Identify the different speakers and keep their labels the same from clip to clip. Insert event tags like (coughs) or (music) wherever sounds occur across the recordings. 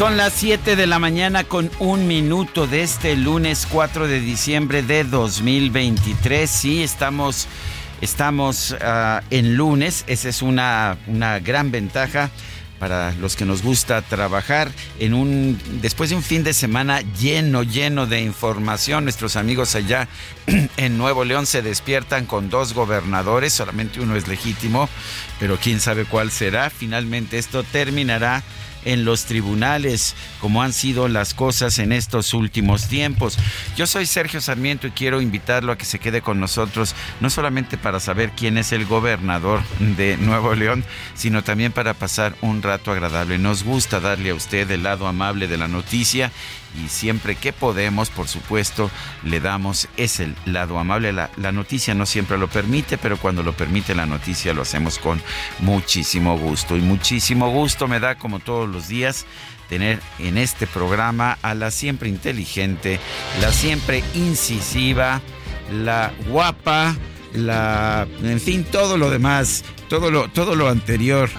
Speaker 1: Son las 7 de la mañana con un minuto de este lunes 4 de diciembre de 2023. Sí, estamos, estamos uh, en lunes. Esa es una, una gran ventaja para los que nos gusta trabajar en un después de un fin de semana lleno lleno de información nuestros amigos allá (clears throat) en Nuevo León se despiertan con dos gobernadores solamente uno es legítimo pero quién sabe cuál será finalmente esto terminará en los tribunales, como han sido las cosas en estos últimos tiempos. Yo soy Sergio Sarmiento y quiero invitarlo a que se quede con nosotros, no solamente para saber quién es el gobernador de Nuevo León, sino también para pasar un rato agradable. Nos gusta darle a usted el lado amable de la noticia y siempre que podemos, por supuesto, le damos ese lado amable. La, la, noticia no siempre lo permite, pero cuando lo permite la noticia lo hacemos con muchísimo gusto. Y muchísimo gusto me da, como todos los días, tener en este programa a la siempre inteligente, la siempre incisiva, la guapa, la, en fin, todo lo demás, todo lo, todo lo anterior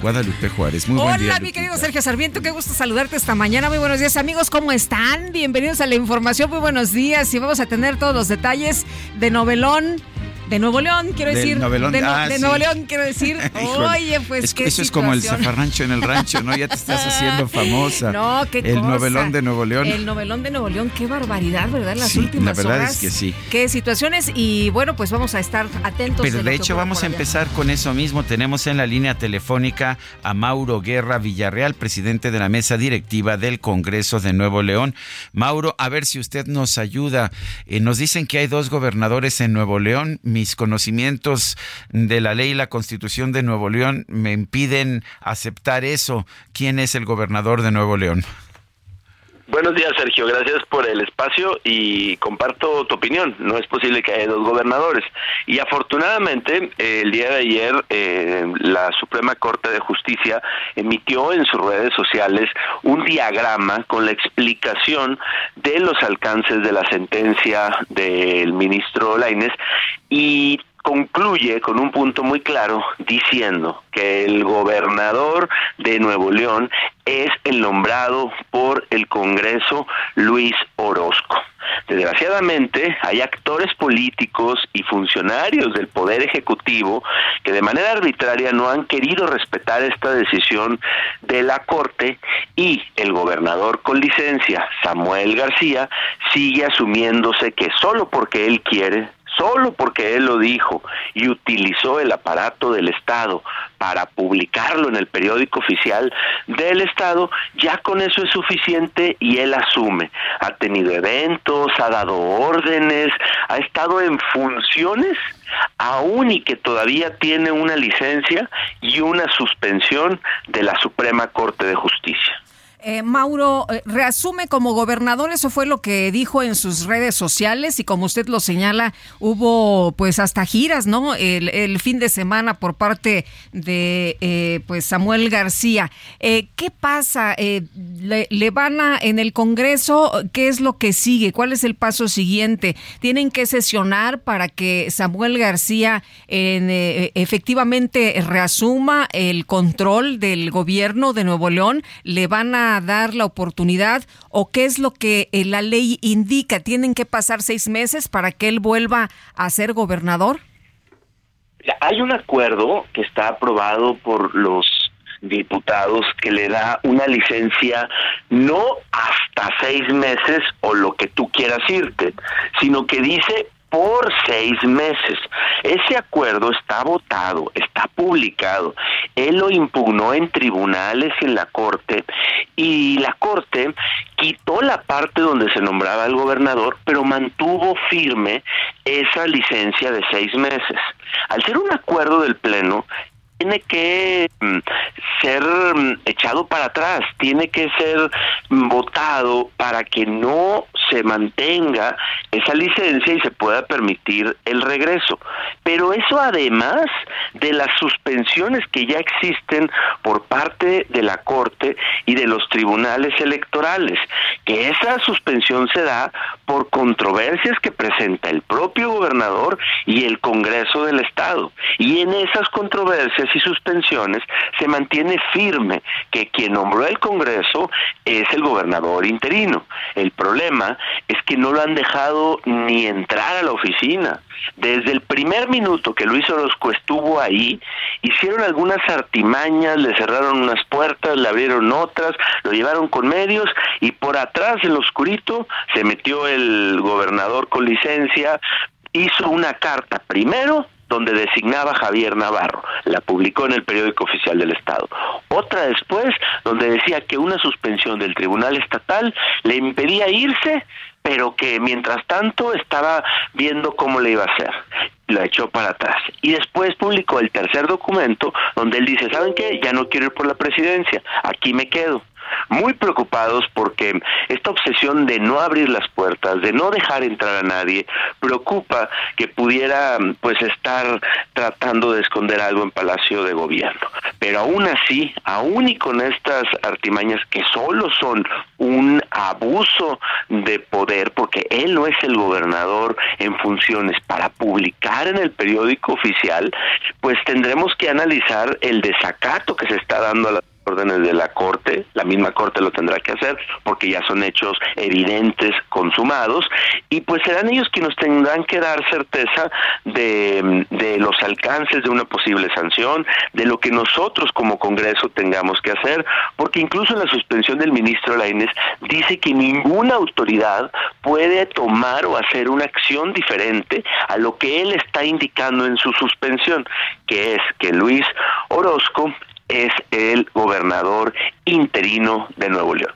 Speaker 1: Guadalupe Juárez. Muy
Speaker 2: Hola,
Speaker 1: buen día,
Speaker 2: mi querido Sergio Sarmiento, qué gusto saludarte esta mañana. Muy buenos días, amigos, ¿cómo están? Bienvenidos a la información, muy buenos días y vamos a tener todos los detalles de novelón de Nuevo León, quiero decir.
Speaker 1: Novelón,
Speaker 2: de,
Speaker 1: ah,
Speaker 2: de
Speaker 1: sí.
Speaker 2: Nuevo León, quiero decir. (laughs) Oye, pues
Speaker 1: es,
Speaker 2: qué
Speaker 1: Eso es como el zafarrancho en el rancho, ¿no? Ya te estás haciendo (laughs) famosa.
Speaker 2: No, qué
Speaker 1: El
Speaker 2: cosa.
Speaker 1: novelón de Nuevo León.
Speaker 2: El novelón de Nuevo León, qué barbaridad, ¿verdad? Las
Speaker 1: Sí,
Speaker 2: últimas
Speaker 1: la verdad
Speaker 2: horas.
Speaker 1: es que sí.
Speaker 2: Qué situaciones y bueno, pues vamos a estar atentos.
Speaker 1: Pero de hecho vamos a empezar con eso mismo. Tenemos en la línea telefónica a Mauro Guerra Villarreal, presidente de la mesa directiva del Congreso de Nuevo León. Mauro, a ver si usted nos ayuda. Eh, nos dicen que hay dos gobernadores en Nuevo León. Mis conocimientos de la ley y la constitución de Nuevo León me impiden aceptar eso. ¿Quién es el gobernador de Nuevo León?
Speaker 3: Buenos días, Sergio. Gracias por el espacio y comparto tu opinión. No es posible que haya dos gobernadores. Y afortunadamente, el día de ayer, eh, la Suprema Corte de Justicia emitió en sus redes sociales un diagrama con la explicación de los alcances de la sentencia del ministro Lainez y concluye con un punto muy claro diciendo que el gobernador de Nuevo León es el nombrado por el Congreso Luis Orozco. Desgraciadamente, hay actores políticos y funcionarios del Poder Ejecutivo que de manera arbitraria no han querido respetar esta decisión de la Corte y el gobernador con licencia, Samuel García, sigue asumiéndose que solo porque él quiere solo porque él lo dijo y utilizó el aparato del Estado para publicarlo en el periódico oficial del Estado, ya con eso es suficiente y él asume. Ha tenido eventos, ha dado órdenes, ha estado en funciones, aún y que todavía tiene una licencia y una suspensión de la Suprema Corte de Justicia.
Speaker 2: Eh, Mauro, eh, reasume como gobernador, eso fue lo que dijo en sus redes sociales y como usted lo señala, hubo pues hasta giras, ¿no? El, fin de semana por parte de eh, pues Samuel García. ¿Qué pasa? Le, van a en el Congreso? ¿Qué es lo que sigue? ¿Cuál es el paso siguiente? ¿Tienen que sesionar para que Samuel García efectivamente reasuma el control del gobierno de Nuevo León? ¿Le van a dar la oportunidad o qué es lo que eh, la ley indica? ¿Tienen que pasar seis meses para que él vuelva a ser gobernador?
Speaker 3: Hay un acuerdo que está aprobado por los diputados que le da una licencia no hasta seis meses o lo que tú quieras irte, sino que dice por seis meses. Ese acuerdo está votado, está publicado. Él lo impugnó en tribunales y en la Corte y la Corte quitó la parte donde se nombraba el gobernador, pero mantuvo firme esa licencia de seis meses. Al ser un acuerdo del Pleno, tiene que mm, ser mm, echado para atrás, tiene que ser mm, votado para que no se mantenga esa licencia y se pueda permitir el regreso. Pero eso además de las suspensiones que ya existen por parte de la Corte y de los tribunales electorales, que esa suspensión se da por controversias que presenta el propio gobernador y el Congreso del Estado. Y en esas controversias y suspensiones se mantiene firme que quien nombró el Congreso es el gobernador interino. El problema es que no lo han dejado ni entrar a la oficina. Desde el primer minuto que Luis Orozco estuvo ahí, hicieron algunas artimañas, le cerraron unas puertas, le abrieron otras, lo llevaron con medios y por atrás en lo oscurito se metió el gobernador con licencia, hizo una carta primero donde designaba Javier Navarro. La publicó en el periódico oficial del Estado. Otra después, donde decía que una suspensión del Tribunal Estatal le impedía irse, pero que mientras tanto estaba viendo cómo le iba a hacer. Lo echó para atrás. Y después publicó el tercer documento, donde él dice, ¿saben qué? Ya no quiero ir por la presidencia, aquí me quedo muy preocupados porque esta obsesión de no abrir las puertas, de no dejar entrar a nadie, preocupa que pudiera pues estar tratando de esconder algo en Palacio de Gobierno. Pero aún así, aún y con estas artimañas que solo son un abuso de poder, porque él no es el gobernador en funciones para publicar en el periódico oficial, pues tendremos que analizar el desacato que se está dando a la órdenes de la Corte, la misma Corte lo tendrá que hacer porque ya son hechos evidentes, consumados, y pues serán ellos quienes tendrán que dar certeza de, los alcances de una posible sanción, de lo que nosotros como Congreso tengamos que hacer, porque incluso en la suspensión del ministro Lainez dice que ninguna autoridad puede tomar o hacer una acción diferente a lo que él está indicando en su suspensión, que es que Luis Orozco es el gobernador interino de Nuevo León.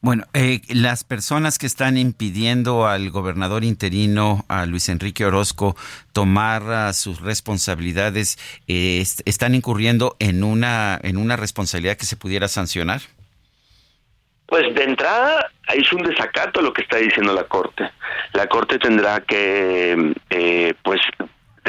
Speaker 1: Bueno, eh, las personas que están impidiendo al gobernador interino, a Luis Enrique Orozco, tomar uh, sus responsabilidades, eh, ¿están incurriendo en una, en una responsabilidad que se pudiera sancionar?
Speaker 3: Pues de entrada es un desacato lo que está diciendo la Corte. La Corte tendrá que, eh, pues,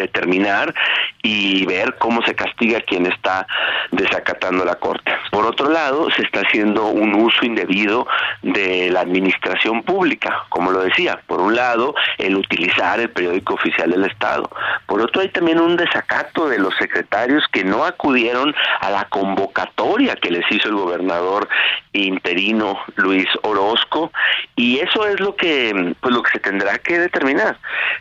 Speaker 3: determinar y ver cómo se castiga a quien está desacatando la corte. Por otro lado, se está haciendo un uso indebido de la administración pública, como lo decía. Por un lado, el utilizar el periódico oficial del Estado. Por otro, hay también un desacato de los secretarios que no acudieron a la convocatoria que les hizo el gobernador interino Luis Orozco y eso es lo que pues lo que se tendrá que determinar.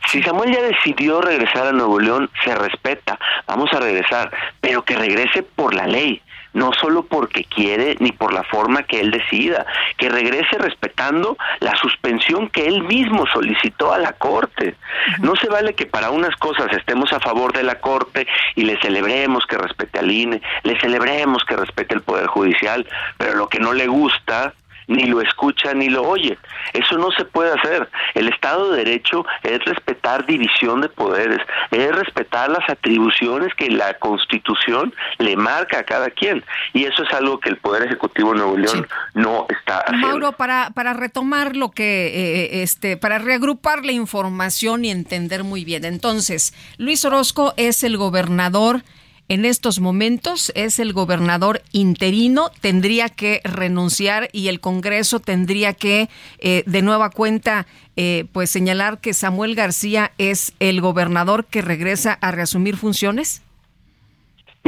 Speaker 3: Si Samuel ya decidió regresar a Nuevo León, se respeta, vamos a regresar, pero que regrese por la ley, no solo porque quiere ni por la forma que él decida, que regrese respetando la suspensión que él mismo solicitó a la Corte. No se vale que para unas cosas estemos a favor de la Corte y le celebremos que respete al INE, le celebremos que respete el Poder Judicial, pero lo que no le gusta ni lo escucha ni lo oye. Eso no se puede hacer. El Estado de Derecho es respetar división de poderes, es respetar las atribuciones que la Constitución le marca a cada quien. Y eso es algo que el Poder Ejecutivo de Nuevo León no está haciendo.
Speaker 2: Mauro, para, para retomar lo que, eh, este, para reagrupar la información y entender muy bien. Entonces, Luis Orozco es el gobernador en estos momentos es el gobernador interino, tendría que renunciar y el Congreso tendría que, eh, de nueva cuenta, eh, pues señalar que Samuel García es el gobernador que regresa a reasumir funciones?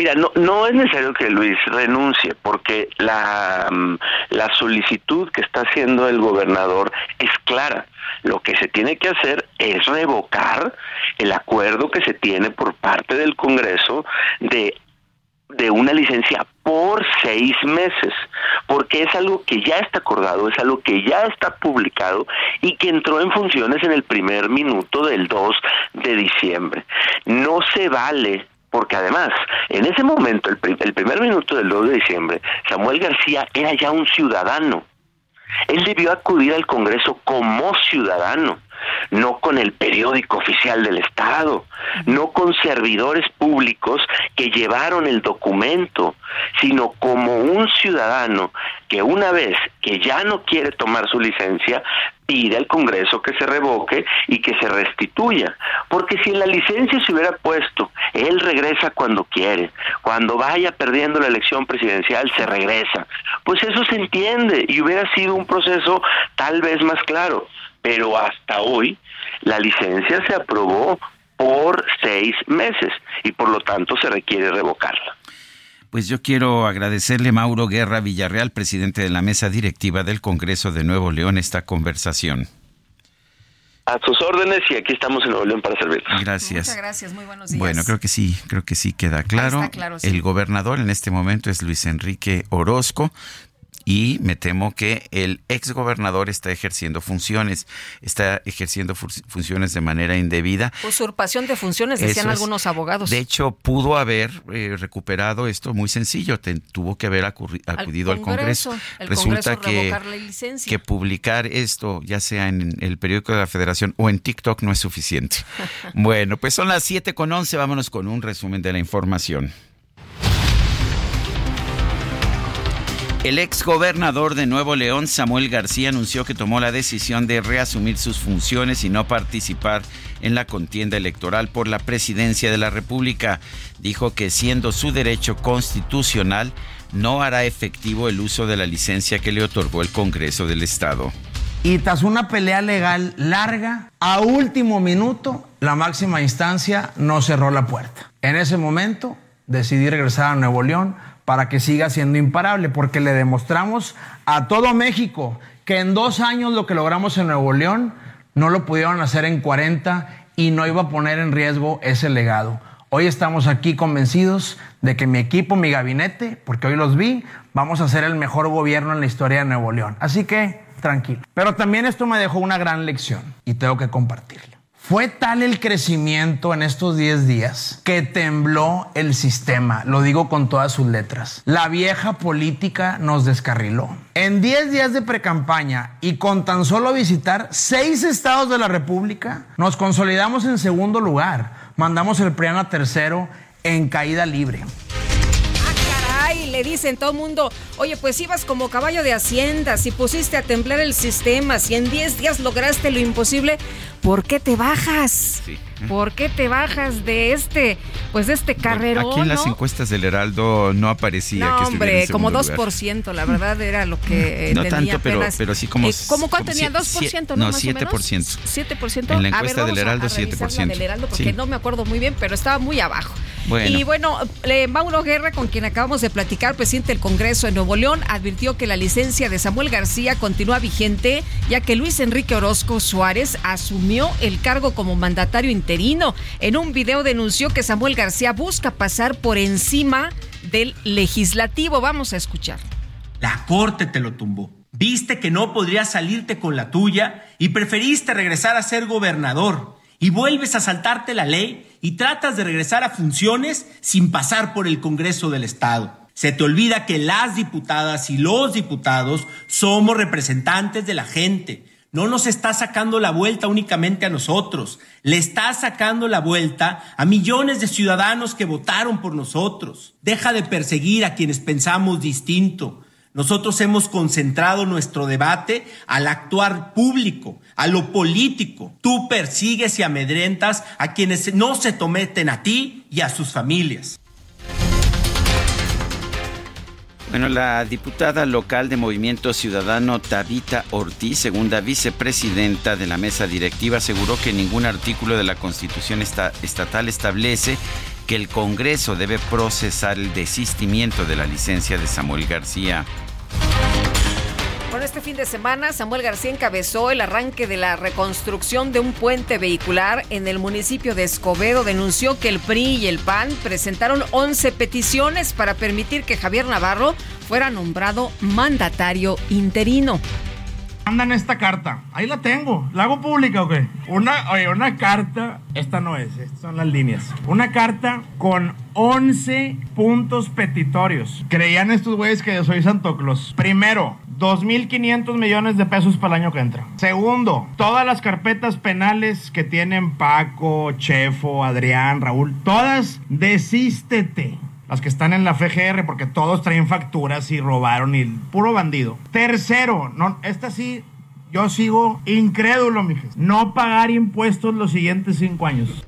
Speaker 3: Mira, no, no es necesario que Luis renuncie, porque la, mm, la solicitud que está haciendo el gobernador es clara. Lo que se tiene que hacer es revocar el acuerdo que se tiene por parte del Congreso de de una licencia por seis meses, porque es algo que ya está acordado, es algo que ya está publicado y que entró en funciones en el primer minuto del 2 de diciembre. No se vale porque además, en ese momento, el, el, primer minuto del 2 de diciembre, Samuel García era ya un ciudadano. Él debió acudir al Congreso como ciudadano, no con el periódico oficial del Estado, no con servidores públicos que llevaron el documento, sino como un ciudadano que una vez que ya no quiere tomar su licencia, pide al Congreso que se revoque y que se restituya. Porque si la licencia se hubiera puesto, él regresa cuando quiere, cuando vaya perdiendo la elección presidencial, se regresa. Pues eso se entiende y hubiera sido un proceso tal vez más claro. Pero hasta hoy la licencia se aprobó por seis meses y por lo tanto se requiere revocarla.
Speaker 1: Pues yo quiero agradecerle Mauro Guerra Villarreal, presidente de la mesa directiva del Congreso de Nuevo León, esta conversación.
Speaker 3: A sus órdenes y aquí estamos en Nuevo León para servir.
Speaker 1: Gracias.
Speaker 2: Muchas gracias, muy buenos días.
Speaker 1: Bueno, creo que sí, creo que sí queda claro.
Speaker 2: claro sí.
Speaker 1: El gobernador en este momento es Luis Enrique Orozco y me temo que el ex gobernador está ejerciendo funciones, está ejerciendo funciones de manera indebida.
Speaker 2: Usurpación de funciones, decían
Speaker 1: es.
Speaker 2: algunos abogados.
Speaker 1: De hecho, pudo haber eh, recuperado esto muy sencillo, te- tuvo que haber acudido al Congreso.
Speaker 2: El
Speaker 1: Resulta
Speaker 2: Congreso
Speaker 1: que, que publicar esto, ya sea en el periódico de la Federación o en TikTok, no es suficiente. (laughs) bueno, pues son las 7 con 11, vámonos con un resumen de la información. El ex gobernador de Nuevo León, Samuel García, anunció que tomó la decisión de reasumir sus funciones y no participar en la contienda electoral por la presidencia de la República. Dijo que siendo su derecho constitucional, no hará efectivo el uso de la licencia que le otorgó el Congreso del Estado.
Speaker 4: Y tras una pelea legal larga, a último minuto, la máxima instancia no cerró la puerta. En ese momento decidí regresar a Nuevo León para que siga siendo imparable, porque le demostramos a todo México que en dos años lo que logramos en Nuevo León no lo pudieron hacer en 40 y no iba a poner en riesgo ese legado. Hoy estamos aquí convencidos de que mi equipo, mi gabinete, porque hoy los vi, vamos a ser el mejor gobierno en la historia de Nuevo León. Así que tranquilo. Pero también esto me dejó una gran lección y tengo que compartirla. Fue tal el crecimiento en estos 10 días que tembló el sistema, lo digo con todas sus letras. La vieja política nos descarriló. En 10 días de precampaña y con tan solo visitar 6 estados de la República, nos consolidamos en segundo lugar. Mandamos el PRIAN a tercero en caída libre.
Speaker 2: Caray, le dicen todo mundo, oye, pues ibas como caballo de hacienda, si pusiste a temblar el sistema, si en 10 días lograste lo imposible, ¿por qué te bajas?
Speaker 1: Sí.
Speaker 2: ¿Por qué te bajas de este, pues de este carrerón?
Speaker 1: Aquí en las encuestas del Heraldo no aparecía
Speaker 2: No,
Speaker 1: que
Speaker 2: hombre,
Speaker 1: en
Speaker 2: como
Speaker 1: segundo lugar.
Speaker 2: 2%, la verdad era lo que eh,
Speaker 1: No
Speaker 2: tenía
Speaker 1: tanto, pero-
Speaker 2: apenas.
Speaker 1: pero sí como
Speaker 2: Eh, ¿Cómo cuánto tenía?
Speaker 1: siete-
Speaker 2: 2%,
Speaker 1: no,
Speaker 2: ¿no? Más o menos?
Speaker 1: 7%.
Speaker 2: 7%.
Speaker 1: En la
Speaker 2: A ver,
Speaker 1: encuesta del Heraldo,
Speaker 2: a revisar la
Speaker 1: 7%.
Speaker 2: del Heraldo porque
Speaker 1: Sí.
Speaker 2: no me acuerdo muy bien, pero estaba muy abajo.
Speaker 1: Bueno.
Speaker 2: Y bueno, eh, Mauro Guerra, con quien acabamos de platicar, presidente del Congreso de Nuevo León, advirtió que la licencia de Samuel García continúa vigente, ya que Luis Enrique Orozco Suárez asumió el cargo como mandatario En un video denunció que Samuel García busca pasar por encima del legislativo. Vamos a escuchar.
Speaker 5: La corte te lo tumbó. Viste que no podrías salirte con la tuya y preferiste regresar a ser gobernador. Y vuelves a saltarte la ley y tratas de regresar a funciones sin pasar por el Congreso del Estado. Se te olvida que las diputadas y los diputados somos representantes de la gente. No nos está sacando la vuelta únicamente a nosotros, le está sacando la vuelta a millones de ciudadanos que votaron por nosotros. Deja de perseguir a quienes pensamos distinto. Nosotros hemos concentrado nuestro debate al actuar público, a lo político. Tú persigues y amedrentas a quienes no se tometen a ti y a sus familias.
Speaker 1: Bueno, la diputada local de Movimiento Ciudadano Tabita Ortiz, segunda vicepresidenta de la mesa directiva, aseguró que ningún artículo de la Constitución estatal establece que el Congreso debe procesar el desistimiento de la licencia de Samuel García.
Speaker 2: Este fin de semana Samuel García encabezó el arranque de la reconstrucción de un puente vehicular en el municipio de Escobedo. Denunció que el PRI y el PAN presentaron 11 peticiones para permitir que Javier Navarro fuera nombrado mandatario interino
Speaker 4: mandan esta carta. Ahí la tengo. ¿La hago pública o qué? Una, oye, una carta. Esta no es, estas son las líneas. Una carta con 11 puntos petitorios. Creían estos güeyes que yo soy Santo Claus. Primero, 2.500 millones de pesos para el año que entra. Segundo, todas las carpetas penales que tienen Paco, Chefo, Adrián, Raúl, todas desístete las que están en la FGR, porque todos traen facturas y robaron y puro bandido. Tercero, no, esta sí, yo sigo incrédulo, mijes. No pagar impuestos los siguientes cinco años.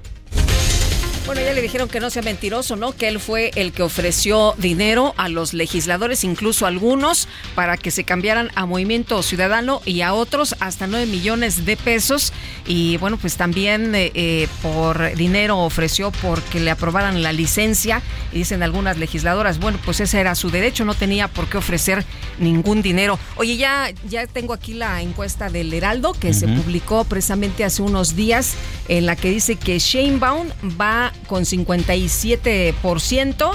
Speaker 2: Bueno, ya le dijeron que no sea mentiroso, ¿no? Que él fue el que ofreció dinero a los legisladores, incluso a algunos, para que se cambiaran a Movimiento Ciudadano y a otros hasta 9 millones de pesos. Y bueno, pues también eh, eh, por dinero ofreció porque le aprobaran la licencia. Y dicen algunas legisladoras, bueno, pues ese era su derecho, no tenía por qué ofrecer ningún dinero. Oye, ya, ya tengo aquí la encuesta del Heraldo que se publicó precisamente hace unos días, en la que dice que Shane Baum con 57%.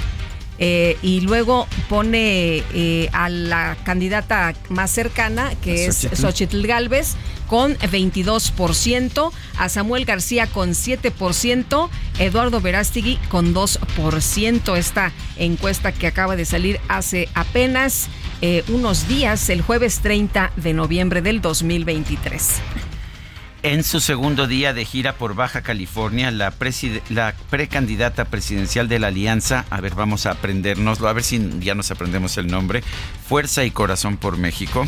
Speaker 2: Eh, y luego pone eh, a la candidata más cercana, que es Xochitl Galvez, con 22%, a Samuel García con 7%, Eduardo Verástigui con 2%. Esta encuesta que acaba de salir hace apenas eh, unos días, el jueves 30 de noviembre del 2023.
Speaker 1: En su segundo día de gira por Baja California, la, precandidata presidencial de la Alianza, a ver, vamos a aprendernoslo, a ver si ya nos aprendemos el nombre, Fuerza y Corazón por México.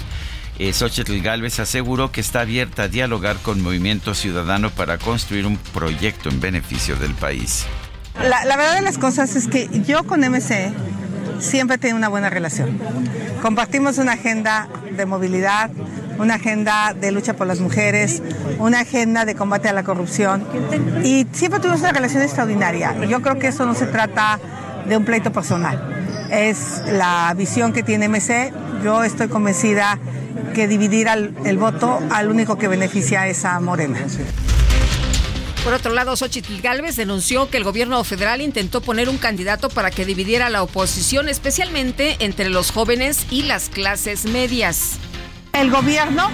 Speaker 1: Eh, Xochitl Galvez aseguró que está abierta a dialogar con Movimiento Ciudadano para construir un proyecto en beneficio del país.
Speaker 6: La, la verdad de las cosas es que yo con MC siempre tengo una buena relación. Compartimos una agenda de movilidad, una agenda de lucha por las mujeres, una agenda de combate a la corrupción y siempre tuvimos una relación extraordinaria. Yo creo que eso no se trata de un pleito personal, es la visión que tiene MC. Yo estoy convencida que dividir el voto al único que beneficia es a Morena.
Speaker 2: Por otro lado, Xochitl Gálvez denunció que el gobierno federal intentó poner un candidato para que dividiera la oposición, especialmente entre los jóvenes y las clases medias
Speaker 6: el gobierno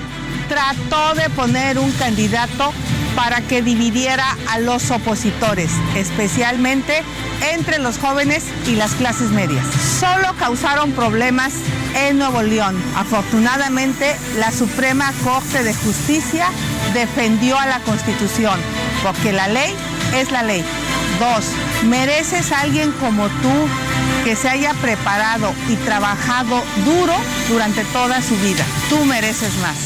Speaker 6: trató de poner un candidato para que dividiera a los opositores, especialmente entre los jóvenes y las clases medias. Solo causaron problemas en Nuevo León. Afortunadamente, la Suprema Corte de Justicia defendió a la Constitución, porque la ley es la ley. Dos, mereces a alguien como tú que se haya preparado y trabajado duro durante toda su vida. Tú mereces más.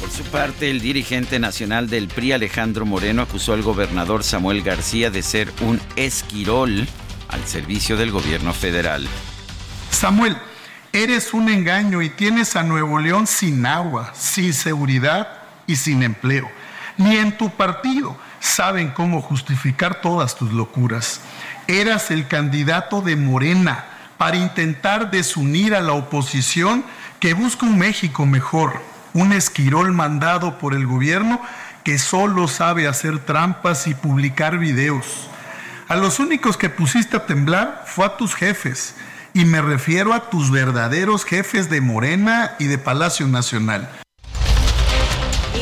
Speaker 1: Por su parte, el dirigente nacional del PRI, Alejandro Moreno, acusó al gobernador Samuel García de ser un esquirol al servicio del gobierno federal.
Speaker 7: Samuel, eres un engaño y tienes a Nuevo León sin agua, sin seguridad y sin empleo. Ni en tu partido saben cómo justificar todas tus locuras eras el candidato de Morena para intentar desunir a la oposición que busca un México mejor, un esquirol mandado por el gobierno que solo sabe hacer trampas y publicar videos. A los únicos que pusiste a temblar fue a tus jefes, y me refiero a tus verdaderos jefes de Morena y de Palacio Nacional.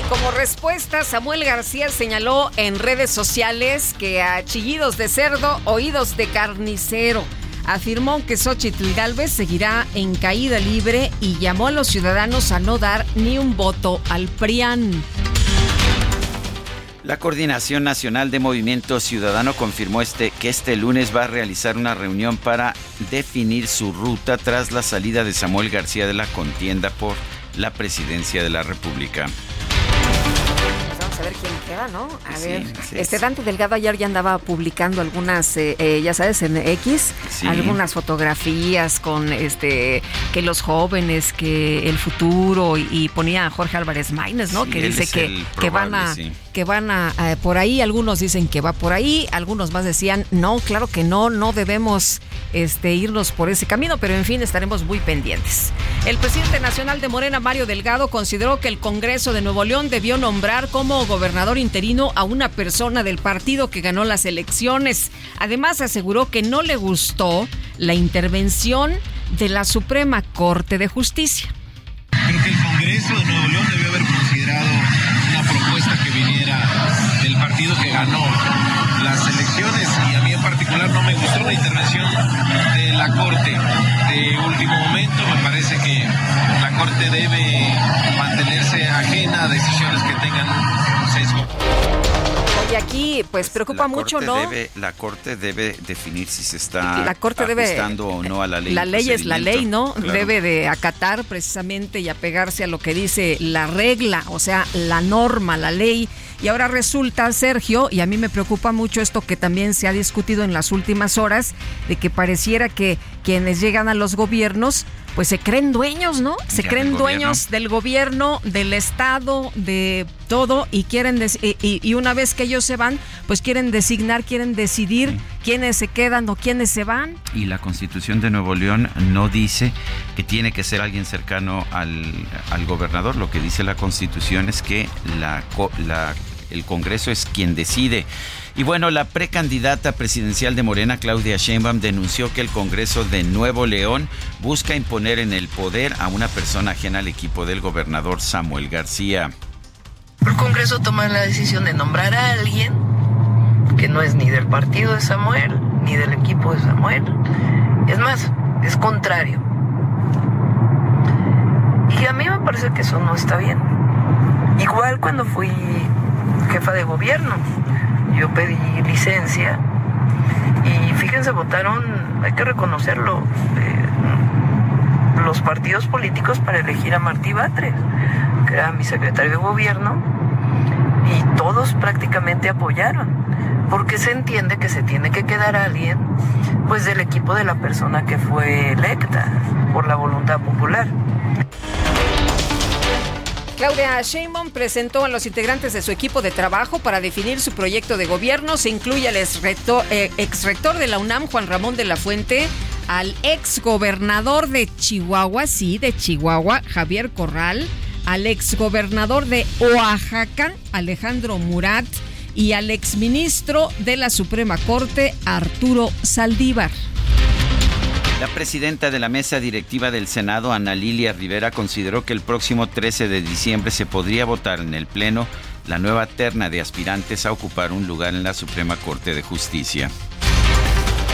Speaker 2: Como respuesta, Samuel García señaló en redes sociales que a chillidos de cerdo, oídos de carnicero. afirmó que Xochitl Galvez seguirá en caída libre y llamó a los ciudadanos a no dar ni un voto al PRIAN.
Speaker 1: La Coordinación Nacional de Movimiento Ciudadano confirmó este, que este lunes va a realizar una reunión para definir su ruta tras la salida de Samuel García de la contienda por la presidencia de la República
Speaker 2: a ver quién queda, ¿no? A ver, este Dante Delgado ayer ya andaba publicando algunas, eh, eh, ya sabes, en X, algunas fotografías con este que los jóvenes, que el futuro y, ponía a Jorge Álvarez Maínez, ¿no? que dice que, que van a que van a por ahí, algunos dicen que va por ahí, algunos más decían, no, claro que no, no debemos este, irnos por ese camino, pero en fin, estaremos muy pendientes. El presidente nacional de Morena, Mario Delgado, consideró que el Congreso de Nuevo León debió nombrar como gobernador interino a una persona del partido que ganó las elecciones. Además, aseguró que no le gustó la intervención de la Suprema Corte de Justicia.
Speaker 8: Creo que el Congreso de Nuevo León debió haber considerado una propuesta que viniera del partido que ganó no me gustó la intervención de la Corte de último momento. Me parece que la Corte debe mantenerse ajena a decisiones que tengan sesgo.
Speaker 2: Y aquí, pues preocupa mucho, ¿no?
Speaker 1: la Corte debe definir si se está
Speaker 2: la corte
Speaker 1: ajustando o no a la ley.
Speaker 2: La ley es la ley, ¿no? Debe de acatar precisamente y apegarse a lo que dice la regla, o sea, la norma, la ley y ahora resulta, Sergio, y a mí me preocupa mucho esto que también se ha discutido en las últimas horas, de que pareciera que quienes llegan a los gobiernos, pues se creen dueños, ¿no? Se creen dueños del gobierno, del Estado, de todo, y quieren y, una vez que ellos se van, pues quieren designar, quieren decidir quiénes se quedan o quiénes se van.
Speaker 1: Y la Constitución de Nuevo León no dice que tiene que ser alguien cercano al, al gobernador. Lo que dice la Constitución es que la, la el Congreso es quien decide. Y bueno, la precandidata presidencial de Morena, Claudia Sheinbaum, denunció que el Congreso de Nuevo León busca imponer en el poder a una persona ajena al equipo del gobernador Samuel García.
Speaker 9: El Congreso toma la decisión de nombrar a alguien que no es ni del partido de Samuel, ni del equipo de Samuel. Es más, es contrario. Y a mí me parece que eso no está bien. Igual cuando fui jefa de gobierno. Yo pedí licencia y fíjense, votaron, hay que reconocerlo, eh, los partidos políticos para elegir a Martí Batres, que era mi secretario de gobierno, y todos prácticamente apoyaron, porque se entiende que se tiene que quedar alguien pues del equipo de la persona que fue electa por la voluntad popular.
Speaker 2: Claudia Sheinbaum presentó a los integrantes de su equipo de trabajo para definir su proyecto de gobierno. Se incluye al ex rector, de la UNAM, Juan Ramón de la Fuente, al ex gobernador de Chihuahua, sí, de Chihuahua, Javier Corral, al ex gobernador de Oaxaca, Alejandro Murat, y al ex ministro de la Suprema Corte, Arturo Saldívar.
Speaker 1: La presidenta de la mesa directiva del Senado, Ana Lilia Rivera, consideró que el próximo 13 de diciembre se podría votar en el Pleno la nueva terna de aspirantes a ocupar un lugar en la Suprema Corte de Justicia.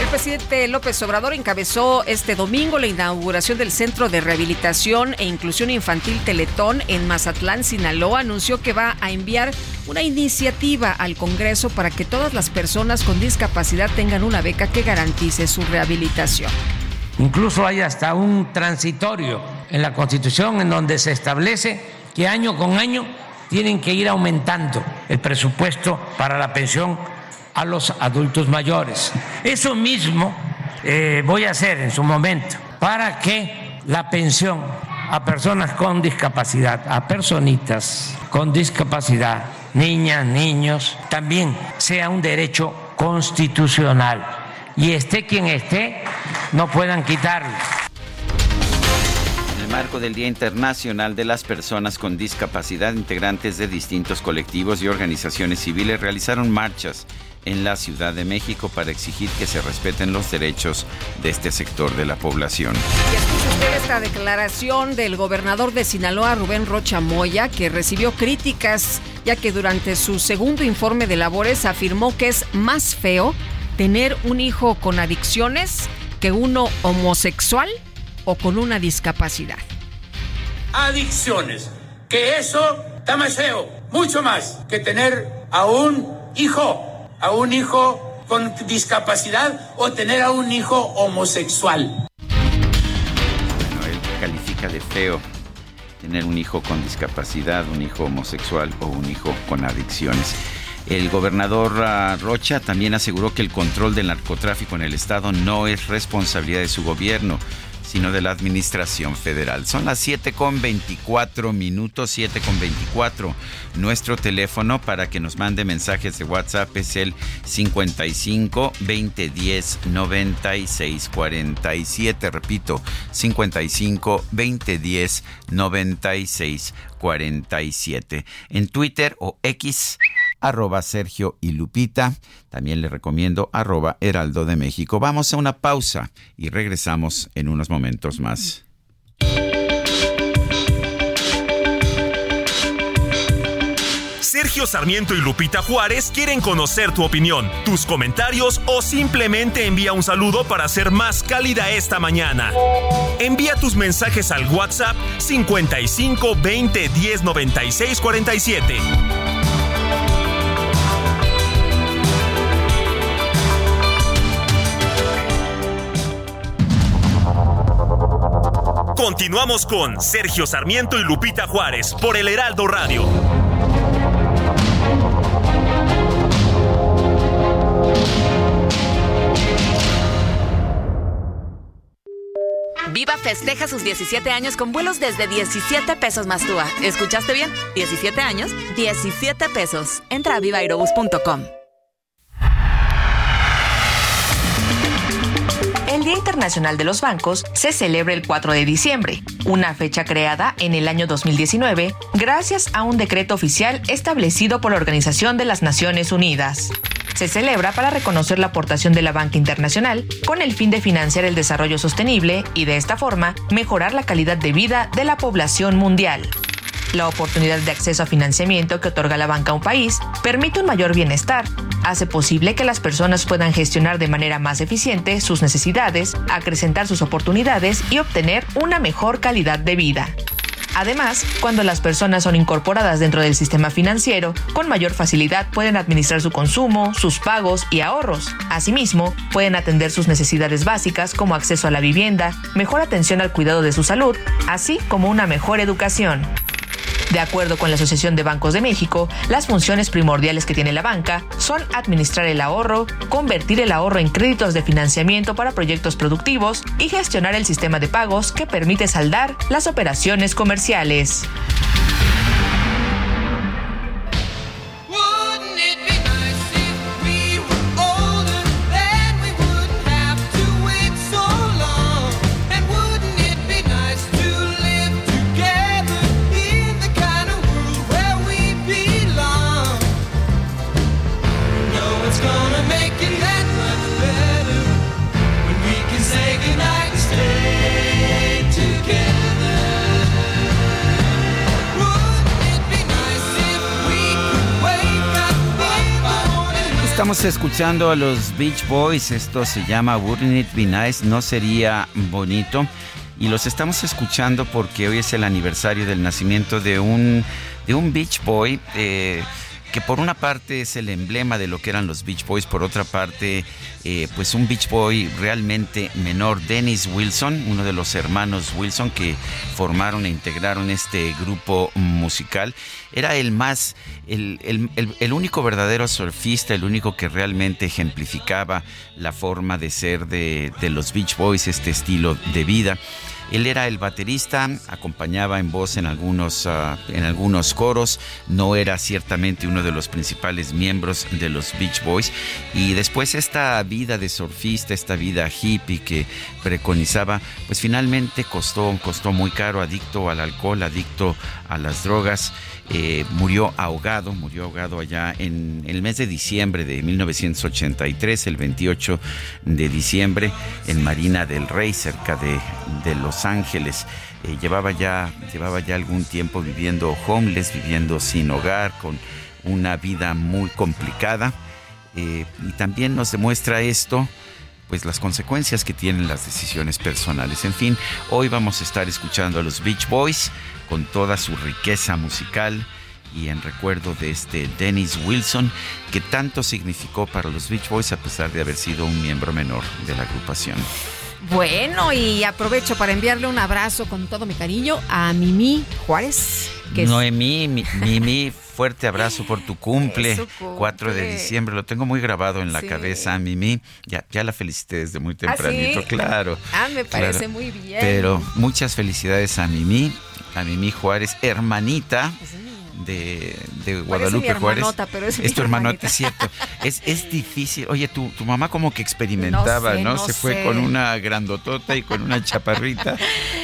Speaker 2: El presidente López Obrador encabezó este domingo la inauguración del Centro de Rehabilitación e Inclusión Infantil Teletón en Mazatlán, Sinaloa. Anunció que va a enviar una iniciativa al Congreso para que todas las personas con discapacidad tengan una beca que garantice su rehabilitación.
Speaker 10: Incluso hay hasta un transitorio en la Constitución en donde se establece que año con año tienen que ir aumentando el presupuesto para la pensión a los adultos mayores. Eso mismo eh, voy a hacer en su momento para que la pensión a personas con discapacidad, a personitas con discapacidad, niñas, niños, también sea un derecho constitucional y esté quien esté, no puedan quitarlo.
Speaker 1: En el marco del Día Internacional de las Personas con Discapacidad, integrantes de distintos colectivos y organizaciones civiles realizaron marchas en la Ciudad de México para exigir que se respeten los derechos de este sector de la población.
Speaker 2: Y escucha usted esta declaración del gobernador de Sinaloa, Rubén Rocha Moya, que recibió críticas ya que durante su segundo informe de labores afirmó que es más feo tener un hijo con adicciones que uno homosexual o con una discapacidad.
Speaker 11: Adicciones, que eso está más feo, mucho más que tener a un hijo, a un hijo con discapacidad o tener a un hijo homosexual.
Speaker 1: Bueno, él califica de feo tener un hijo con discapacidad, un hijo homosexual o un hijo con adicciones. El gobernador ah, Rocha también aseguró que el control del narcotráfico en el estado no es responsabilidad de su gobierno, sino de la administración federal. Son las 7 con 24 minutos, 7 con 24. Nuestro teléfono para que nos mande mensajes de WhatsApp es el 55 2010 96 47. Repito, 55 2010 96 47. En Twitter o X arroba Sergio y Lupita. También le recomiendo arroba Heraldo de México. Vamos a una pausa y regresamos en unos momentos más.
Speaker 12: Sergio Sarmiento y Lupita Juárez quieren conocer tu opinión, tus comentarios o simplemente envía un saludo para ser más cálida esta mañana. Envía tus mensajes al WhatsApp 55 20 10 96 47. Continuamos con Sergio Sarmiento y Lupita Juárez por el Heraldo Radio.
Speaker 13: Viva festeja sus 17 años con vuelos desde 17 pesos más TUA. ¿Escuchaste bien? 17 años, 17 pesos. Entra a vivairobus.com.
Speaker 14: El Día Internacional de los Bancos se celebra el 4 de diciembre, una fecha creada en el año 2019 gracias a un decreto oficial establecido por la Organización de las Naciones Unidas. Se celebra para reconocer la aportación de la banca internacional con el fin de financiar el desarrollo sostenible y de esta forma mejorar la calidad de vida de la población mundial. La oportunidad de acceso a financiamiento que otorga la banca a un país permite un mayor bienestar, hace posible que las personas puedan gestionar de manera más eficiente sus necesidades, acrecentar sus oportunidades y obtener una mejor calidad de vida. Además, cuando las personas son incorporadas dentro del sistema financiero, con mayor facilidad pueden administrar su consumo, sus pagos y ahorros. Asimismo, pueden atender sus necesidades básicas como acceso a la vivienda, mejor atención al cuidado de su salud, así como una mejor educación. De acuerdo con la Asociación de Bancos de México, las funciones primordiales que tiene la banca son administrar el ahorro, convertir el ahorro en créditos de financiamiento para proyectos productivos y gestionar el sistema de pagos que permite saldar las operaciones comerciales.
Speaker 1: Estamos escuchando a los Beach Boys, esto se llama Wouldn't It Be Nice, no sería bonito. Y los estamos escuchando porque hoy es el aniversario del nacimiento de un, de un Beach Boy. Eh, que por una parte es el emblema de lo que eran los Beach Boys, por otra parte, eh, pues un Beach Boy realmente menor, Dennis Wilson, uno de los hermanos Wilson que formaron e integraron este grupo musical, era el más, el, el único verdadero surfista, el único que realmente ejemplificaba la forma de ser de, de los Beach Boys, este estilo de vida. Él era el baterista, acompañaba en voz en algunos, ah, en algunos coros, no era ciertamente uno de los principales miembros de los Beach Boys. Y después esta vida de surfista, esta vida hippie que preconizaba, pues finalmente costó, costó muy caro, adicto al alcohol, adicto a las drogas. Eh, murió ahogado, murió ahogado allá en el mes de diciembre de 1983, el 28 de diciembre, en Marina del Rey, cerca de, Los Ángeles. Eh, llevaba, ya, llevaba ya algún tiempo viviendo homeless, viviendo sin hogar, con una vida muy complicada. Eh, y también nos demuestra esto pues las consecuencias que tienen las decisiones personales. En fin, hoy vamos a estar escuchando a los Beach Boys con toda su riqueza musical y en recuerdo de este Dennis Wilson que tanto significó para los Beach Boys a pesar de haber sido un miembro menor de la agrupación.
Speaker 2: Bueno, y aprovecho para enviarle un abrazo con todo mi cariño a Mimi Juárez.
Speaker 1: Que Noemí, Mimi, (laughs) fuerte abrazo por tu cumple, 4 de diciembre. Lo tengo muy grabado en la cabeza, Mimi. Ya, ya la felicité desde muy ¿Ah, tempranito, claro.
Speaker 2: Ah, me parece muy bien.
Speaker 1: Pero muchas felicidades a Mimi, a Mimi Juárez, hermanita de, de Guadalupe Juárez. es, tu hermanote, es cierto. Es, es difícil. Oye, tu, tu mamá como que experimentaba, ¿no? Se fue con una grandotota y con una chaparrita,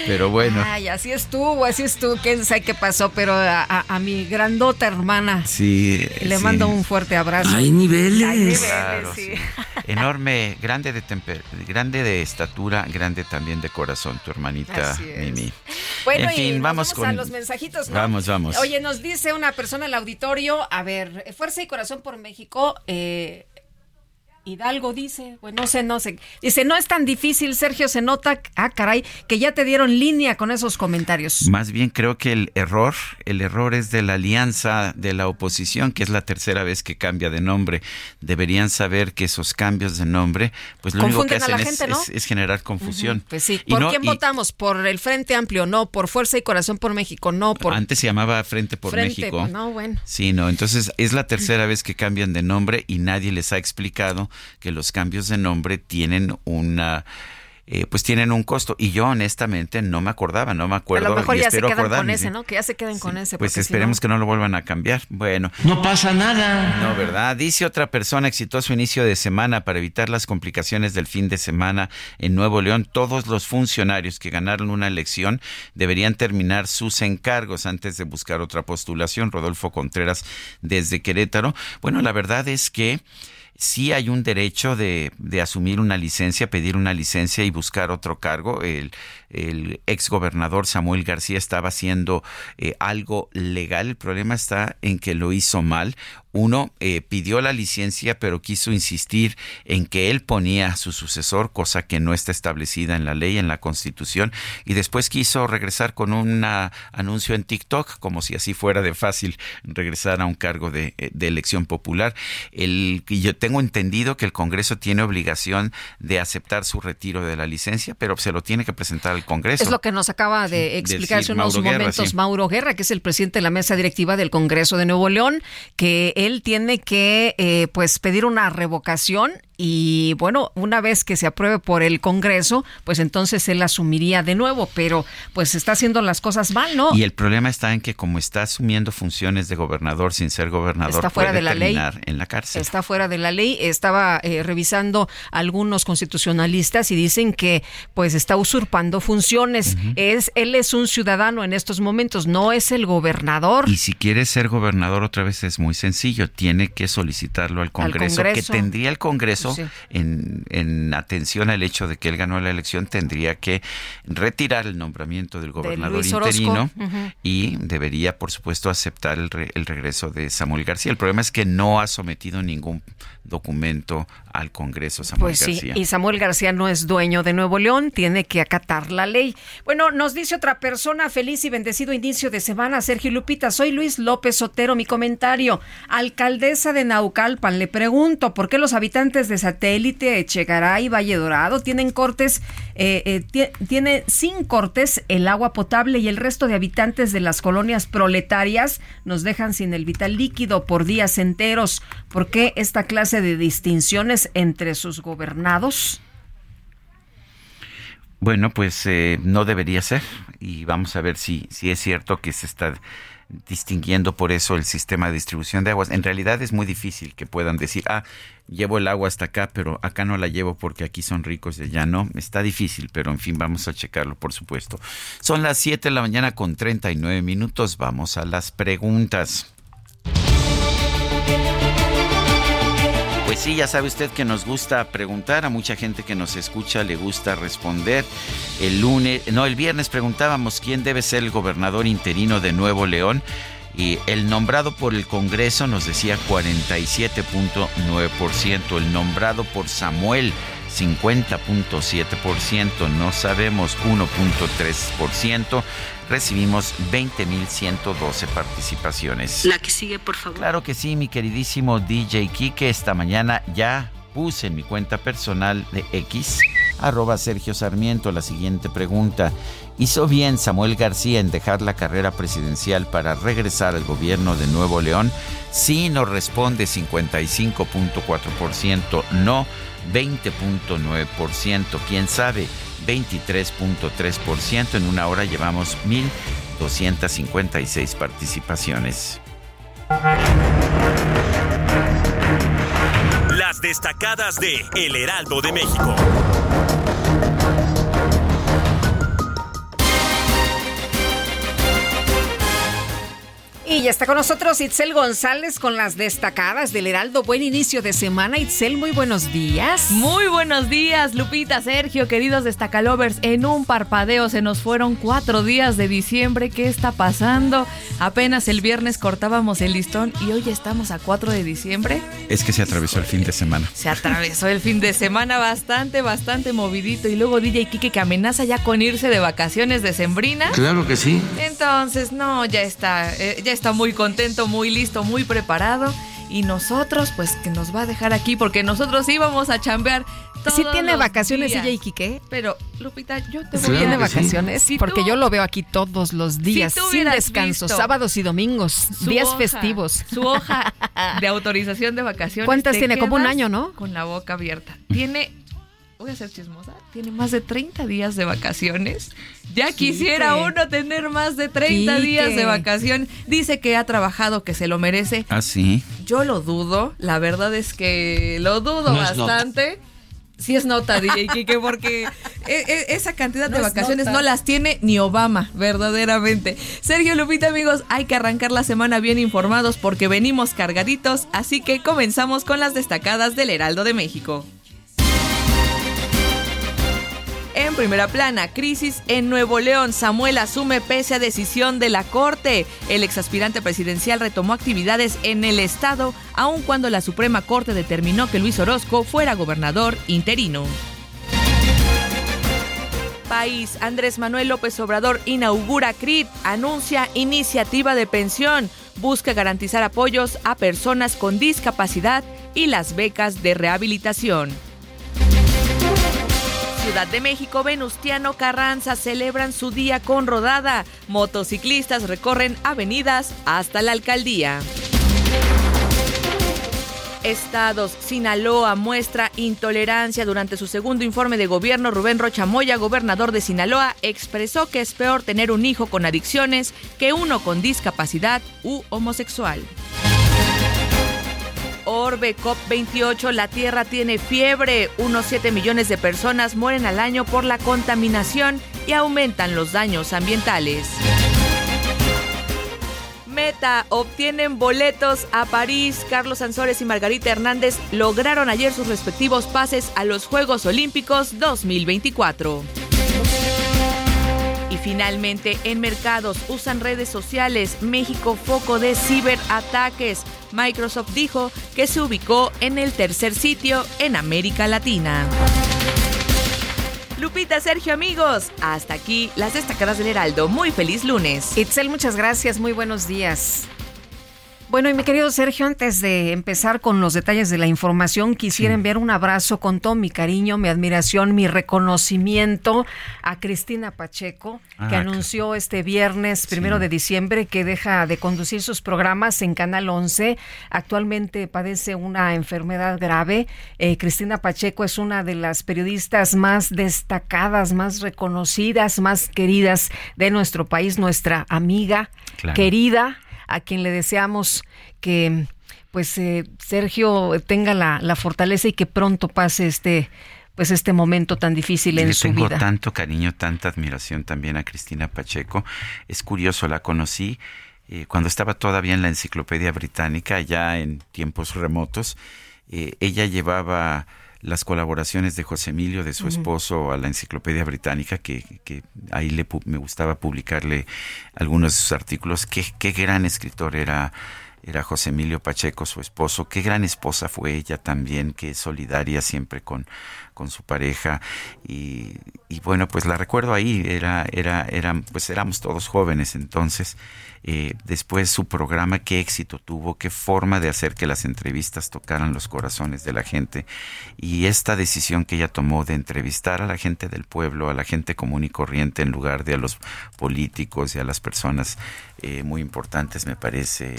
Speaker 1: pero bueno.
Speaker 2: Ay, así estuvo, así estuvo. Quién sabe qué pasó, pero a, mi grandota hermana.
Speaker 1: Sí.
Speaker 2: Le mando un fuerte abrazo.
Speaker 10: Hay niveles. Hay niveles,
Speaker 1: sí. Enorme, grande de temper, grande de estatura, grande también de corazón, tu hermanita Mimi.
Speaker 2: Bueno, en fin, vamos, con los mensajitos.
Speaker 1: Vamos, vamos.
Speaker 2: Oye, nos dice una persona el auditorio, a ver, Fuerza y Corazón por México, eh, Hidalgo dice, pues no sé, no sé. Dice, no es tan difícil, Sergio, se nota, ah, caray, que ya te dieron línea con esos comentarios.
Speaker 1: Más bien creo que el error, el error es de la alianza de la oposición, que es la tercera vez que cambia de nombre. Deberían saber que esos cambios de nombre, pues lo único que hacen es, generar confusión.
Speaker 2: Pues sí, ¿por quién votamos? ¿Por el Frente Amplio? No, por Fuerza y Corazón por México, no, por...
Speaker 1: Antes se llamaba Frente por México.
Speaker 2: No, bueno.
Speaker 1: Sí, no, entonces es la tercera vez que cambian de nombre y nadie les ha explicado que los cambios de nombre tienen una eh, pues tienen un costo. Y yo honestamente no me acordaba, no me acuerdo.
Speaker 2: A lo mejor ya se quedan con ese, ¿no? Que ya se queden con ese.
Speaker 1: Pues esperemos que no lo vuelvan a cambiar. Bueno.
Speaker 10: No pasa nada.
Speaker 1: No, ¿verdad? Dice otra persona, exitoso inicio de semana para evitar las complicaciones del fin de semana en Nuevo León. Todos los funcionarios que ganaron una elección deberían terminar sus encargos antes de buscar otra postulación. Rodolfo Contreras desde Querétaro. Bueno, la verdad es que sí hay un derecho de, de, asumir una licencia, pedir una licencia y buscar otro cargo. El, el ex gobernador Samuel García estaba haciendo eh, algo legal. El problema está en que lo hizo mal. Uno eh, pidió la licencia, pero quiso insistir en que él ponía a su sucesor, cosa que no está establecida en la ley, en la Constitución, y después quiso regresar con un anuncio en TikTok, como si así fuera de fácil regresar a un cargo de, eh, elección popular. El, yo tengo entendido que el Congreso tiene obligación de aceptar su retiro de la licencia, pero se lo tiene que presentar al Congreso.
Speaker 2: Es lo que nos acaba de explicar hace unos momentos Mauro Guerra, que es el presidente de la mesa directiva del Congreso de Nuevo León, que él tiene que eh, pues pedir una revocación y bueno, una vez que se apruebe por el Congreso, pues entonces él asumiría de nuevo, pero pues está haciendo las cosas mal, ¿no?
Speaker 1: Y el problema está en que como está asumiendo funciones de gobernador sin ser gobernador, está fuera de la ley en la cárcel.
Speaker 2: Está fuera de la ley. Estaba eh, revisando algunos constitucionalistas y dicen que pues está usurpando funciones. Es él es un ciudadano en estos momentos, no es el gobernador.
Speaker 1: Y si quiere ser gobernador otra vez es muy sencillo, tiene que solicitarlo al Congreso, que tendría el Congreso en, atención al hecho de que él ganó la elección, tendría que retirar el nombramiento del gobernador interino y debería, por supuesto, aceptar el, el regreso de Samuel García. El problema es que no ha sometido ningún documento al Congreso Samuel
Speaker 2: pues
Speaker 1: sí,
Speaker 2: y Samuel García no es dueño de Nuevo León, tiene que acatar la ley. Bueno, nos dice otra persona, feliz y bendecido inicio de semana, Sergio Lupita, soy Luis López Sotero, mi comentario. Alcaldesa de Naucalpan, le pregunto, ¿por qué los habitantes de Satélite, Echegaray y Valle Dorado tienen cortes, eh, eh tiene sin cortes el agua potable y el resto de habitantes de las colonias proletarias nos dejan sin el vital líquido por días enteros? ¿Por qué esta clase de distinciones entre sus gobernados?
Speaker 1: Bueno, pues eh, no debería ser y vamos a ver si, si es cierto que se está distinguiendo por eso el sistema de distribución de aguas. En realidad es muy difícil que puedan decir, ah, llevo el agua hasta acá, pero acá no la llevo porque aquí son ricos y allá no. Está difícil, pero en fin, vamos a checarlo, por supuesto. Son las 7 de la mañana con 39 minutos. Vamos a las preguntas. Pues sí, ya sabe usted que nos gusta preguntar, a mucha gente que nos escucha le gusta responder. El lunes, no, el viernes preguntábamos quién debe ser el gobernador interino de Nuevo León y el nombrado por el Congreso nos decía 47.9%, el nombrado por Samuel 50.7%, no sabemos 1.3%, recibimos 20.112 participaciones.
Speaker 15: La que sigue, por favor.
Speaker 1: Claro que sí, mi queridísimo DJ Kike, esta mañana ya puse en mi cuenta personal de X, arroba Sergio Sarmiento, la siguiente pregunta. ¿Hizo bien Samuel García en dejar la carrera presidencial para regresar al gobierno de Nuevo León? Sí, nos responde 55.4%, no 20.9%, quién sabe 23.3%. En una hora llevamos 1.256 participaciones.
Speaker 12: Las destacadas de El Heraldo de México.
Speaker 2: Y ya está con nosotros Itzel González con las destacadas del Heraldo. Buen inicio de semana. Itzel, muy buenos días.
Speaker 16: Muy buenos días, Lupita, Sergio, queridos destacalovers. En un parpadeo se nos fueron cuatro días de diciembre. ¿Qué está pasando? Apenas el viernes cortábamos el listón y hoy estamos a 4 de diciembre.
Speaker 1: Es que se atravesó el fin de semana.
Speaker 16: Se atravesó el fin de semana bastante, bastante movidito. Y luego DJ Kike que amenaza ya con irse de vacaciones de Sembrina.
Speaker 10: Claro que sí.
Speaker 16: Entonces, no, ya está, eh, ya está muy contento, muy listo, muy preparado. Y nosotros, pues que nos va a dejar aquí porque nosotros íbamos a chambear.
Speaker 2: ¿Sí
Speaker 16: todos
Speaker 2: tiene
Speaker 16: los
Speaker 2: vacaciones
Speaker 16: días.
Speaker 2: ella y Quique?
Speaker 16: Pero, Lupita, yo te
Speaker 2: ¿Sí
Speaker 16: voy a
Speaker 2: tiene vacaciones?
Speaker 16: Si
Speaker 2: porque yo lo veo aquí todos los días, sin descanso, sábados y domingos, días
Speaker 16: hoja,
Speaker 2: festivos.
Speaker 16: Su hoja de (laughs) autorización de vacaciones.
Speaker 2: ¿Cuántas tiene? Como un año, ¿no?
Speaker 16: Con la boca abierta. Tiene, voy a ser chismosa, tiene más de 30 días de vacaciones. Ya quisiera uno tener más de 30
Speaker 2: Quique.
Speaker 16: días de vacación. Dice que ha trabajado, que se lo merece.
Speaker 1: Ah, sí.
Speaker 16: Yo lo dudo, la verdad es que lo dudo
Speaker 1: No
Speaker 16: bastante. Sí es nota, DJ (laughs) Kike, porque e- e- esa cantidad de
Speaker 2: No
Speaker 16: vacaciones no las tiene ni Obama, verdaderamente. Sergio Lupita, amigos, hay que arrancar la semana bien informados porque venimos cargaditos, así que comenzamos con las destacadas del Heraldo de México. En primera plana, crisis en Nuevo León. Samuel asume pese a decisión de la Corte. El exaspirante presidencial retomó actividades en el estado, aun cuando la Suprema Corte determinó que Luis Orozco fuera gobernador interino. País, Andrés Manuel López Obrador inaugura CRIT, anuncia iniciativa de pensión, busca garantizar apoyos a personas con discapacidad y las becas de rehabilitación. Ciudad de México, Venustiano Carranza celebran su día con rodada. Motociclistas recorren avenidas hasta la alcaldía. Estados, Sinaloa muestra intolerancia durante su segundo informe de gobierno. Rubén Rocha Moya, gobernador de Sinaloa, expresó que es peor tener un hijo con adicciones que uno con discapacidad u homosexual. Orbe COP28, la Tierra tiene fiebre. Unos 7 millones de personas mueren al año por la contaminación y aumentan los daños ambientales. Meta obtienen boletos a París. Carlos Ansores y Margarita Hernández lograron ayer sus respectivos pases a los Juegos Olímpicos 2024. Y finalmente, en mercados usan redes sociales. México foco de ciberataques. Microsoft dijo que se ubicó en el tercer sitio en América Latina. Lupita, Sergio, amigos, hasta aquí las destacadas del Heraldo. Muy feliz lunes.
Speaker 2: Itzel, muchas gracias, muy buenos días. Bueno, y mi querido Sergio, antes de empezar con los detalles de la información, quisiera enviar un abrazo con todo mi cariño, mi admiración, mi reconocimiento a Cristina Pacheco,
Speaker 17: Ah,
Speaker 2: que anunció este viernes, primero de diciembre, que deja de conducir sus programas en Canal 11. Actualmente padece una enfermedad grave. Eh, Cristina Pacheco es una de las periodistas más destacadas, más reconocidas, más queridas de nuestro país, nuestra amiga
Speaker 17: Claro.
Speaker 2: querida a quien le deseamos que pues eh, Sergio tenga la, la fortaleza y que pronto pase este pues este momento tan difícil en
Speaker 1: Le
Speaker 2: su
Speaker 1: tengo
Speaker 2: vida.
Speaker 1: tanto cariño, tanta admiración también a Cristina Pacheco. Es curioso, la conocí eh, cuando estaba todavía en la Enciclopedia Británica, ya en tiempos remotos. Eh, ella llevaba las colaboraciones de José Emilio, de su esposo, a la Enciclopedia Británica, que, que ahí le, pu- me gustaba publicarle algunos de sus artículos. Qué, qué gran escritor era era José Emilio Pacheco, su esposo. Qué gran esposa fue ella también, qué solidaria siempre con, con su pareja y, y, bueno pues la recuerdo ahí era era eran pues éramos todos jóvenes entonces eh, después su programa qué éxito tuvo qué forma de hacer que las entrevistas tocaran los corazones de la gente. Y esta decisión que ella tomó de entrevistar a la gente del pueblo a la gente común y corriente en lugar de a los políticos y a las personas eh, muy importantes me parece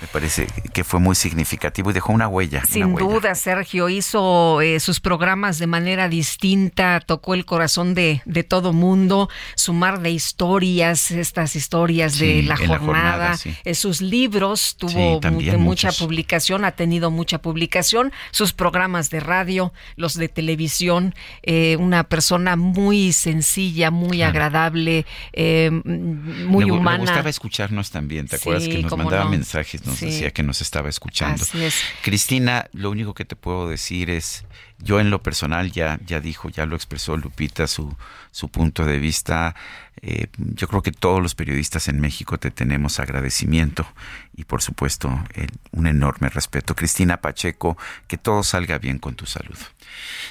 Speaker 1: me parece que fue muy significativo y dejó una huella
Speaker 2: sin duda Sergio hizo eh, sus programas de manera distinta, tocó el corazón de, de todo mundo, sumar de historias, estas historias de la jornada, eh, sus libros, tuvo mucha publicación, ha tenido mucha publicación, sus programas de radio, los de televisión, eh, una persona muy sencilla, muy agradable, muy humana. Me
Speaker 1: escucharnos también, ¿te acuerdas que nos mandaba mensajes, nos decía que nos estaba escuchando? Cristina, lo único que te puedo decir es yo en lo personal ya, ya dijo, ya lo expresó Lupita su, su punto de vista. Eh, yo creo que todos los periodistas en México te tenemos agradecimiento y por supuesto un enorme respeto. Cristina Pacheco, que todo salga bien con tu salud.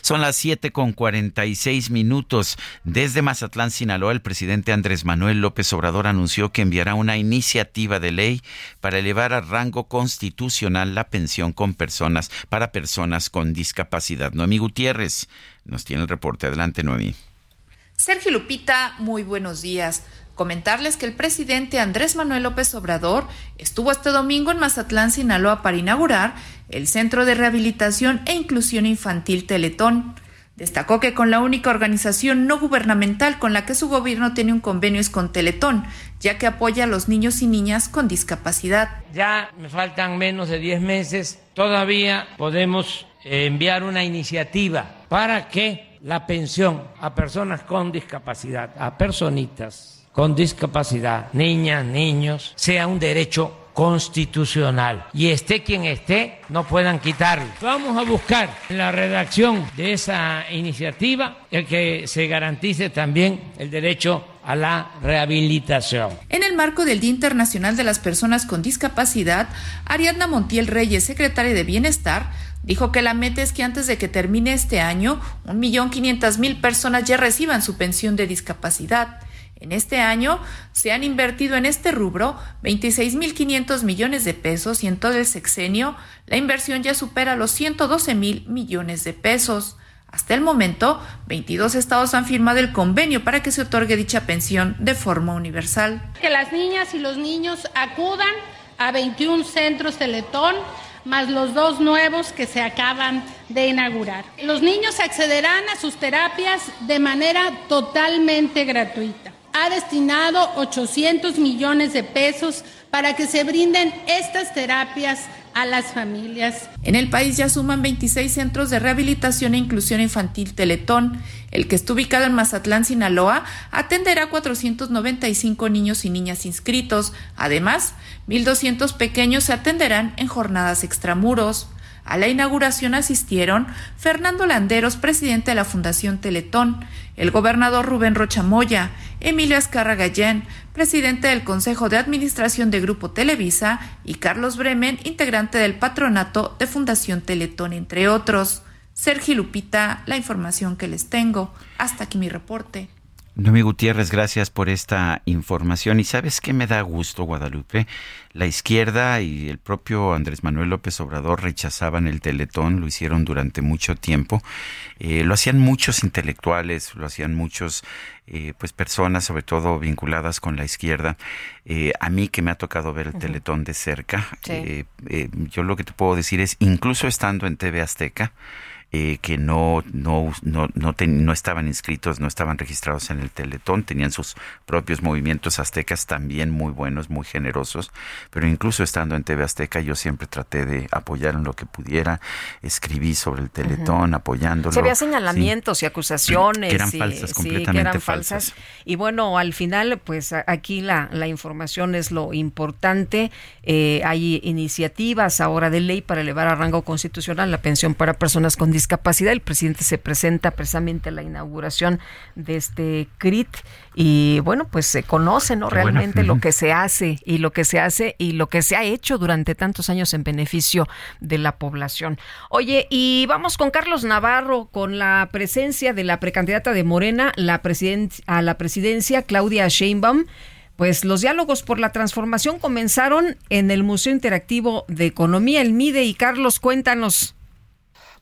Speaker 1: Son las 7 con 46 minutos. Desde Mazatlán, Sinaloa, el presidente Andrés Manuel López Obrador anunció que enviará una iniciativa de ley para elevar a rango constitucional la pensión con personas para personas con discapacidad. Noemí Gutiérrez nos tiene el reporte. Adelante, Noemí.
Speaker 15: Sergio Lupita, muy buenos días. Comentarles que el presidente Andrés Manuel López Obrador estuvo este domingo en Mazatlán, Sinaloa, para inaugurar el Centro de Rehabilitación e Inclusión Infantil Teletón. Destacó que con la única organización no gubernamental con la que su gobierno tiene un convenio es con Teletón, ya que apoya a los niños y niñas con discapacidad.
Speaker 10: Ya me faltan menos de 10 meses, todavía podemos enviar una iniciativa para que la pensión a personas con discapacidad, a personitas con discapacidad, niñas, niños, sea un derecho constitucional y esté quien esté, no puedan quitarlo. Vamos a buscar en la redacción de esa iniciativa el que se garantice también el derecho a la rehabilitación.
Speaker 15: En el marco del Día Internacional de las Personas con Discapacidad, Ariadna Montiel Reyes, secretaria de Bienestar, Dijo que la meta es que antes de que termine este año, un millón quinientas mil personas ya reciban su pensión de discapacidad. En este año se han invertido en este rubro 26.500 millones de pesos y en todo el sexenio la inversión ya supera los 112 mil millones de pesos. Hasta el momento, 22 estados han firmado el convenio para que se otorgue dicha pensión de forma universal.
Speaker 17: Que las niñas y los niños acudan a 21 centros Teletón más los dos nuevos que se acaban de inaugurar. Los niños accederán a sus terapias de manera totalmente gratuita. Ha destinado 800 millones de pesos para que se brinden estas terapias a las familias.
Speaker 15: En el país ya suman 26 centros de rehabilitación e inclusión infantil Teletón. El que está ubicado en Mazatlán, Sinaloa, atenderá a 495 niños y niñas inscritos. Además, 1.200 pequeños se atenderán en jornadas extramuros. A la inauguración asistieron Fernando Landeros, presidente de la Fundación Teletón, el gobernador Rubén Rochamoya, Emilio Escarra Gallén, presidente del Consejo de Administración de Grupo Televisa, y Carlos Bremen, integrante del patronato de Fundación Teletón, entre otros. Sergio Lupita, la información que les tengo. Hasta aquí mi reporte.
Speaker 1: Noemí Gutiérrez, gracias por esta información. Y sabes qué me da gusto, Guadalupe. La izquierda y el propio Andrés Manuel López Obrador rechazaban el teletón, lo hicieron durante mucho tiempo. Eh, lo hacían muchos intelectuales, lo hacían muchos, eh, pues personas, sobre todo vinculadas con la izquierda. Eh, a mí que me ha tocado ver el teletón de cerca, yo lo que te puedo decir es, incluso estando en TV Azteca, eh, que no, no, no, no, no, estaban inscritos, no estaban registrados en el Teletón, tenían sus propios movimientos aztecas también muy buenos, muy generosos, pero incluso estando en TV Azteca yo siempre traté de apoyar en lo que pudiera, escribí sobre el Teletón, apoyándolo.
Speaker 2: Se había señalamientos y acusaciones.
Speaker 1: Que eran falsas, completamente falsas.
Speaker 2: Y bueno, al final, pues aquí la, la información es lo importante. Eh, hay iniciativas ahora de ley para elevar a rango constitucional la pensión para personas con discapacidad. El presidente se presenta precisamente a la inauguración de este CRIT y bueno, pues se conoce ¿no? realmente lo que se hace y lo que se hace y lo que se ha hecho durante tantos años en beneficio de la población. Oye, y vamos con Carlos Navarro, con la presencia de la precandidata de Morena la a la presidencia, Claudia Sheinbaum. Pues los diálogos por la transformación comenzaron en el Museo Interactivo de Economía, el MIDE. Y Carlos, cuéntanos.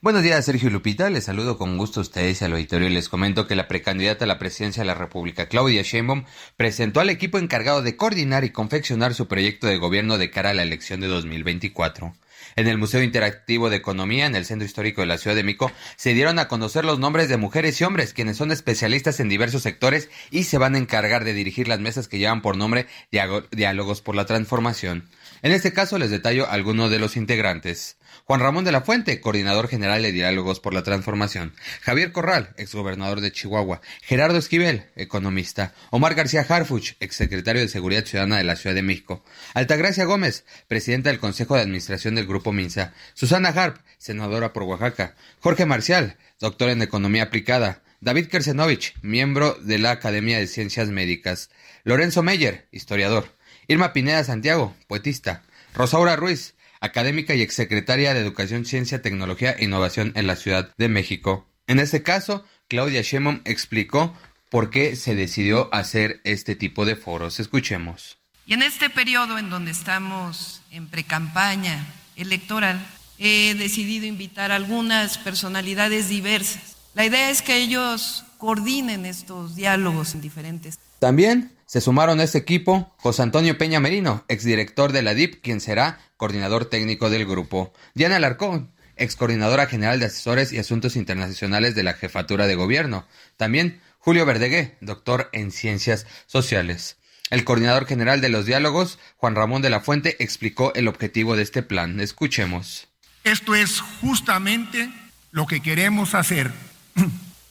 Speaker 18: Buenos días, Sergio Lupita. Les saludo con gusto a ustedes y al auditorio y les comento que la precandidata a la presidencia de la República, Claudia Sheinbaum, presentó al equipo encargado de coordinar y confeccionar su proyecto de gobierno de cara a la elección de 2024. En el Museo Interactivo de Economía, en el Centro Histórico de la Ciudad de Mico, se dieron a conocer los nombres de mujeres y hombres, quienes son especialistas en diversos sectores y se van a encargar de dirigir las mesas que llevan por nombre Diálogos por la Transformación. En este caso les detallo algunos de los integrantes. Juan Ramón de la Fuente, coordinador general de Diálogos por la Transformación. Javier Corral, exgobernador de Chihuahua. Gerardo Esquivel, economista. Omar García Harfuch, exsecretario de Seguridad Ciudadana de la Ciudad de México. Altagracia Gómez, presidenta del Consejo de Administración del Grupo Minsa. Susana Harp, senadora por Oaxaca. Jorge Marcial, doctor en Economía Aplicada. David Kersenovich, miembro de la Academia de Ciencias Médicas. Lorenzo Meyer, historiador. Irma Pineda Santiago, poetista. Rosaura Ruiz, académica y exsecretaria de Educación, Ciencia, Tecnología e Innovación en la Ciudad de México. En este caso, Claudia Sheinbaum explicó por qué se decidió hacer este tipo de foros. Escuchemos.
Speaker 19: Y en este periodo en donde estamos en precampaña electoral, he decidido invitar a algunas personalidades diversas. La idea es que ellos coordinen estos diálogos en diferentes.
Speaker 18: También se sumaron a este equipo José Antonio Peña Merino, exdirector de la DIP, quien será coordinador técnico del grupo. Diana Alarcón, ex coordinadora general de asesores y asuntos internacionales de la jefatura de gobierno. También Julio Verdegué, doctor en ciencias sociales. El coordinador general de los diálogos, Juan Ramón de la Fuente, explicó el objetivo de este plan. Escuchemos.
Speaker 20: Esto es justamente lo que queremos hacer. (clears throat)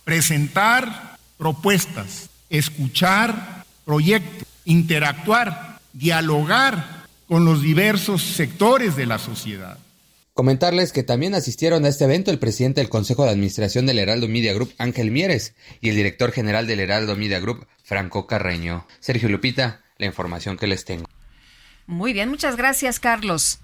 Speaker 20: Presentar propuestas, escuchar proyectos, interactuar, dialogar con los diversos sectores de la sociedad.
Speaker 18: Comentarles que también asistieron a este evento el presidente del Consejo de Administración del Heraldo Media Group, Ángel Mieres, y el director general del Heraldo Media Group, Franco Carreño. Sergio Lupita, la información que les tengo.
Speaker 2: Muy bien, muchas gracias, Carlos.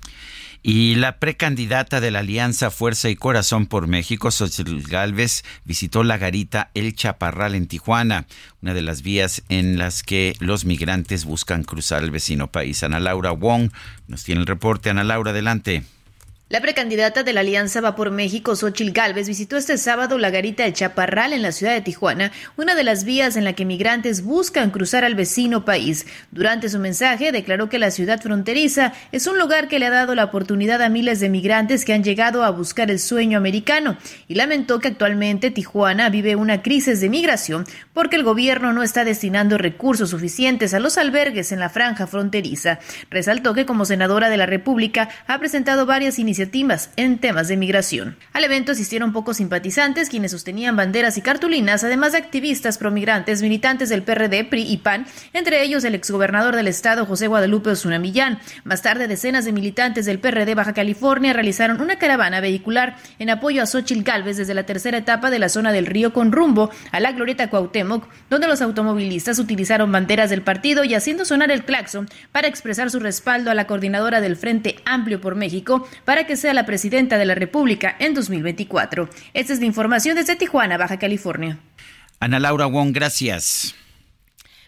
Speaker 1: Y la precandidata de la Alianza Fuerza y Corazón por México, Xochitl Galvez, visitó la garita El Chaparral en Tijuana, una de las vías en las que los migrantes buscan cruzar el vecino país. Ana Laura Wong nos tiene el reporte. Ana Laura, adelante.
Speaker 21: La precandidata de la Alianza Va por México, Xochil Gálvez, visitó este sábado la garita de Chaparral en la ciudad de Tijuana, una de las vías en la que migrantes buscan cruzar al vecino país. Durante su mensaje, declaró que la ciudad fronteriza es un lugar que le ha dado la oportunidad a miles de migrantes que han llegado a buscar el sueño americano y lamentó que actualmente Tijuana vive una crisis de migración porque el gobierno no está destinando recursos suficientes a los albergues en la franja fronteriza. Resaltó que como senadora de la República ha presentado varias iniciativas iniciativas en temas de migración. Al evento asistieron pocos simpatizantes quienes sostenían banderas y cartulinas, además de activistas promigrantes, militantes del PRD, PRI y PAN, entre ellos el exgobernador del estado José Guadalupe Osuna Millán. Más tarde, decenas de militantes del PRD Baja California realizaron una caravana vehicular en apoyo a Xochitl Galvez desde la tercera etapa de la zona del río con rumbo a la glorieta Cuauhtémoc, donde los automovilistas utilizaron banderas del partido y haciendo sonar el claxon para expresar su respaldo a la coordinadora del Frente Amplio por México para que sea la presidenta de la República en 2024. Esta es la información desde Tijuana, Baja California.
Speaker 1: Ana Laura Wong, gracias.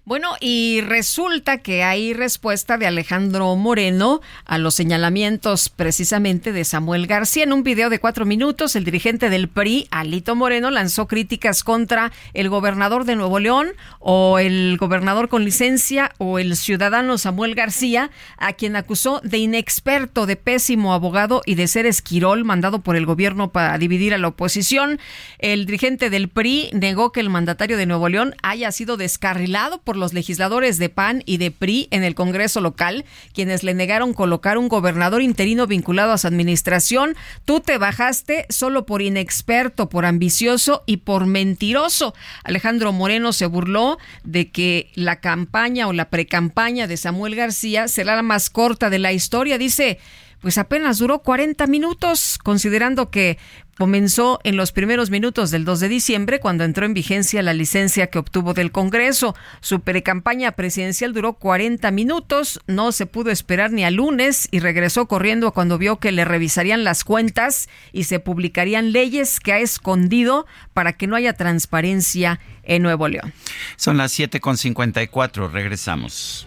Speaker 2: Bueno, y resulta que hay respuesta de Alejandro Moreno a los señalamientos precisamente de Samuel García. En un video de cuatro minutos, el dirigente del PRI, Alito Moreno, lanzó críticas contra el gobernador de Nuevo León o el gobernador con licencia o el ciudadano Samuel García, a quien acusó de inexperto, de pésimo abogado y de ser esquirol mandado por el gobierno para dividir a la oposición. El dirigente del PRI negó que el mandatario de Nuevo León haya sido descarrilado los legisladores de PAN y de PRI en el Congreso local, quienes le negaron colocar un gobernador interino vinculado a su administración. Tú te bajaste solo por inexperto, por ambicioso y por mentiroso. Alejandro Moreno se burló de que la campaña o la precampaña de Samuel García será la más corta de la historia. Dice, pues apenas duró 40 minutos, considerando que comenzó en los primeros minutos del 2 de diciembre cuando entró en vigencia la licencia que obtuvo del Congreso. Su precampaña presidencial duró 40 minutos, no se pudo esperar ni a lunes y regresó corriendo cuando vio que le revisarían las cuentas y se publicarían leyes que ha escondido para que no haya transparencia en Nuevo León.
Speaker 1: Son las 7.54, regresamos.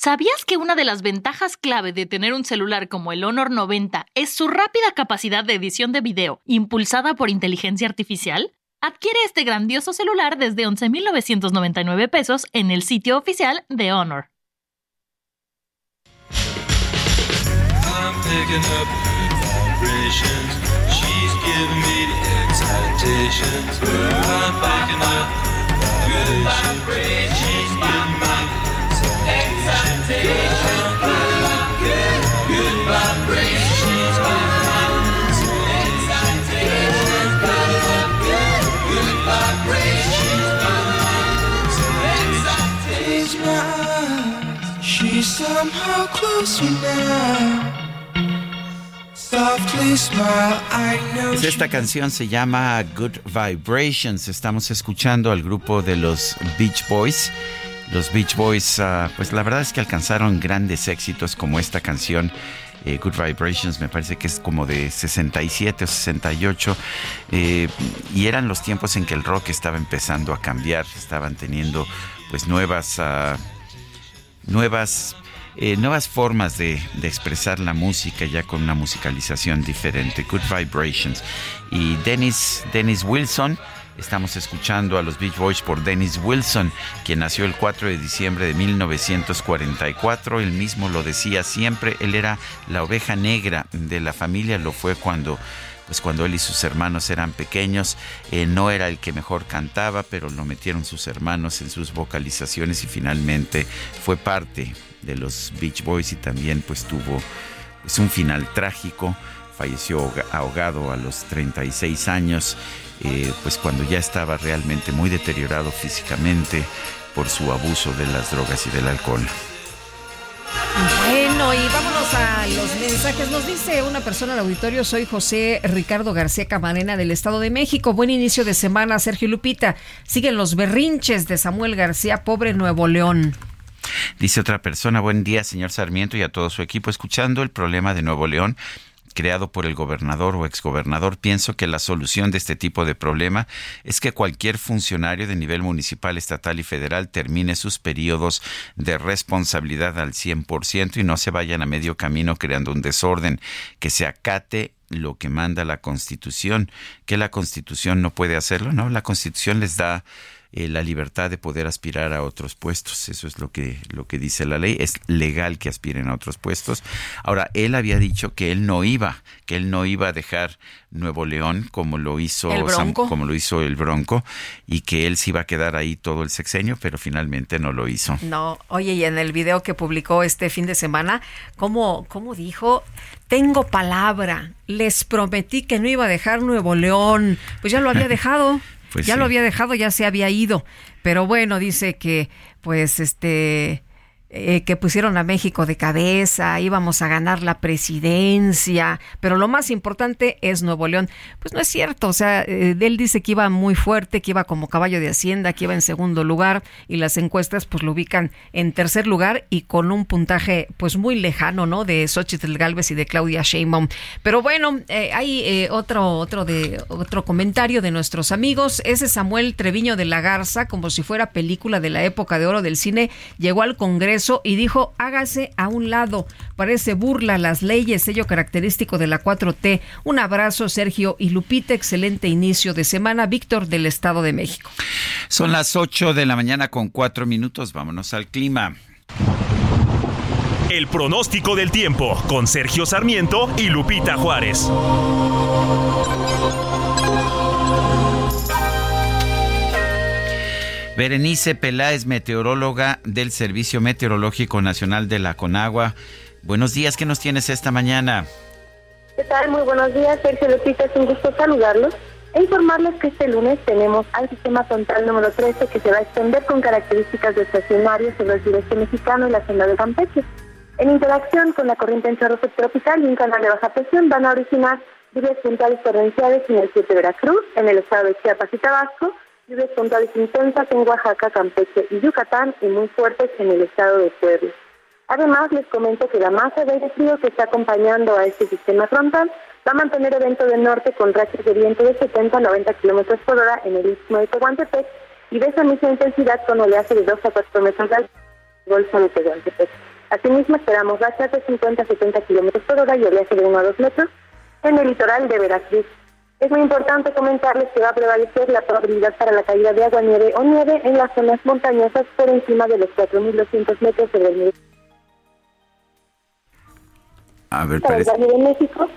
Speaker 22: ¿Sabías que una de las ventajas clave de tener un celular como el Honor 90 es su rápida capacidad de edición de video impulsada por inteligencia artificial? Adquiere este grandioso celular desde 11.999 pesos en el sitio oficial de Honor.
Speaker 1: Pues esta canción se llama Good Vibrations. Estamos escuchando al grupo de los Beach Boys los Beach Boys, ah, pues la verdad es que alcanzaron grandes éxitos como esta canción. Eh, Good Vibrations me parece que es como de 67 o 68 eh, y eran los tiempos en que el rock estaba empezando a cambiar estaban teniendo pues nuevas ah, nuevas eh, nuevas formas de, de, expresar la música ya con una musicalización diferente Good Vibrations y Dennis Dennis Wilson Estamos escuchando a los Beach Boys por Dennis Wilson, quien nació el 4 de diciembre de 1944. Él mismo lo decía siempre, él era la oveja negra de la familia, lo fue cuando pues cuando él y sus hermanos eran pequeños, eh, no era el que mejor cantaba, pero lo metieron sus hermanos en sus vocalizaciones y finalmente fue parte de los Beach Boys y también pues tuvo pues, un final trágico, falleció ahogado a los 36 años eh, pues cuando ya estaba realmente muy deteriorado físicamente por su abuso de las drogas y del alcohol.
Speaker 2: Bueno, y vámonos a los mensajes. Nos dice una persona al auditorio, soy José Ricardo García Camarena del Estado de México. Buen inicio de semana, Sergio Lupita. Siguen los berrinches de Samuel García, pobre Nuevo León.
Speaker 1: Dice otra persona, buen día, señor Sarmiento, y a todo su equipo. Escuchando el problema de Nuevo León, creado por el gobernador o exgobernador, pienso que la solución de este tipo de problema es que cualquier funcionario de nivel municipal, estatal y federal termine sus periodos de responsabilidad al 100% y no se vayan a medio camino creando un desorden, que se acate lo que manda la Constitución, que la Constitución no puede hacerlo, ¿no? La Constitución les da eh, la libertad de poder aspirar a otros puestos. Eso es lo que, lo que dice la ley. Es legal que aspiren a otros puestos. Ahora, él había dicho que él no iba, que él no iba a dejar Nuevo León como lo hizo como lo hizo el Bronco y que él se iba a quedar ahí todo el sexenio, pero finalmente no lo hizo.
Speaker 2: No, oye, y en el video que publicó este fin de semana, ¿cómo, cómo dijo? Tengo palabra, les prometí que no iba a dejar Nuevo León. Pues ya lo había (laughs) dejado. Pues ya lo había dejado, ya se había ido. Pero bueno, dice que, pues, este, eh, que pusieron a México de cabeza, íbamos a ganar la presidencia, pero lo más importante es Nuevo León. Pues no es cierto, o sea, eh, él dice que iba muy fuerte, que iba como caballo de Hacienda, que iba en segundo lugar y las encuestas pues lo ubican en tercer lugar y con un puntaje pues muy lejano, ¿no? De Xochitl Galvez y de Claudia Sheinbaum. Pero bueno, eh, hay otro otro de otro comentario de nuestros amigos, ese Samuel Treviño de la Garza, como si fuera película de la época de oro del cine, llegó al Congreso y dijo, hágase a un lado. Parece burla las leyes, sello característico de la 4T. Un abrazo, Sergio y Lupita. Excelente inicio de semana. Víctor del Estado de México.
Speaker 1: Son las 8 de la mañana con cuatro minutos. Vámonos al clima.
Speaker 12: El pronóstico del tiempo con Sergio Sarmiento y Lupita Juárez.
Speaker 1: Berenice Peláez, meteoróloga del Servicio Meteorológico Nacional de la Conagua. Buenos días, ¿qué nos tienes esta mañana?
Speaker 23: ¿Qué tal? Muy buenos días, Sergio Lupita, es un gusto saludarlos e informarles que este lunes tenemos al sistema frontal número 13 que se va a extender con características de estacionario sobre el sureste mexicano y la zona de Campeche. En interacción con la corriente en chorro subtropical y un canal de baja presión van a originar lluvias puntuales torrenciales en el sur de Veracruz, en el estado de Chiapas y Tabasco, lluvias puntuales intensas en Oaxaca, Campeche y Yucatán y muy fuertes en el estado de Puebla. Además, les comento que la masa de aire frío que está acompañando a este sistema frontal va a mantener el viento del norte con rachas de viento de 70 a 90 kilómetros por hora en el istmo de Tehuantepec y de esa misma intensidad con oleaje de 2 a 4 metros de altura en el golfo de Tehuantepec. Asimismo, esperamos rachas de 50 a 70 kilómetros por hora y oleaje de 1 a 2 metros en el litoral de Veracruz. Es muy importante comentarles que va a prevalecer la probabilidad para la caída de agua, nieve o nieve en las zonas montañosas por encima de los 4.200 metros sobre el nivel.
Speaker 1: A ver,
Speaker 23: para
Speaker 1: parece...
Speaker 23: el de México,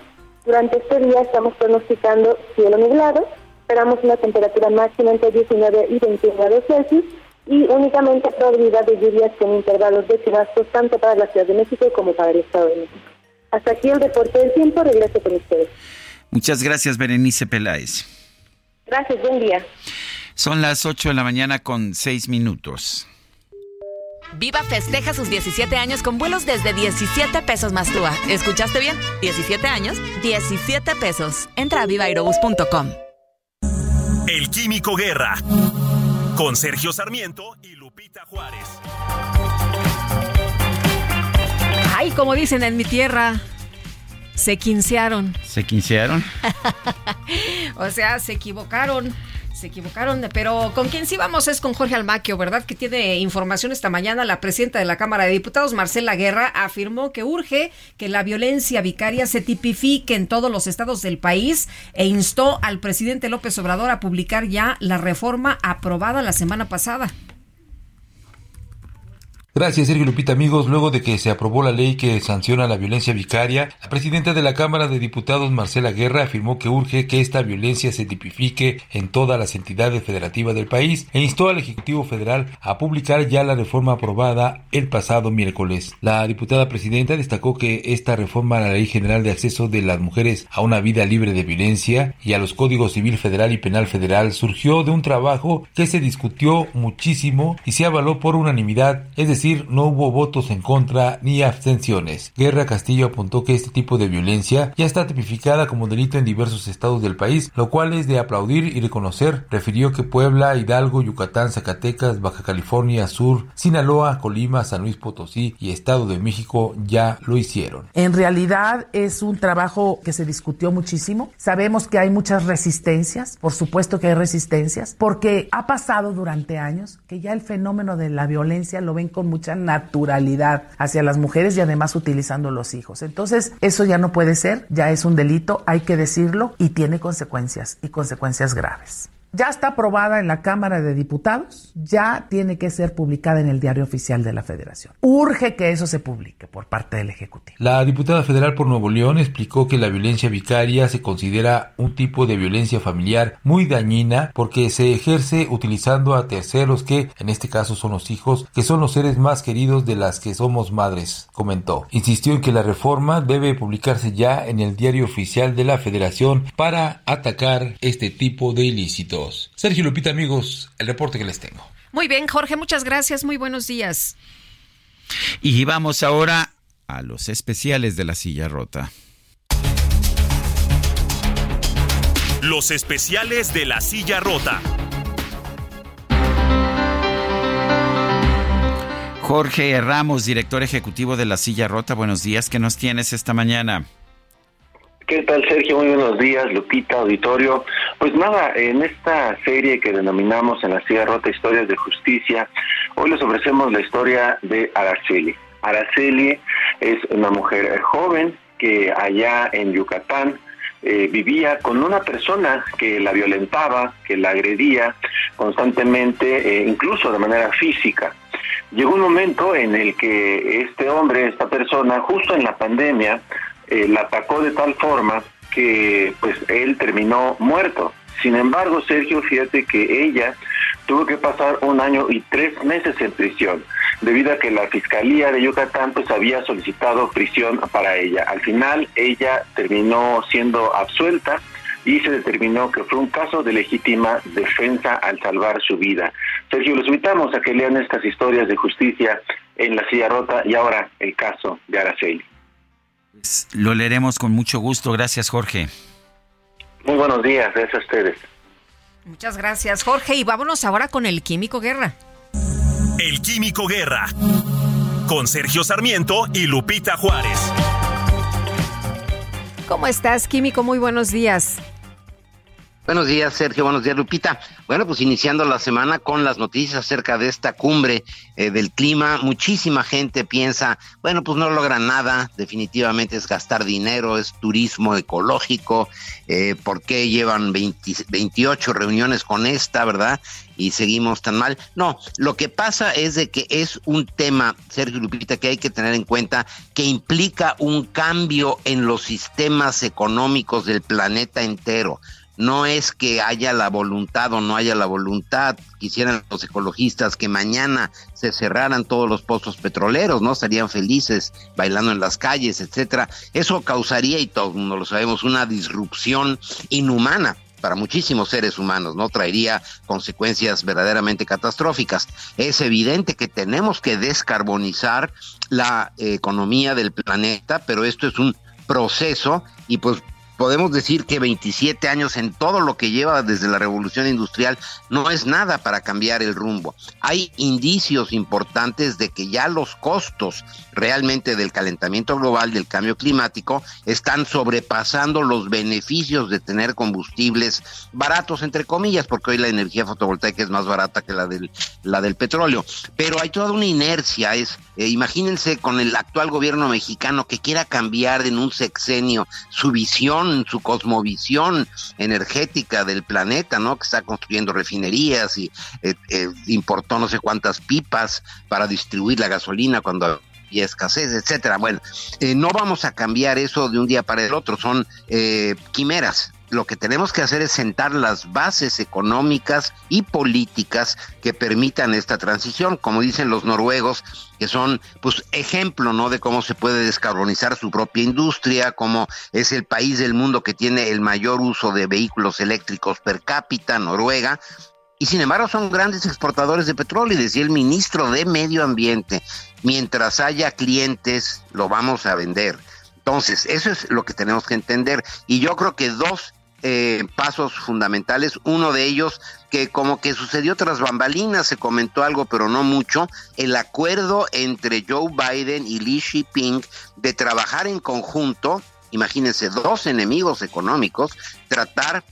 Speaker 23: durante este día estamos pronosticando cielo nublado, esperamos una temperatura máxima entre 19 y 21 grados Celsius y únicamente probabilidad de lluvias con intervalos de chubascos tanto para la Ciudad de México como para el Estado de México. Hasta aquí el reporte del tiempo, regreso con ustedes.
Speaker 1: Muchas gracias, Berenice Peláez.
Speaker 23: Gracias, buen día.
Speaker 1: Son las 8 de la mañana con 6 minutos.
Speaker 13: Viva festeja sus 17 años con vuelos desde 17 pesos más TUA. ¿Escuchaste bien? 17 años, 17 pesos. Entra a vivairobus.com.
Speaker 12: El Químico Guerra. Con Sergio Sarmiento y Lupita Juárez.
Speaker 2: Ay, como dicen en mi tierra, se quincearon.
Speaker 1: ¿Se quincearon? (laughs)
Speaker 2: o sea, se equivocaron. Se equivocaron, pero con quien sí vamos es con Jorge Almaquio, ¿verdad? Que tiene información esta mañana. La presidenta de la Cámara de Diputados, Marcela Guerra, afirmó que urge que la violencia vicaria se tipifique en todos los estados del país e instó al presidente López Obrador a publicar ya la reforma aprobada la semana pasada.
Speaker 24: Gracias, Sergio Lupita, amigos. Luego de que se aprobó la ley que sanciona la violencia vicaria, la presidenta de la Cámara de Diputados, Marcela Guerra, afirmó que urge que esta violencia se tipifique en todas las entidades federativas del país e instó al Ejecutivo Federal a publicar ya la reforma aprobada el pasado miércoles. La diputada presidenta destacó que esta reforma a la Ley General de Acceso de las Mujeres a una vida libre de violencia y a los Códigos Civil Federal y Penal Federal surgió de un trabajo que se discutió muchísimo y se avaló por unanimidad, es decir, no hubo votos en contra ni abstenciones. Guerra Castillo apuntó que este tipo de violencia ya está tipificada como delito en diversos estados del país, lo cual es de aplaudir y reconocer. Refirió que Puebla, Hidalgo, Yucatán, Zacatecas, Baja California Sur, Sinaloa, Colima, San Luis Potosí y Estado de México ya lo hicieron.
Speaker 25: En realidad es un trabajo que se discutió muchísimo. Sabemos que hay muchas resistencias, por supuesto que hay resistencias, porque ha pasado durante años que ya el fenómeno de la violencia lo ven con mucha naturalidad hacia las mujeres y además utilizando los hijos. Entonces, eso ya no puede ser, ya es un delito, hay que decirlo y tiene consecuencias y consecuencias graves. Ya está aprobada en la Cámara de Diputados, ya tiene que ser publicada en el Diario Oficial de la Federación. Urge que eso se publique por parte del Ejecutivo.
Speaker 24: La diputada federal por Nuevo León explicó que la violencia vicaria se considera un tipo de violencia familiar muy dañina porque se ejerce utilizando a terceros que, en este caso, son los hijos, que son los seres más queridos de las que somos madres, comentó. Insistió en que la reforma debe publicarse ya en el Diario Oficial de la Federación para atacar este tipo de Sergio Lupita, amigos, el reporte que les tengo.
Speaker 2: Muy bien, Jorge, muchas gracias. Muy buenos días.
Speaker 1: Y vamos ahora a los especiales de la silla rota.
Speaker 12: Los especiales de la silla rota.
Speaker 1: Jorge Ramos, director ejecutivo de La Silla Rota, buenos días. ¿Qué nos tienes esta mañana?
Speaker 26: ¿Qué tal, Sergio? Muy buenos días, Lupita, auditorio. Pues nada, en esta serie que denominamos en La Silla Rota Historias de Justicia, hoy les ofrecemos la historia de Araceli. Araceli es una mujer joven que allá en Yucatán eh, vivía con una persona que la violentaba, que la agredía constantemente, eh, incluso de manera física. Llegó un momento en el que este hombre, esta persona, justo en la pandemia, eh, la atacó de tal forma que pues él terminó muerto. Sin embargo, Sergio, fíjate que ella tuvo que pasar un año y tres meses en prisión, debido a que la Fiscalía de Yucatán pues había solicitado prisión para ella. Al final, ella terminó siendo absuelta y se determinó que fue un caso de legítima defensa al salvar su vida. Sergio, los invitamos a que lean estas historias de justicia en La Silla Rota y ahora el caso de Araceli.
Speaker 1: Pues, lo leeremos con mucho gusto. Gracias, Jorge.
Speaker 26: Muy buenos días, gracias a ustedes.
Speaker 2: Muchas gracias, Jorge. Y vámonos ahora con el Químico Guerra.
Speaker 12: El Químico Guerra. Con Sergio Sarmiento y Lupita Juárez.
Speaker 2: ¿Cómo estás, Químico? Muy buenos días.
Speaker 27: Buenos días, Sergio. Buenos días, Lupita. Bueno, pues iniciando la semana con las noticias acerca de esta cumbre eh, del clima, muchísima gente piensa, bueno, pues no logra nada, definitivamente es gastar dinero, es turismo ecológico, eh, ¿por qué llevan 28 reuniones con esta, verdad? Y seguimos tan mal. No, lo que pasa es de que es un tema, Sergio Lupita, que hay que tener en cuenta que implica un cambio en los sistemas económicos del planeta entero no es que haya la voluntad o no haya la voluntad, quisieran los ecologistas que mañana se cerraran todos los pozos petroleros, ¿no? Estarían felices bailando en las calles, etcétera. Eso causaría, y todo el mundo lo sabemos, una disrupción inhumana para muchísimos seres humanos, ¿no? Traería consecuencias verdaderamente catastróficas. Es evidente que tenemos que descarbonizar la economía del planeta, pero esto es un proceso y pues podemos decir que 27 años en todo lo que lleva desde la revolución industrial no es nada para cambiar el rumbo. Hay indicios importantes de que ya los costos realmente del calentamiento global, del cambio climático, están sobrepasando los beneficios de tener combustibles baratos, entre comillas, porque hoy la energía fotovoltaica es más barata que la del, la del petróleo. Pero hay toda una inercia, es, eh, imagínense con el actual gobierno mexicano que quiera cambiar en un sexenio su visión su cosmovisión energética del planeta, ¿no? Que está construyendo refinerías y eh, eh, importó no sé cuántas pipas para distribuir la gasolina cuando había escasez, etcétera. Bueno, eh, no vamos a cambiar eso de un día para el otro, son quimeras lo que tenemos que hacer es sentar las bases económicas y políticas que permitan esta transición, como dicen los noruegos, que son pues ejemplo, ¿no? de cómo se puede descarbonizar su propia industria, cómo es el país del mundo que tiene el mayor uso de vehículos eléctricos per cápita, Noruega, y sin embargo son grandes exportadores de petróleo y decía el ministro de Medio Ambiente, mientras haya clientes lo vamos a vender. Entonces, eso es lo que tenemos que entender. Y yo creo que dos eh, pasos fundamentales. Uno de ellos, que como que sucedió tras bambalinas, se comentó algo, pero no mucho, el acuerdo entre Joe Biden y Li Jinping de trabajar en conjunto, imagínense, dos enemigos económicos, tratar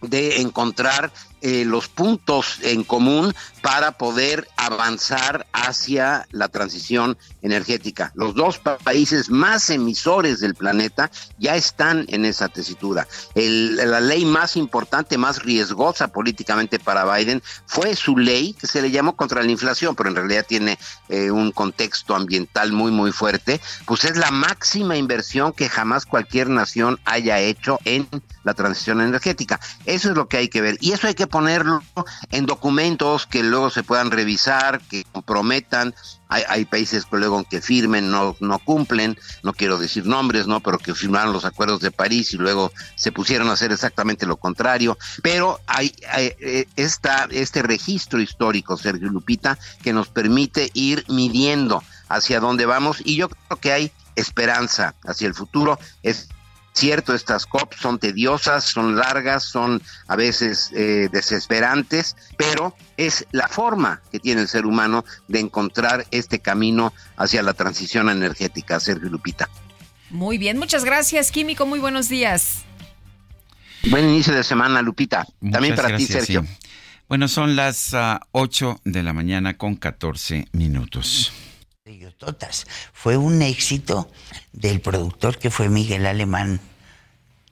Speaker 27: de encontrar eh, los puntos en común para poder avanzar hacia la transición energética. Los dos países más emisores del planeta ya están en esa tesitura. la ley más importante, más riesgosa políticamente para Biden fue su ley que se le llamó contra la inflación, pero en realidad tiene eh, un contexto ambiental muy, muy fuerte. Pues es la máxima inversión que jamás cualquier nación haya hecho en la transición energética. Eso es lo que hay que ver. Y eso hay que ponerlo en documentos que luego se puedan revisar, que comprometan. Hay, hay, países que luego que firmen no, no cumplen, no quiero decir nombres, ¿no? Pero que firmaron los acuerdos de París y luego se pusieron a hacer exactamente lo contrario. Pero hay, hay eh, esta, este registro histórico, Sergio Lupita, que nos permite ir midiendo hacia dónde vamos y yo creo que hay esperanza hacia el futuro. Es cierto, estas COP son tediosas, son largas, son a veces eh, desesperantes, pero es la forma que tiene el ser humano de encontrar este camino hacia la transición energética, Sergio Lupita.
Speaker 2: Muy bien, muchas gracias, Químico, muy buenos días.
Speaker 27: Buen inicio de semana, Lupita. También para ti, Sergio.
Speaker 1: Bueno, son las uh, ah, 8 de la mañana con 14 minutos.
Speaker 28: Fue un éxito del productor que fue Miguel Alemán,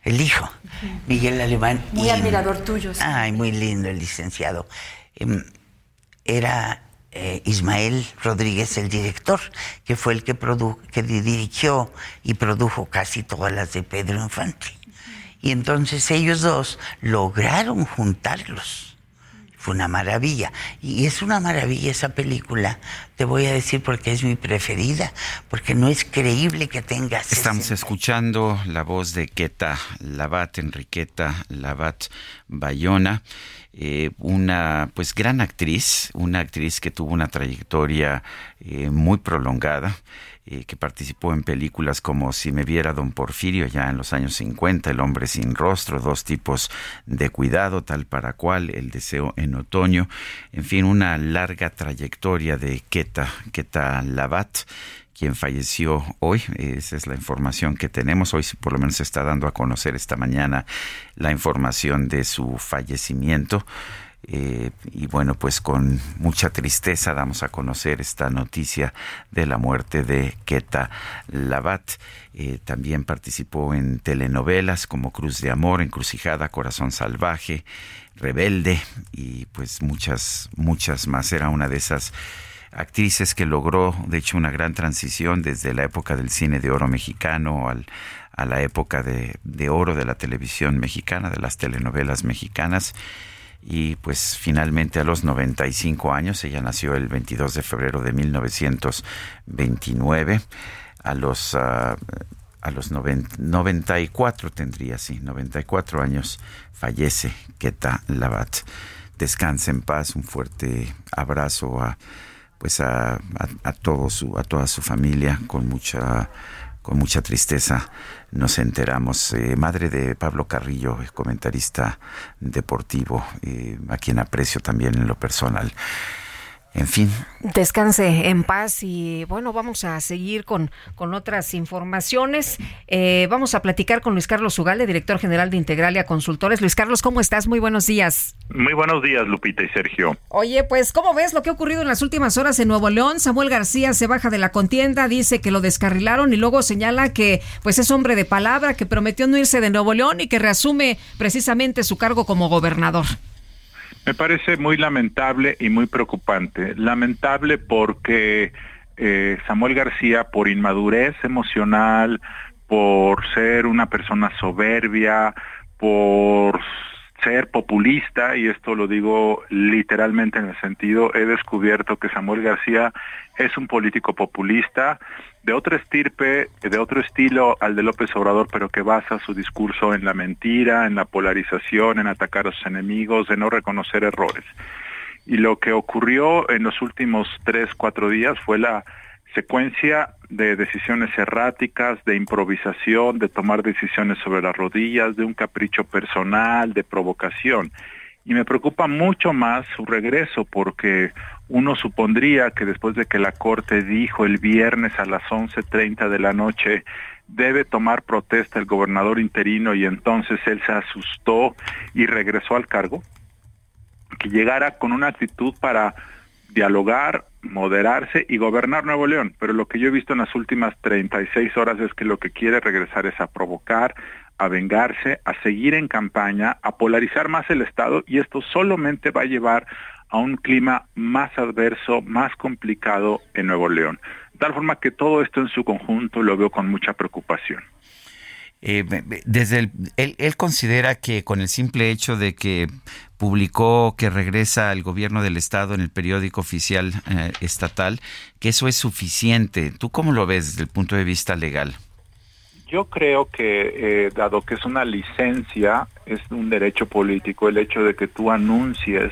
Speaker 28: el hijo. Miguel Alemán.
Speaker 21: Muy admirador tuyo.
Speaker 28: Ay, muy lindo el licenciado. Em, era eh, Ismael Rodríguez el director, que fue el que, que dirigió y produjo casi todas las de Pedro Infante. Y entonces ellos dos lograron juntarlos fue una maravilla. Y es una maravilla esa película, te voy a decir porque es mi preferida, porque no es creíble que tengas...
Speaker 1: Estamos escuchando la voz de Queta Labat, Enriqueta Labat Bayona. Eh, una pues gran actriz, una actriz que tuvo una trayectoria eh, muy prolongada. Eh, que participó en películas como Si me viera don Porfirio ya en los años 50, El hombre sin rostro, Dos tipos de cuidado, tal para cual, El deseo en otoño, en fin, una larga trayectoria de Queta, Queta Labat quien falleció hoy. Esa es la información que tenemos. Hoy por lo menos se está dando a conocer esta mañana la información de su fallecimiento. Eh, y bueno, pues con mucha tristeza damos a conocer esta noticia de la muerte de Keta Labat. Eh, también participó en telenovelas como Cruz de Amor, Encrucijada, Corazón Salvaje, Rebelde y pues muchas, muchas más. Era una de esas actrices que logró, de hecho, una gran transición desde la época del cine de oro mexicano al, a la época de, de oro de la televisión mexicana, de las telenovelas mexicanas y pues finalmente a los 95 años, ella nació el 22 de febrero de 1929, a los, uh, a los 94 tendría, sí, 94 años, fallece Keta Labat. Descanse en paz, un fuerte abrazo a pues a, a, todo su, a toda su familia con mucha con mucha tristeza nos enteramos. Eh, madre de Pablo Carrillo, comentarista deportivo, eh, a quien aprecio también en lo personal. En fin.
Speaker 2: Descanse en paz y bueno, vamos a seguir con, con otras informaciones. Eh, vamos a platicar con Luis Carlos Ugale, director general de Integralia Consultores. Luis Carlos, ¿cómo estás? Muy buenos días.
Speaker 29: Muy buenos días, Lupita y Sergio.
Speaker 2: Oye, pues, ¿cómo ves lo que ha ocurrido en las últimas horas en Nuevo León? Samuel García se baja de la contienda, dice que lo descarrilaron y luego señala que pues es hombre de palabra, que prometió no irse de Nuevo León y que reasume precisamente su cargo como gobernador.
Speaker 29: Me parece muy lamentable y muy preocupante. Lamentable porque eh, Samuel García, por inmadurez emocional, por ser una persona soberbia, por ser populista, y esto lo digo literalmente en el sentido, he descubierto que Samuel García es un político populista, de otra estirpe, de otro estilo al de López Obrador, pero que basa su discurso en la mentira, en la polarización, en atacar a sus enemigos, en no reconocer errores. Y lo que ocurrió en los últimos tres, cuatro días fue la secuencia de decisiones erráticas, de improvisación, de tomar decisiones sobre las rodillas, de un capricho personal, de provocación. Y me preocupa mucho más su regreso porque uno supondría que después de que la Corte dijo el viernes a las 11.30 de la noche debe tomar protesta el gobernador interino y entonces él se asustó y regresó al cargo, que llegara con una actitud para dialogar, moderarse y gobernar Nuevo León. Pero lo que yo he visto en las últimas 36 horas es que lo que quiere regresar es a provocar, a vengarse, a seguir en campaña, a polarizar más el Estado y esto solamente va a llevar a un clima más adverso, más complicado en Nuevo León. De tal forma que todo esto en su conjunto lo veo con mucha preocupación.
Speaker 1: Eh, desde el, él, considera que con el simple hecho de que publicó que regresa al gobierno del estado en el periódico oficial eh, estatal, que eso es suficiente. ¿Tú cómo lo ves desde el punto de vista legal?
Speaker 29: Yo creo que, eh, dado que es una licencia, es un derecho político el hecho de que tú anuncies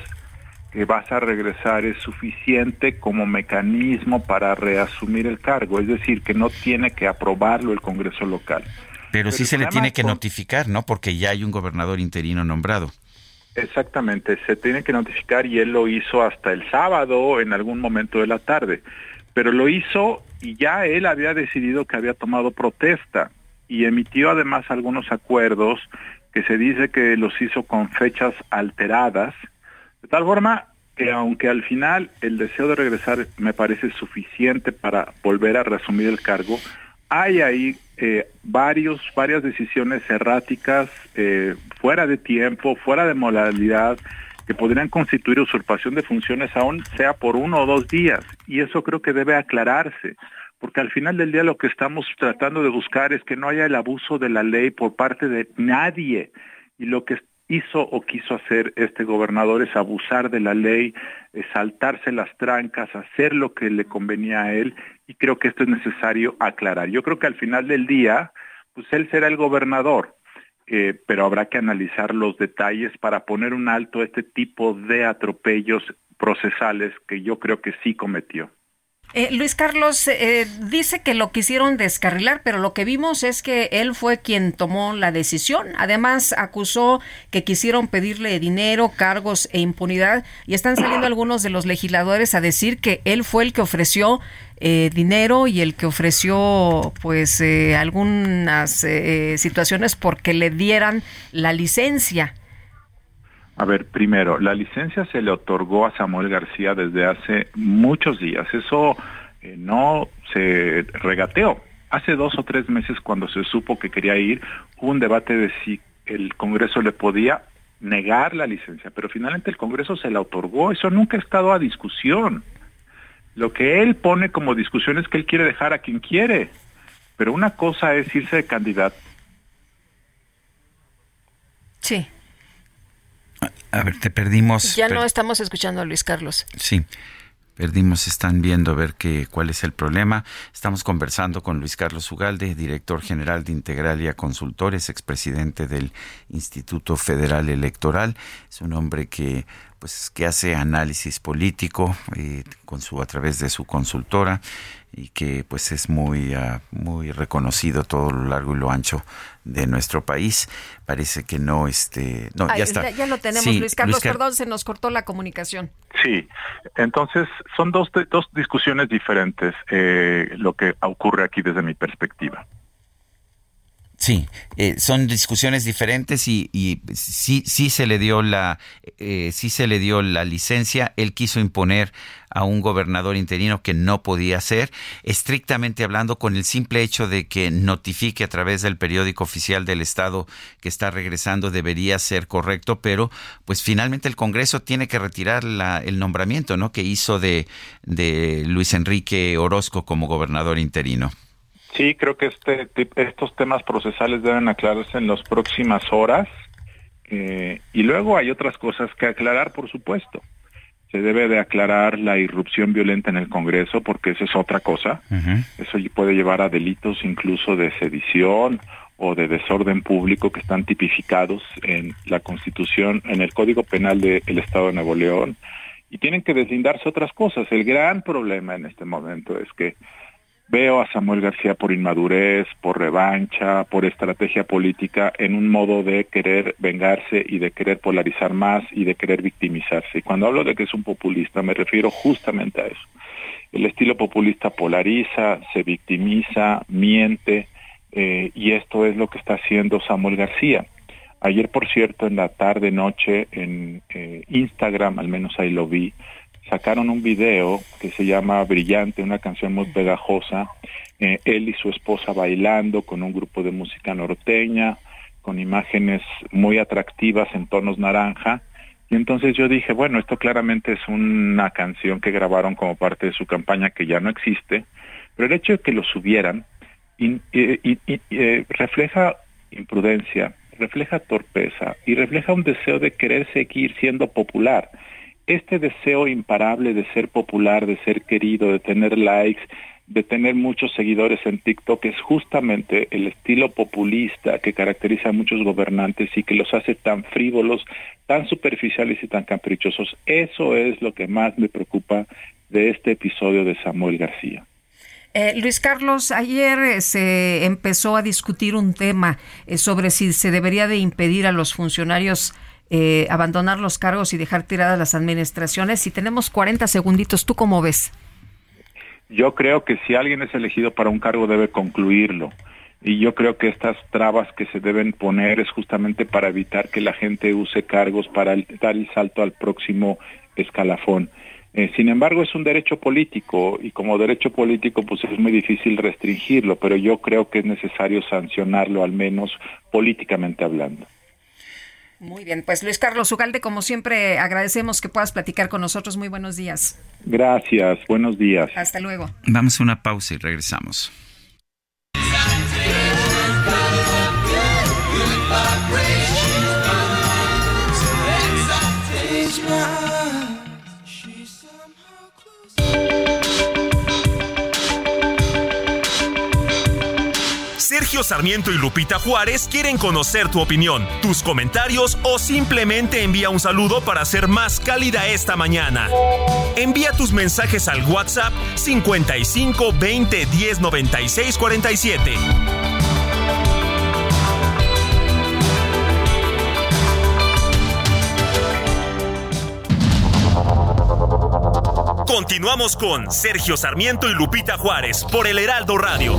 Speaker 29: que vas a regresar es suficiente como mecanismo para reasumir el cargo, es decir, que no tiene que aprobarlo el Congreso local.
Speaker 1: Pero, sí se le tiene que notificar, ¿no? Porque ya hay un gobernador interino nombrado.
Speaker 29: Exactamente, se tiene que notificar y él lo hizo hasta el sábado en algún momento de la tarde, pero lo hizo y ya él había decidido que había tomado protesta y emitió además algunos acuerdos que se dice que los hizo con fechas alteradas, de tal forma que aunque al final el deseo de regresar me parece suficiente para volver a resumir el cargo, hay ahí eh, varios, varias decisiones erráticas, eh, fuera de tiempo, fuera de modalidad, que podrían constituir usurpación de funciones aún sea por uno o dos días. Y eso creo que debe aclararse, porque al final del día lo que estamos tratando de buscar es que no haya el abuso de la ley por parte de nadie. Y lo que hizo o quiso hacer este gobernador es abusar de la ley, saltarse las trancas, hacer lo que le convenía a él y creo que esto es necesario aclarar. Yo creo que al final del día, pues él será el gobernador, eh, pero habrá que analizar los detalles para poner un alto a este tipo de atropellos procesales que yo creo que sí cometió.
Speaker 2: Eh, Luis Carlos eh, dice que lo quisieron descarrilar, pero lo que vimos es que él fue quien tomó la decisión. Además, acusó que quisieron pedirle dinero, cargos e impunidad. Y están saliendo algunos de los legisladores a decir que él fue el que ofreció eh, dinero y el que ofreció, pues, algunas situaciones porque le dieran la licencia.
Speaker 29: A ver, primero, la licencia se le otorgó a Samuel García desde hace muchos días. Eso eh, no se regateó. Hace dos o tres meses cuando se supo que quería ir, hubo un debate de si el Congreso le podía negar la licencia, pero finalmente el Congreso se la otorgó. Eso nunca ha estado a discusión. Lo que él pone como discusión es que él quiere dejar a quien quiere. Pero una cosa es irse de candidato.
Speaker 2: Sí.
Speaker 1: A ver, te perdimos.
Speaker 2: Ya no estamos escuchando a Luis Carlos.
Speaker 1: Sí. Perdimos, están viendo a ver qué, cuál es el problema. Estamos conversando con Luis Carlos Ugalde, director general de Integralia Consultores, expresidente del Instituto Federal Electoral. Es un hombre que pues que hace análisis político eh, con su a través de su consultora y que pues es muy uh, muy reconocido todo lo largo y lo ancho de nuestro país. Parece que no este no ya está.
Speaker 2: ya, lo tenemos Luis Carlos perdón se nos cortó la comunicación.
Speaker 29: Sí entonces son dos dos discusiones diferentes eh, lo que ocurre aquí desde mi perspectiva
Speaker 1: Sí, eh, son discusiones diferentes y, y, sí, sí se le dio la, eh, sí se le dio la licencia. Él quiso imponer a un gobernador interino que no podía ser, estrictamente hablando, con el simple hecho de que notifique a través del periódico oficial del estado que está regresando debería ser correcto, pero pues finalmente el Congreso tiene que retirar la, el nombramiento, ¿no? Que hizo de, de Luis Enrique Orozco como gobernador interino.
Speaker 29: Sí, creo que este, estos temas procesales deben aclararse en las próximas horas. Eh, y luego hay otras cosas que aclarar, por supuesto. Se debe de aclarar la irrupción violenta en el Congreso, porque esa es otra cosa. Eso puede llevar a delitos incluso de sedición o de desorden público que están tipificados en la Constitución, en el Código Penal del Estado de Nuevo León. Y tienen que deslindarse otras cosas. El gran problema en este momento es que Veo a Samuel García por inmadurez, por revancha, por estrategia política, en un modo de querer vengarse y de querer polarizar más y de querer victimizarse. Y cuando hablo de que es un populista, me refiero justamente a eso. El estilo populista polariza, se victimiza, miente, eh, y esto es lo que está haciendo Samuel García. Ayer, por cierto, en la tarde, noche, en eh, Instagram, al menos ahí lo vi, sacaron un video que se llama Brillante, una canción muy pegajosa, eh, él y su esposa bailando con un grupo de música norteña, con imágenes muy atractivas en tonos naranja. Y entonces yo dije, bueno, esto claramente es una canción que grabaron como parte de su campaña que ya no existe, pero el hecho de que lo subieran eh, refleja imprudencia, refleja torpeza y refleja un deseo de querer seguir siendo popular este deseo imparable de ser popular, de ser querido, de tener likes, de tener muchos seguidores en TikTok es justamente el estilo populista que caracteriza a muchos gobernantes y que los hace tan frívolos, tan superficiales y tan caprichosos. Eso es lo que más me preocupa de este episodio de Samuel García.
Speaker 2: Eh, Luis Carlos, ayer eh, se empezó a discutir un tema eh, sobre si se debería de impedir a los funcionarios abandonar los cargos y dejar tiradas las administraciones. Si tenemos 40 segunditos, ¿tú cómo ves?
Speaker 29: Yo creo que si alguien es elegido para un cargo debe concluirlo. Y yo creo que estas trabas que se deben poner es justamente para evitar que la gente use cargos para dar el salto al próximo escalafón. Eh, sin embargo, es un derecho político y como derecho político pues es muy difícil restringirlo, pero yo creo que es necesario sancionarlo al menos políticamente hablando.
Speaker 2: Muy bien, pues Luis Carlos Ugalde, como siempre, agradecemos que puedas platicar con nosotros. Muy buenos días.
Speaker 29: Gracias, buenos días.
Speaker 2: Hasta luego.
Speaker 1: Vamos a una pausa y regresamos.
Speaker 12: Sergio Sarmiento y Lupita Juárez quieren conocer tu opinión, tus comentarios o simplemente envía un saludo para ser más cálida esta mañana. Envía tus mensajes al WhatsApp 55 20 10 96 47. Continuamos con Sergio Sarmiento y Lupita Juárez por el Heraldo Radio.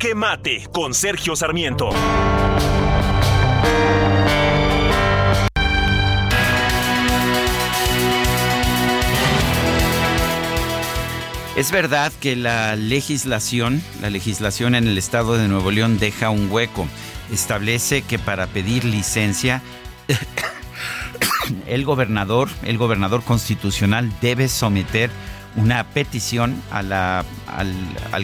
Speaker 12: Jaque Mate con Sergio Sarmiento.
Speaker 1: Es verdad que la legislación, la legislación en el estado de Nuevo León deja un hueco. Establece que para pedir licencia (coughs) el gobernador, el gobernador constitucional debe someter una petición al, al,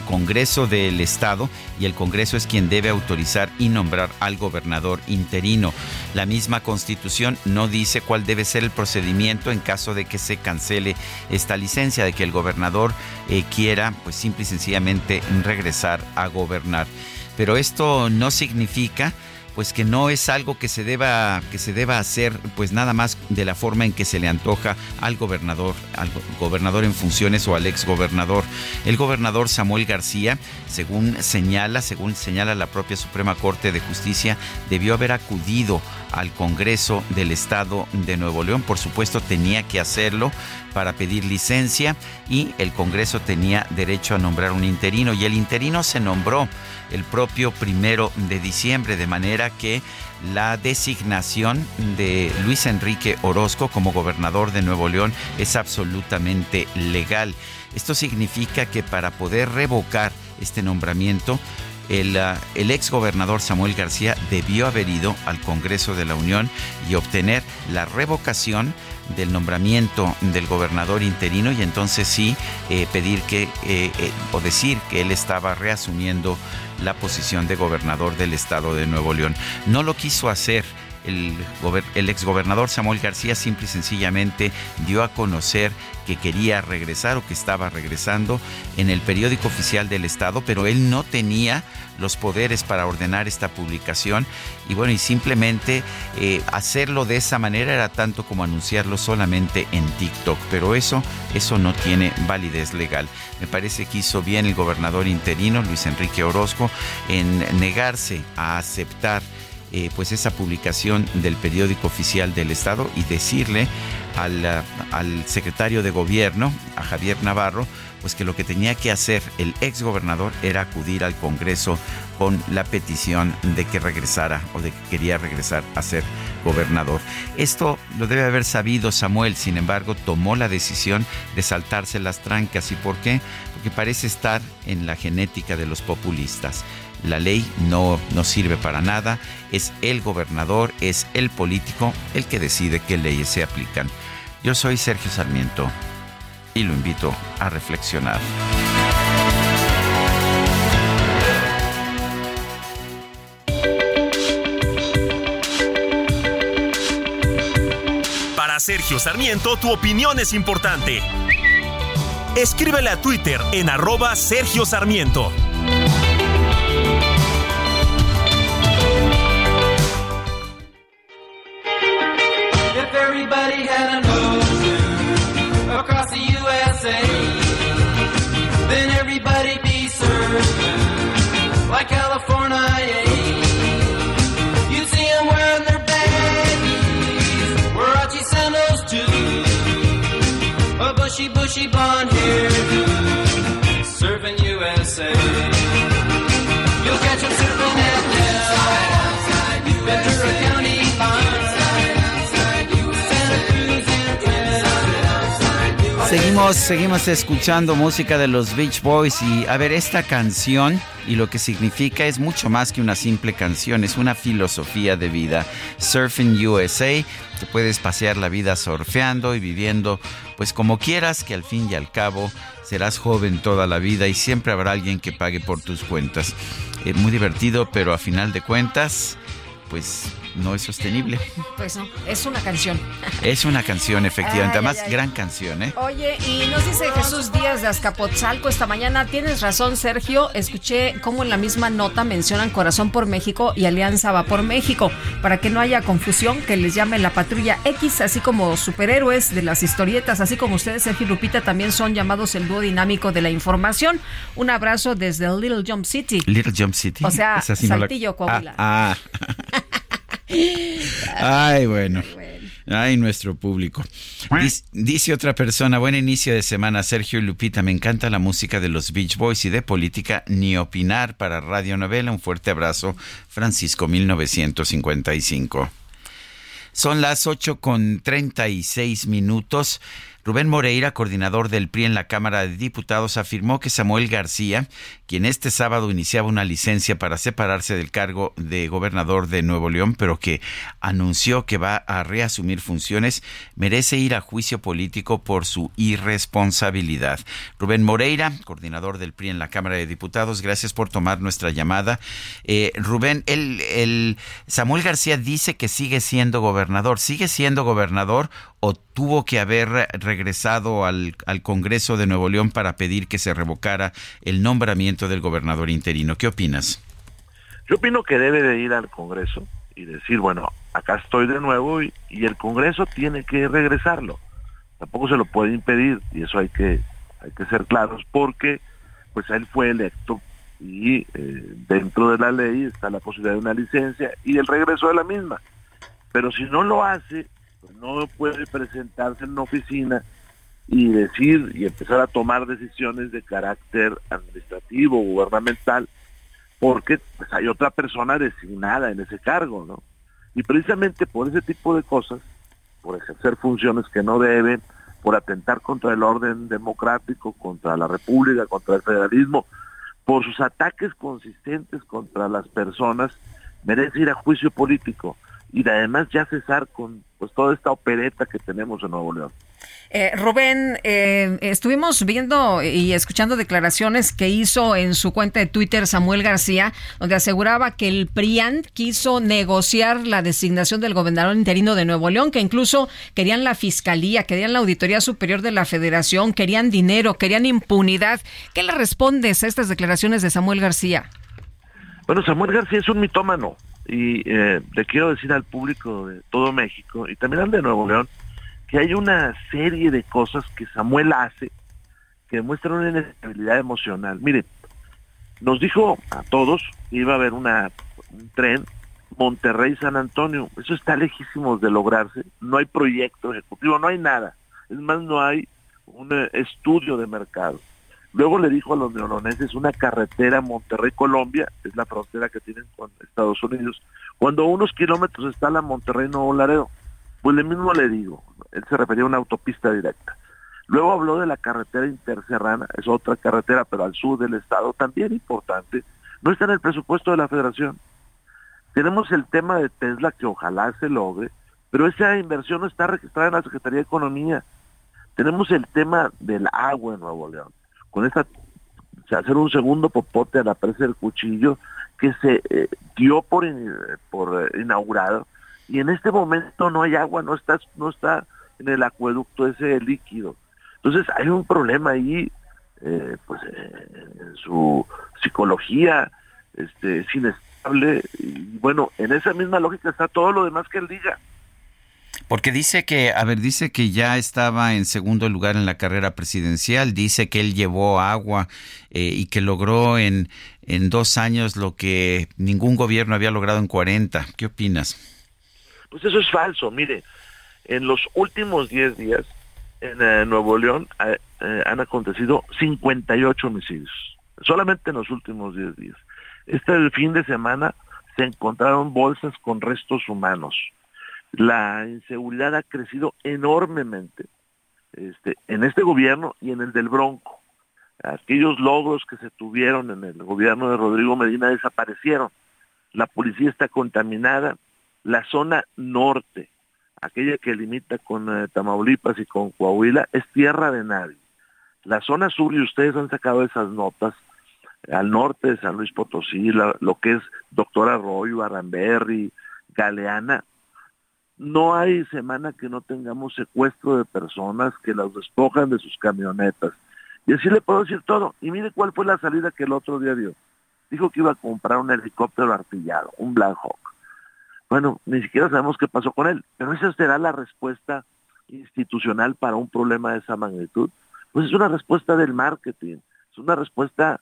Speaker 1: Congreso del Estado y el Congreso es quien debe autorizar y nombrar al gobernador interino. La misma constitución no dice cuál debe ser el procedimiento en caso de que se cancele esta licencia, de que el gobernador eh, quiera pues simple y sencillamente regresar a gobernar. Pero esto no significa pues que no es algo que se deba que se deba hacer pues nada más de la forma en que se le antoja al gobernador al gobernador en funciones o al ex gobernador el gobernador Samuel García según señala según señala la propia Suprema Corte de Justicia debió haber acudido al Congreso del Estado de Nuevo León. Por supuesto tenía que hacerlo para pedir licencia y el Congreso tenía derecho a nombrar un interino y el interino se nombró el propio primero de diciembre, de manera que la designación de Luis Enrique Orozco como gobernador de Nuevo León es absolutamente legal. Esto significa que para poder revocar este nombramiento, el, uh, el, ex gobernador Samuel García debió haber ido al Congreso de la Unión y obtener la revocación del nombramiento del gobernador interino y entonces sí eh, pedir que eh, eh, o decir que él estaba reasumiendo la posición de gobernador del estado de Nuevo León. No lo quiso hacer. El, exgobernador Samuel García simple y sencillamente dio a conocer que quería regresar o que estaba regresando en el periódico oficial del Estado, pero él no tenía los poderes para ordenar esta publicación y bueno, y simplemente eh, hacerlo de esa manera era tanto como anunciarlo solamente en TikTok, pero eso, eso no tiene validez legal. Me parece que hizo bien el gobernador interino, Luis Enrique Orozco, en negarse a aceptar eh, pues esa publicación del periódico oficial del Estado y decirle al, al secretario de gobierno, a Javier Navarro, pues que lo que tenía que hacer el ex gobernador era acudir al Congreso con la petición de que regresara o de que quería regresar a ser gobernador. Esto lo debe haber sabido Samuel, sin embargo, tomó la decisión de saltarse las trancas. ¿Y por qué? Porque parece estar en la genética de los populistas. La ley no, no sirve para nada, es el gobernador, es el político el que decide qué leyes se aplican. Yo soy Sergio Sarmiento y lo invito a reflexionar.
Speaker 12: Para Sergio Sarmiento, tu opinión es importante. Escríbele a Twitter en arroba Sergio Sarmiento.
Speaker 1: Seguimos, seguimos escuchando música de los Beach Boys y a ver, esta canción y lo que significa es mucho más que una simple canción, es una filosofía de vida. Surfing USA, te puedes pasear la vida surfeando y viviendo pues como quieras, que al fin y al cabo serás joven toda la vida y siempre habrá alguien que pague por tus cuentas. Es muy divertido, pero a final de cuentas, pues no es sostenible.
Speaker 2: Pues no, es una canción.
Speaker 1: Es una canción, efectivamente. Además, gran canción, ¿eh?
Speaker 2: Oye, y nos dice Jesús Díaz de Azcapotzalco esta mañana. Tienes razón, Sergio. Escuché cómo en la misma nota mencionan Corazón por México y Alianza Va por México. Para que no haya confusión, que les llame la Patrulla X, así como superhéroes de las historietas, así como ustedes, Sergio y Lupita, también son llamados el dúo dinámico de la información. Un abrazo desde Little Jump City.
Speaker 1: Little Jump City.
Speaker 2: O sea, Saltillo, Coahuila.
Speaker 1: ah. ah. (laughs) Ay, bueno. Ay, nuestro público. Dice, otra persona, buen inicio de semana, Sergio y Lupita. Me encanta la música de los Beach Boys y de política, ni opinar para Radio Novela. Un fuerte abrazo, Francisco 1955. Son las 8 con 36 minutos. Rubén Moreira, coordinador del PRI en la Cámara de Diputados, afirmó que Samuel García, quien este sábado iniciaba una licencia para separarse del cargo de gobernador de Nuevo León, pero que anunció que va a reasumir funciones, merece ir a juicio político por su irresponsabilidad. Rubén Moreira, coordinador del PRI en la Cámara de Diputados, gracias por tomar nuestra llamada. Eh, Rubén, el Samuel García dice que sigue siendo gobernador. ¿Sigue siendo gobernador o tuvo que haber regresado al, al, Congreso de Nuevo León para pedir que se revocara el nombramiento del gobernador interino. ¿Qué opinas?
Speaker 30: Yo opino que debe de ir al Congreso y decir, bueno, acá estoy de nuevo y, el Congreso tiene que regresarlo. Tampoco se lo puede impedir y eso hay que, hay que ser claros porque pues él fue electo y eh, dentro de la ley está la posibilidad de una licencia y el regreso de la misma. Pero si no lo hace, no puede presentarse en una oficina y decir y empezar a tomar decisiones de carácter administrativo, gubernamental, porque pues, hay otra persona designada en ese cargo, ¿no? Y precisamente por ese tipo de cosas, por ejercer funciones que no deben, por atentar contra el orden democrático, contra la república, contra el federalismo, por sus ataques consistentes contra las personas, merece ir a juicio político y además ya cesar con pues toda esta opereta que tenemos en Nuevo León.
Speaker 2: Eh, Rubén, eh, estuvimos viendo y escuchando declaraciones que hizo en su cuenta de Twitter Samuel García, donde aseguraba que el PRIAN quiso negociar la designación del gobernador interino de Nuevo León, que incluso querían la fiscalía, querían la Auditoría Superior de la Federación, querían dinero, querían impunidad. ¿Qué le respondes a estas declaraciones de Samuel García?
Speaker 30: Bueno, Samuel García es un mitómano y eh, le quiero decir al público de todo México y también al de Nuevo León que hay una serie de cosas que Samuel hace que demuestran una inestabilidad emocional. Mire, nos dijo a todos que iba a haber una, un tren Monterrey San Antonio. Eso está lejísimo de lograrse. No hay proyecto ejecutivo, no hay nada. Es más, no hay un eh, estudio de mercado. Luego le dijo a los neoloneses una carretera Monterrey-Colombia, es la frontera que tienen con Estados Unidos, cuando a unos kilómetros está la Monterrey-Nuevo Laredo. Pues le mismo le digo, él se refería a una autopista directa. Luego habló de la carretera interserrana, es otra carretera, pero al sur del estado, también importante. No está en el presupuesto de la federación. Tenemos el tema de Tesla que ojalá se logre, pero esa inversión no está registrada en la Secretaría de Economía. Tenemos el tema del agua en Nuevo León con esta hacer un segundo popote a la presa del cuchillo que se eh, dio por, por eh, inaugurado y en este momento no hay agua, no está, no está en el acueducto ese líquido. Entonces hay un problema ahí, eh, pues en su psicología este, es inestable y bueno, en esa misma lógica está todo lo demás que él diga.
Speaker 1: Porque dice que, a ver, dice que ya estaba en segundo lugar en la carrera presidencial, dice que él llevó agua eh, y que logró en, en dos años lo que ningún gobierno había logrado en 40. ¿Qué opinas?
Speaker 30: Pues eso es falso. Mire, en los últimos 10 días en eh, Nuevo León eh, han acontecido 58 homicidios, solamente en los últimos 10 días. Este fin de semana se encontraron bolsas con restos humanos la inseguridad ha crecido enormemente este, en este gobierno y en el del Bronco. Aquellos logros que se tuvieron en el gobierno de Rodrigo Medina desaparecieron. La policía está contaminada. La zona norte, aquella que limita con eh, Tamaulipas y con Coahuila, es tierra de nadie. La zona sur, y ustedes han sacado esas notas, al norte de San Luis Potosí, lo que es Doctor Arroyo, Aramberri, Galeana, no hay semana que no tengamos secuestro de personas que las despojan de sus camionetas. Y así le puedo decir todo. Y mire cuál fue la salida que el otro día dio. Dijo que iba a comprar un helicóptero artillado, un Black Hawk. Bueno, ni siquiera sabemos qué pasó con él. Pero esa será la respuesta institucional para un problema de esa magnitud. Pues es una respuesta del marketing. Es una respuesta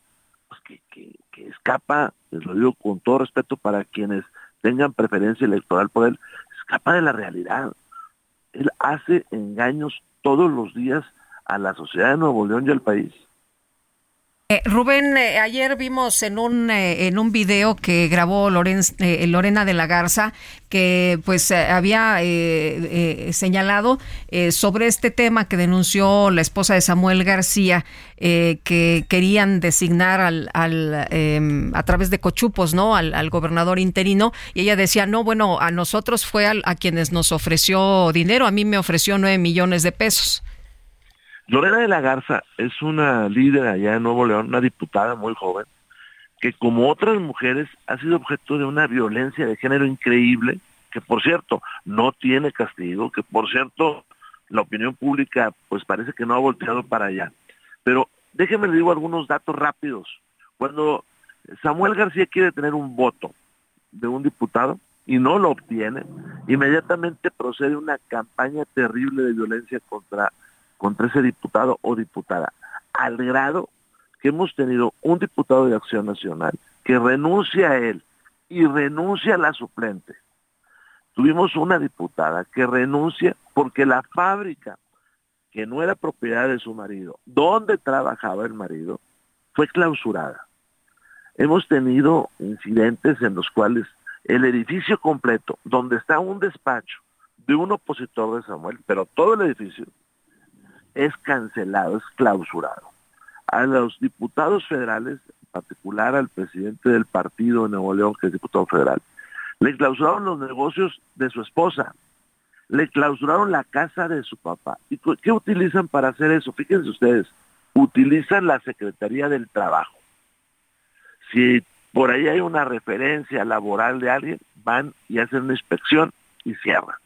Speaker 30: pues, que, que, que escapa, les lo digo con todo respeto para quienes tengan preferencia electoral por él, escapa de la realidad. Él hace engaños todos los días a la sociedad de Nuevo León y al país.
Speaker 2: Eh, Rubén, eh, ayer vimos en un eh, en un video que grabó Lorena de la Garza que pues había señalado sobre este tema que denunció la esposa de Samuel García que querían designar al, al em, a través de cochupos, ¿no? Al, gobernador interino y ella decía no, bueno, a nosotros fue a quienes nos ofreció dinero, a mí me ofreció nueve millones de pesos.
Speaker 30: Lorena de la Garza es una líder allá en Nuevo León, una diputada muy joven, que como otras mujeres ha sido objeto de una violencia de género increíble, que por cierto no tiene castigo, que por cierto la opinión pública pues parece que no ha volteado para allá. Pero déjenme le digo algunos datos rápidos. Cuando Samuel García quiere tener un voto de un diputado y no lo obtiene, inmediatamente procede una campaña terrible de violencia contra contra ese diputado o diputada, al grado que hemos tenido un diputado de Acción Nacional que renuncia a él y renuncia a la suplente. Tuvimos una diputada que renuncia porque la fábrica, que no era propiedad de su marido, donde trabajaba el marido, fue clausurada. Hemos tenido incidentes en los cuales el edificio completo, donde está un despacho de un opositor de Samuel, pero todo el edificio es cancelado, es clausurado. A los diputados federales, en particular al presidente del partido de Nuevo León, que es diputado federal, le clausuraron los negocios de su esposa, le clausuraron la casa de su papá. ¿Y qué utilizan para hacer eso? Fíjense ustedes, utilizan la Secretaría del Trabajo. Si por ahí hay una referencia laboral de alguien, van y hacen una inspección y cierran.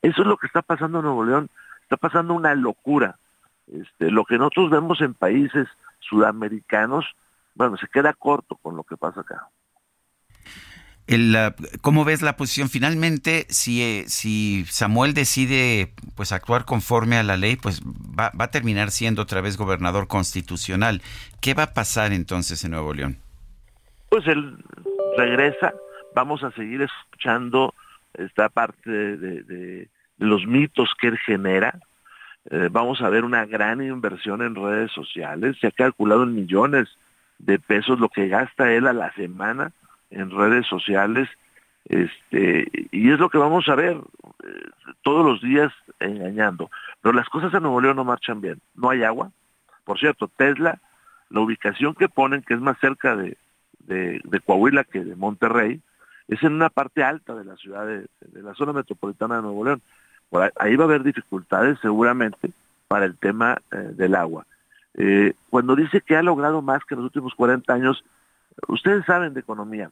Speaker 30: Eso es lo que está pasando en Nuevo León. Está pasando una locura. Este, lo que nosotros vemos en países sudamericanos, bueno, se queda corto con lo que pasa acá.
Speaker 1: El, ¿Cómo ves la posición? Finalmente, si, eh, si Samuel decide pues actuar conforme a la ley, pues va, va, a terminar siendo otra vez gobernador constitucional. ¿Qué va a pasar entonces en Nuevo León?
Speaker 30: Pues él regresa, vamos a seguir escuchando esta parte de, los mitos que él genera. Eh, vamos a ver una gran inversión en redes sociales. Se ha calculado en millones de pesos lo que gasta él a la semana en redes sociales. Este, y es lo que vamos a ver eh, todos los días engañando. Pero las cosas en Nuevo León no marchan bien. No hay agua. Por cierto, Tesla, la ubicación que ponen, que es más cerca de, de Coahuila que de Monterrey, es en una parte alta de la ciudad, de, la zona metropolitana de Nuevo León. Ahí, va a haber dificultades seguramente para el tema eh, del agua. Eh, cuando dice que ha logrado más que en los últimos 40 años, ustedes saben de economía,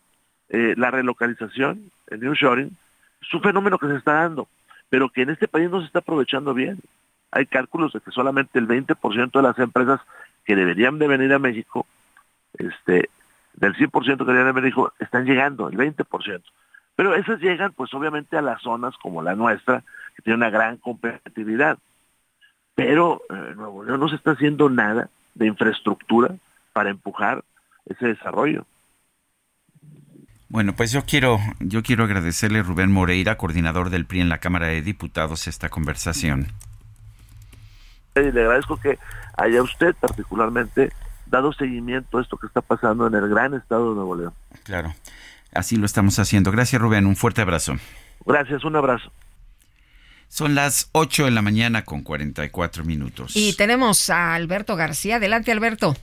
Speaker 30: eh, la relocalización, el new shoring, es un fenómeno que se está dando, pero que en este país no se está aprovechando bien. Hay cálculos de que solamente el 20% de las empresas que deberían de venir a México este, del 100% que me dijo, están llegando, el 20%. Pero esas llegan pues obviamente a las zonas como la nuestra, que tiene una gran competitividad. Pero eh, Nuevo León no se está haciendo nada de infraestructura para empujar ese desarrollo.
Speaker 1: Bueno, pues yo quiero, yo quiero agradecerle a Rubén Moreira, coordinador del PRI en la Cámara de Diputados, esta conversación.
Speaker 30: le agradezco que haya usted particularmente dado seguimiento a esto que está pasando en el gran estado de Nuevo León.
Speaker 1: Claro, así lo estamos haciendo. Gracias Rubén, un fuerte abrazo.
Speaker 30: Gracias, un abrazo.
Speaker 1: Son las 8 de la mañana con 44 minutos.
Speaker 2: Y tenemos a Alberto García. Adelante, Alberto.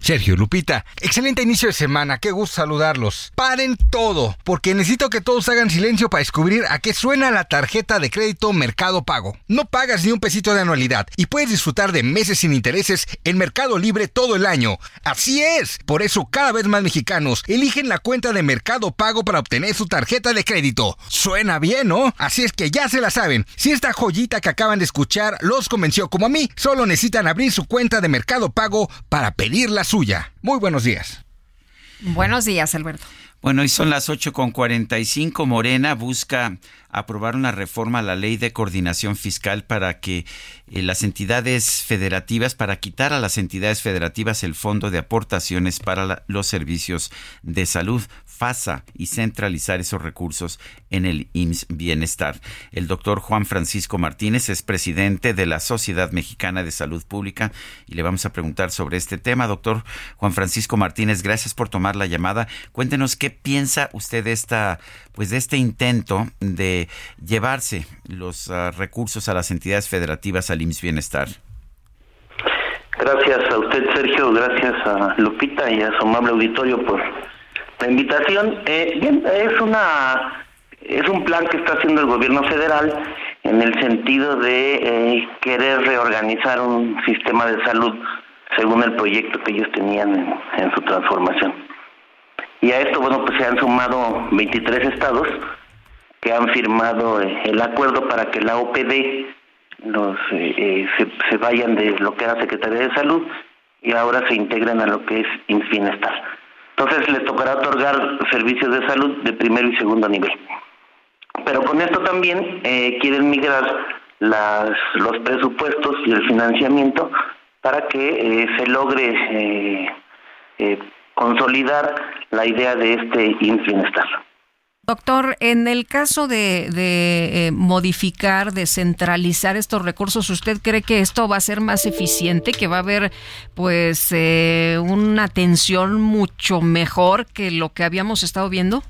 Speaker 31: Sergio Lupita, excelente inicio de semana, qué gusto saludarlos. Paren todo, porque necesito que todos hagan silencio para descubrir a qué suena la tarjeta de crédito Mercado Pago. No pagas ni un pesito de anualidad y puedes disfrutar de meses sin intereses en Mercado Libre todo el año. Así es, por eso cada vez más mexicanos eligen la cuenta de Mercado Pago para obtener su tarjeta de crédito. Suena bien, ¿no? Así es que ya se la saben. Si esta joyita que acaban de escuchar los convenció como a mí, solo necesitan abrir su cuenta de Mercado Pago para pedirla suya. Muy buenos días.
Speaker 2: Buenos días, Alberto.
Speaker 1: Bueno, y son las 8.45. Morena busca aprobar una reforma a la ley de coordinación fiscal para que eh, las entidades federativas, para quitar a las entidades federativas el fondo de aportaciones para los servicios de salud. FASA y centralizar esos recursos en el IMSS Bienestar. El doctor Juan Francisco Martínez es presidente de la Sociedad Mexicana de Salud Pública y le vamos a preguntar sobre este tema. Doctor Juan Francisco Martínez, gracias por tomar la llamada. Cuéntenos qué piensa usted de esta, pues de este intento de llevarse los ah, recursos a las entidades federativas al IMSS Bienestar.
Speaker 32: Gracias a usted, Sergio. Gracias a Lupita y a su amable auditorio por la invitación, eh, bien, es una es un plan que está haciendo el gobierno federal en el sentido de eh, querer reorganizar un sistema de salud según el proyecto que ellos tenían en, su transformación. Y a esto, bueno, pues se han sumado 23 estados que han firmado eh, el acuerdo para que la OPD los, se, se, vayan de lo que era Secretaría de Salud y ahora se integran a lo que es Bienestar. Entonces les tocará otorgar servicios de salud de primero y segundo nivel. Pero con esto también eh, quieren migrar los presupuestos y el financiamiento para que eh, se logre eh, consolidar la idea de este bienestar.
Speaker 2: Doctor, en el caso de, de eh, modificar, descentralizar estos recursos, ¿usted cree que esto va a ser más eficiente, que va a haber pues eh, una atención mucho mejor que lo que habíamos estado viendo?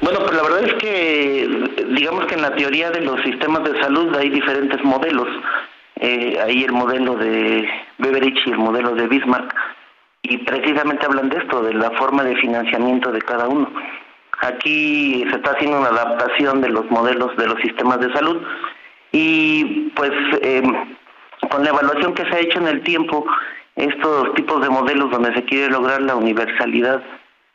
Speaker 32: Bueno, pues la verdad es que digamos que en la teoría de los sistemas de salud hay diferentes modelos. Eh, hay el modelo de Beveridge y el modelo de Bismarck y precisamente hablan de esto, de la forma de financiamiento de cada uno. Aquí se está haciendo una adaptación de los modelos de los sistemas de salud y pues em, con la evaluación que se ha hecho en el tiempo, estos tipos de modelos donde se quiere lograr la universalidad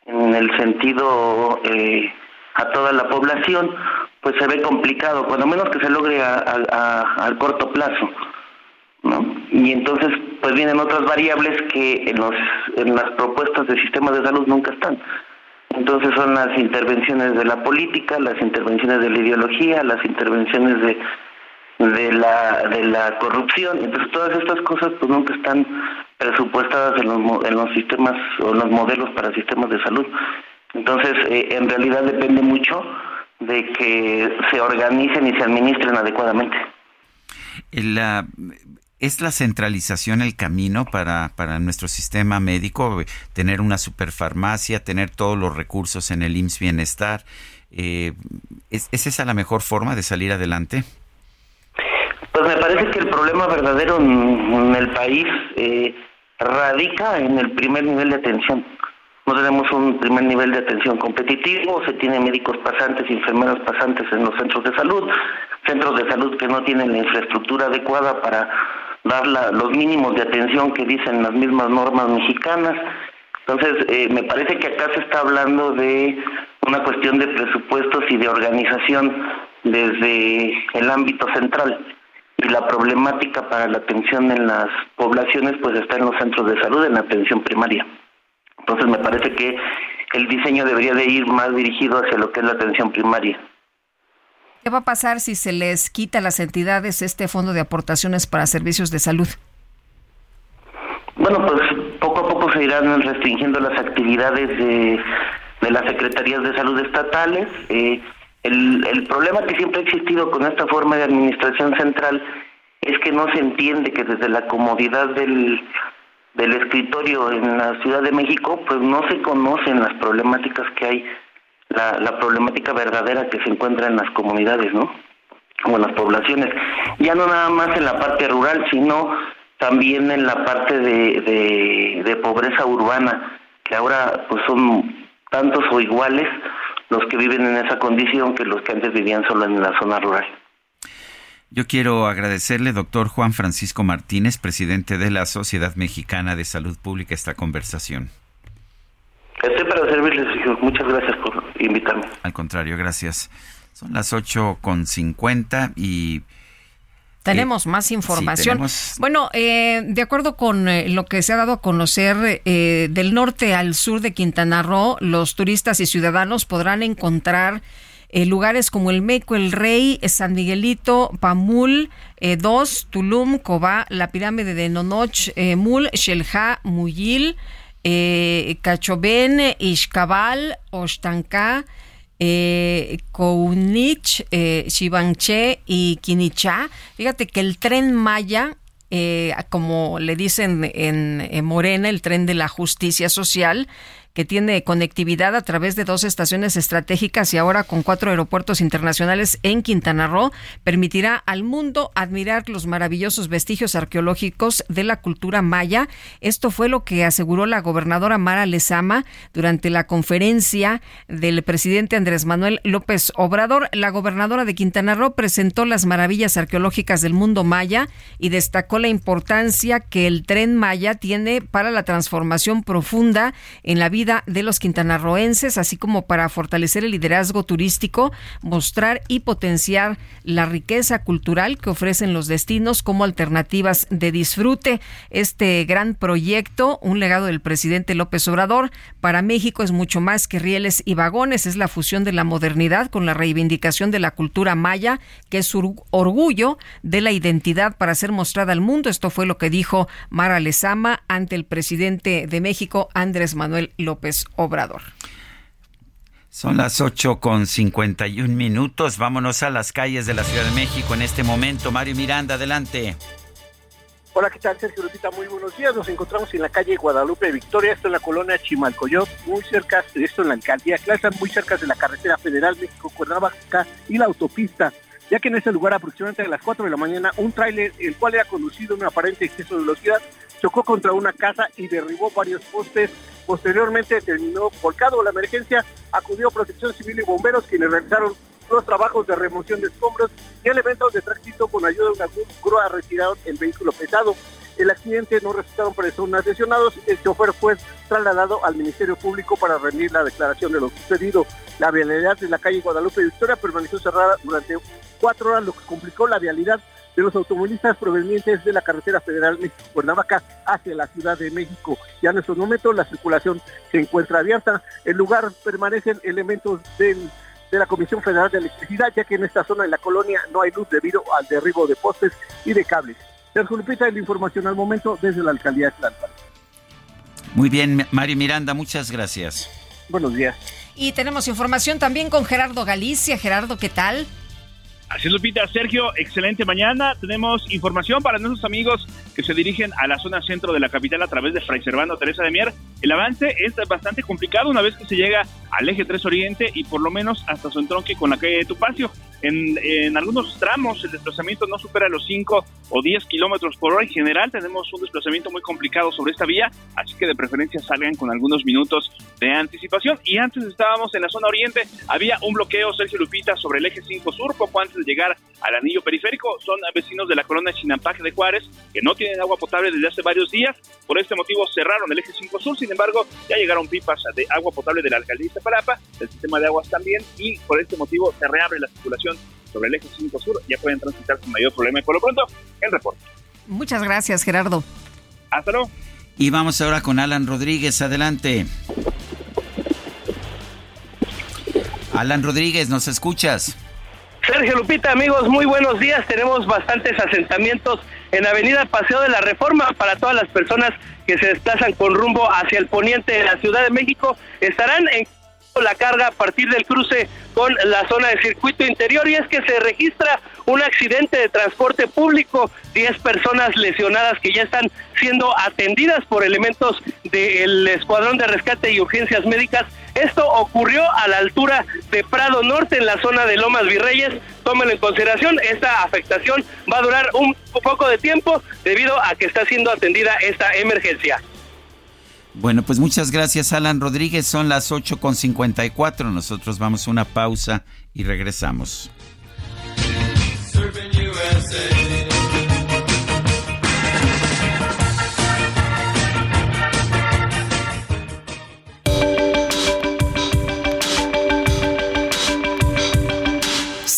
Speaker 32: en el sentido eh, a toda la población, pues se ve complicado, cuando menos que se logre a, a, corto plazo. ¿no? Y entonces pues vienen otras variables que en, los, en las propuestas de sistemas de salud nunca están. Entonces son las intervenciones de la política, las intervenciones de la ideología, las intervenciones de de la de la corrupción. Entonces todas estas cosas pues nunca están presupuestadas en los en los sistemas o en los modelos para sistemas de salud. Entonces, eh, en realidad depende mucho de que se organicen y se administren adecuadamente.
Speaker 1: La, ¿Es la centralización el camino para, para nuestro sistema médico? Tener una superfarmacia, tener todos los recursos en el IMSS Bienestar. Eh, ¿es, ¿Es esa la mejor forma de salir adelante?
Speaker 32: Pues me parece que el problema verdadero en, el país eh, radica en el primer nivel de atención. No tenemos un primer nivel de atención competitivo, se tienen médicos pasantes y enfermeros pasantes en los centros de salud, centros de salud que no tienen la infraestructura adecuada para dar los mínimos de atención que dicen las mismas normas mexicanas. Entonces, eh, me parece que acá se está hablando de una cuestión de presupuestos y de organización desde el ámbito central y la problemática para la atención en las poblaciones pues está en los centros de salud, en la atención primaria. Entonces me parece que el diseño debería de ir más dirigido hacia lo que es la atención primaria.
Speaker 2: ¿Qué va a pasar si se les quita a las entidades este fondo de aportaciones para servicios de salud?
Speaker 32: Bueno, pues poco a poco se irán restringiendo las actividades de, las secretarías de salud estatales. Eh, el, el problema que siempre ha existido con esta forma de administración central es que no se entiende que desde la comodidad del, del escritorio en la Ciudad de México, pues no se conocen las problemáticas que hay, la, la problemática verdadera que se encuentra en las comunidades, ¿no? O en las poblaciones. Ya no nada más en la parte rural, sino también en la parte de, de, de pobreza urbana, que ahora pues son tantos o iguales los que viven en esa condición que los que antes vivían solo en la zona rural.
Speaker 1: Yo quiero agradecerle, doctor Juan Francisco Martínez, presidente de la Sociedad Mexicana de Salud Pública, esta conversación.
Speaker 32: Estoy para servirles, Muchas gracias por invitarme.
Speaker 1: Al contrario, gracias. Son las 8.50 y...
Speaker 2: Tenemos eh, más información. Bueno, eh, de acuerdo con eh, lo que se ha dado a conocer del norte al sur de Quintana Roo, los turistas y ciudadanos podrán encontrar eh, lugares como el Meco, el Rey, San Miguelito, Pamul, eh, Dos, Tulum, Cobá, la pirámide de Nonoch, eh, Mul, Shelja, Muyil, Cachoben, Ishkabal, Oshtanka, eh, Kounich, eh, y Quinichá. Fíjate que el tren Maya, como le dicen en, Morena, el tren de la justicia social, que tiene conectividad a través de dos estaciones estratégicas y ahora con cuatro aeropuertos internacionales en Quintana Roo, permitirá al mundo admirar los maravillosos vestigios arqueológicos de la cultura maya. Esto fue lo que aseguró la gobernadora Mara Lezama durante la conferencia del presidente Andrés Manuel López Obrador. La gobernadora de Quintana Roo presentó las maravillas arqueológicas del mundo maya y destacó la importancia que el tren maya tiene para la transformación profunda en la vida de los quintanarroenses, así como para fortalecer el liderazgo turístico, mostrar y potenciar la riqueza cultural que ofrecen los destinos como alternativas de disfrute. Este gran proyecto, un legado del presidente López Obrador, para México es mucho más que rieles y vagones, es la fusión de la modernidad con la reivindicación de la cultura maya, que es orgullo de la identidad para ser mostrada al mundo. Esto fue lo que dijo Mara Lezama ante el presidente de México, Andrés Manuel López. Obrador.
Speaker 1: Son las 8 con 51 minutos. Vámonos a las calles de la Ciudad de México en este momento. Mario Miranda, adelante.
Speaker 33: Hola, ¿qué tal? Sergio Lupita, muy buenos días. Nos encontramos en la calle Guadalupe Victoria, esto en la colonia Chimalcoyot, muy cerca, esto en la alcaldía Clasa, muy cerca de la carretera federal México-Cuernavaca y la autopista ya que en ese lugar aproximadamente a las 4 de la mañana un tráiler, el cual era conducido en un aparente exceso de velocidad, chocó contra una casa y derribó varios postes. Posteriormente terminó volcado. La emergencia acudió Protección Civil y bomberos quienes realizaron los trabajos de remoción de escombros y elementos de tránsito con ayuda de una grúa retiraron el vehículo pesado. El accidente no resultaron personas lesionados. El chofer fue trasladado al Ministerio Público para rendir la declaración de lo sucedido. La vialidad de la calle Guadalupe Victoria permaneció cerrada durante cuatro horas, lo que complicó la vialidad de los automovilistas provenientes de la carretera federal México-Cuernavaca hacia la Ciudad de México. Ya en estos momentos la circulación se encuentra abierta. En lugar permanecen elementos de la Comisión Federal de Electricidad, ya que en esta zona de la colonia no hay luz debido al derribo de postes y de cables. Sergio Lupita, la información al momento desde la alcaldía de Tlalpan.
Speaker 1: Muy bien, Mario Miranda, muchas gracias.
Speaker 33: Buenos días.
Speaker 2: Y tenemos información también con Gerardo Galicia. Gerardo, ¿qué tal?
Speaker 34: Así es, Lupita. Sergio, excelente mañana. Tenemos información para nuestros amigos que se dirigen a la zona centro de la capital a través de Fray Servando Teresa de Mier. El avance es bastante complicado una vez que se llega al eje 3 Oriente y por lo menos hasta su entronque con la calle de Tupacio. En, en algunos tramos el desplazamiento no supera los 5 o 10 kilómetros por hora. En general tenemos un desplazamiento muy complicado sobre esta vía, así que de preferencia salgan con algunos minutos de anticipación. Y antes estábamos en la zona oriente, había un bloqueo, Sergio Lupita, sobre el eje 5 sur, poco antes de llegar al anillo periférico. Son vecinos de la colonia Chinampac de Juárez que no tienen agua potable desde hace varios días. Por este motivo cerraron el eje 5 sur, sin embargo, ya llegaron pipas de agua potable de la alcaldía de Zapalapa, del sistema de aguas también, y por este motivo se reabre la circulación sobre el eje 5 sur, ya pueden transitar sin mayor problema. Y por lo pronto, el reporte.
Speaker 2: Muchas gracias, Gerardo.
Speaker 34: Hasta luego.
Speaker 1: Y vamos ahora con Alan Rodríguez, adelante. Alan Rodríguez, ¿nos escuchas?
Speaker 35: Sergio Lupita, amigos, muy buenos días. Tenemos bastantes asentamientos en Avenida Paseo de la Reforma para todas las personas que se desplazan con rumbo hacia el poniente de la Ciudad de México. Estarán en la carga a partir del cruce con la zona de circuito interior y es que se registra un accidente de transporte público, 10 personas lesionadas que ya están siendo atendidas por elementos del Escuadrón de Rescate y Urgencias Médicas. Esto ocurrió a la altura de Prado Norte, en la zona de Lomas Virreyes. Tómenlo en consideración, esta afectación va a durar un poco de tiempo debido a que está siendo atendida esta emergencia.
Speaker 1: Bueno, pues muchas gracias Alan Rodríguez. Son las 8.54. Nosotros vamos a una pausa y regresamos.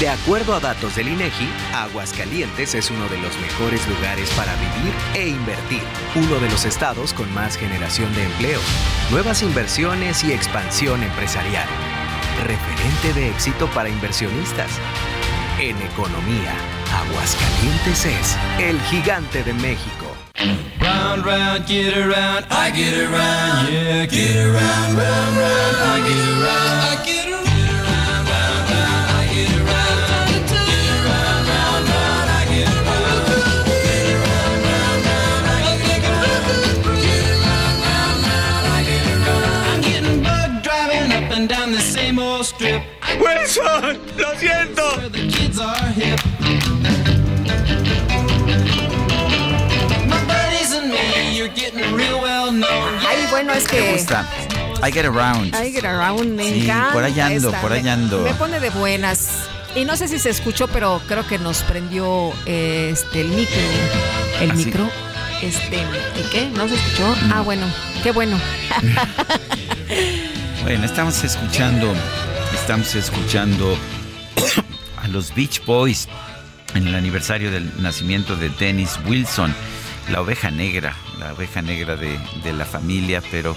Speaker 36: De acuerdo a datos del INEGI, Aguascalientes es uno de los mejores lugares para vivir e invertir, uno de los estados con más generación de empleo, nuevas inversiones y expansión empresarial. Referente de éxito para inversionistas. En economía, Aguascalientes es el gigante de México.
Speaker 37: Round, round, get around, I get around, yeah, get around, round, round, I get around, I get around. Strip.
Speaker 38: Wilson, lo siento.
Speaker 37: The kids are hip. My buddies and me, you're getting real well known.
Speaker 2: Ay, bueno, es que.
Speaker 1: Me gusta. I get around.
Speaker 2: I get around, me
Speaker 1: Sí,
Speaker 2: encanta.
Speaker 1: por ahí ando,
Speaker 2: esta.
Speaker 1: por
Speaker 2: Me-
Speaker 1: ando.
Speaker 2: Me, pone de buenas. Y no sé si se escuchó, pero creo que nos prendió eh, este el micro. El
Speaker 1: ¿Ah, sí?
Speaker 2: micro. Este, ¿el qué? ¿No se escuchó? Ah, bueno, qué bueno. (laughs)
Speaker 1: Bueno, estamos escuchando, estamos escuchando a los Beach Boys en el aniversario del nacimiento de Dennis Wilson, la oveja negra, la oveja negra de, la familia, pero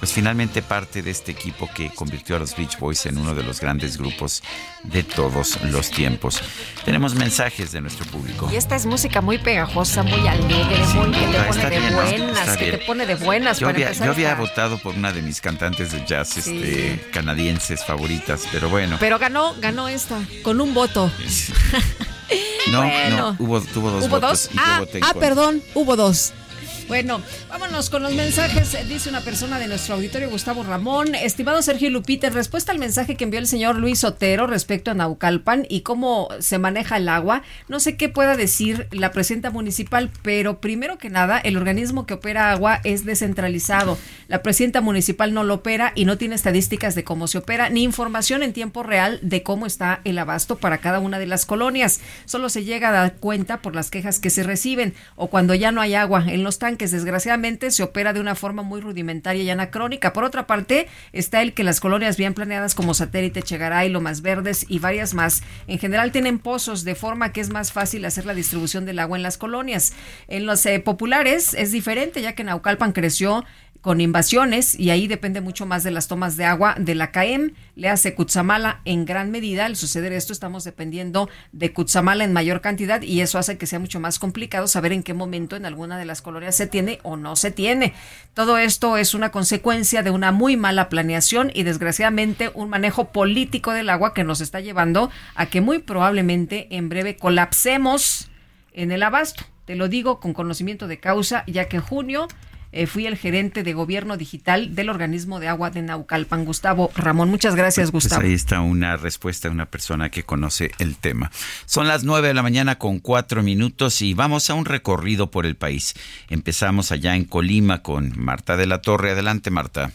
Speaker 1: pues finalmente parte de este equipo que convirtió a los Beach Boys en uno de los grandes grupos de todos los tiempos. Tenemos mensajes de nuestro público.
Speaker 2: Y esta es música muy pegajosa, muy alegre, muy que te pone de buenas,
Speaker 1: Está
Speaker 2: que
Speaker 1: bien.
Speaker 2: te pone de buenas
Speaker 1: Yo
Speaker 2: para
Speaker 1: había, yo votado por una de mis cantantes de jazz
Speaker 2: Sí.
Speaker 1: este, canadienses favoritas, pero bueno.
Speaker 2: Pero ganó, ganó esta, con un voto. (laughs)
Speaker 1: No,
Speaker 2: Bueno.
Speaker 1: no, hubo, tuvo dos
Speaker 2: ¿Hubo
Speaker 1: votos
Speaker 2: dos?
Speaker 1: y yo
Speaker 2: Ah,
Speaker 1: voté
Speaker 2: ah perdón, hubo dos. Bueno, vámonos con los mensajes. Dice una persona de nuestro auditorio, Gustavo Ramón. Estimado Sergio Lupita, en respuesta al mensaje que envió el señor Luis Otero respecto a Naucalpan y cómo se maneja el agua, no sé qué pueda decir la presidenta municipal, pero primero que nada, el organismo que opera agua es descentralizado. La presidenta municipal no lo opera y no tiene estadísticas de cómo se opera, ni información en tiempo real de cómo está el abasto para cada una de las colonias. Solo se llega a dar cuenta por las quejas que se reciben o cuando ya no hay agua en los tanques desgraciadamente se opera de una forma muy rudimentaria y anacrónica. Por otra parte, está el que las colonias bien planeadas como Satélite, Chegaray, Lomas Verdes y varias más, en general tienen pozos de forma que es más fácil hacer la distribución del agua en las colonias. En los eh, populares es diferente, ya que Naucalpan creció con invasiones y ahí depende mucho más de las tomas de agua de la CAEM, le hace Cutzamala en gran medida. Al suceder esto estamos dependiendo de Cutzamala en mayor cantidad y eso hace que sea mucho más complicado saber en qué momento en alguna de las colonias se tiene o no se tiene. Todo esto es una consecuencia de una muy mala planeación y desgraciadamente un manejo político del agua que nos está llevando a que muy probablemente en breve colapsemos en el abasto. Te lo digo con conocimiento de causa, ya que en junio eh, fui el gerente de gobierno digital del organismo de agua de Naucalpan, Gustavo Ramón. Muchas gracias,
Speaker 1: pues, pues
Speaker 2: Gustavo.
Speaker 1: ahí está una respuesta de una persona que conoce el tema. Son las nueve de la mañana con cuatro minutos y vamos a un recorrido por el país. Empezamos allá en Colima con Marta de la Torre. Adelante, Marta.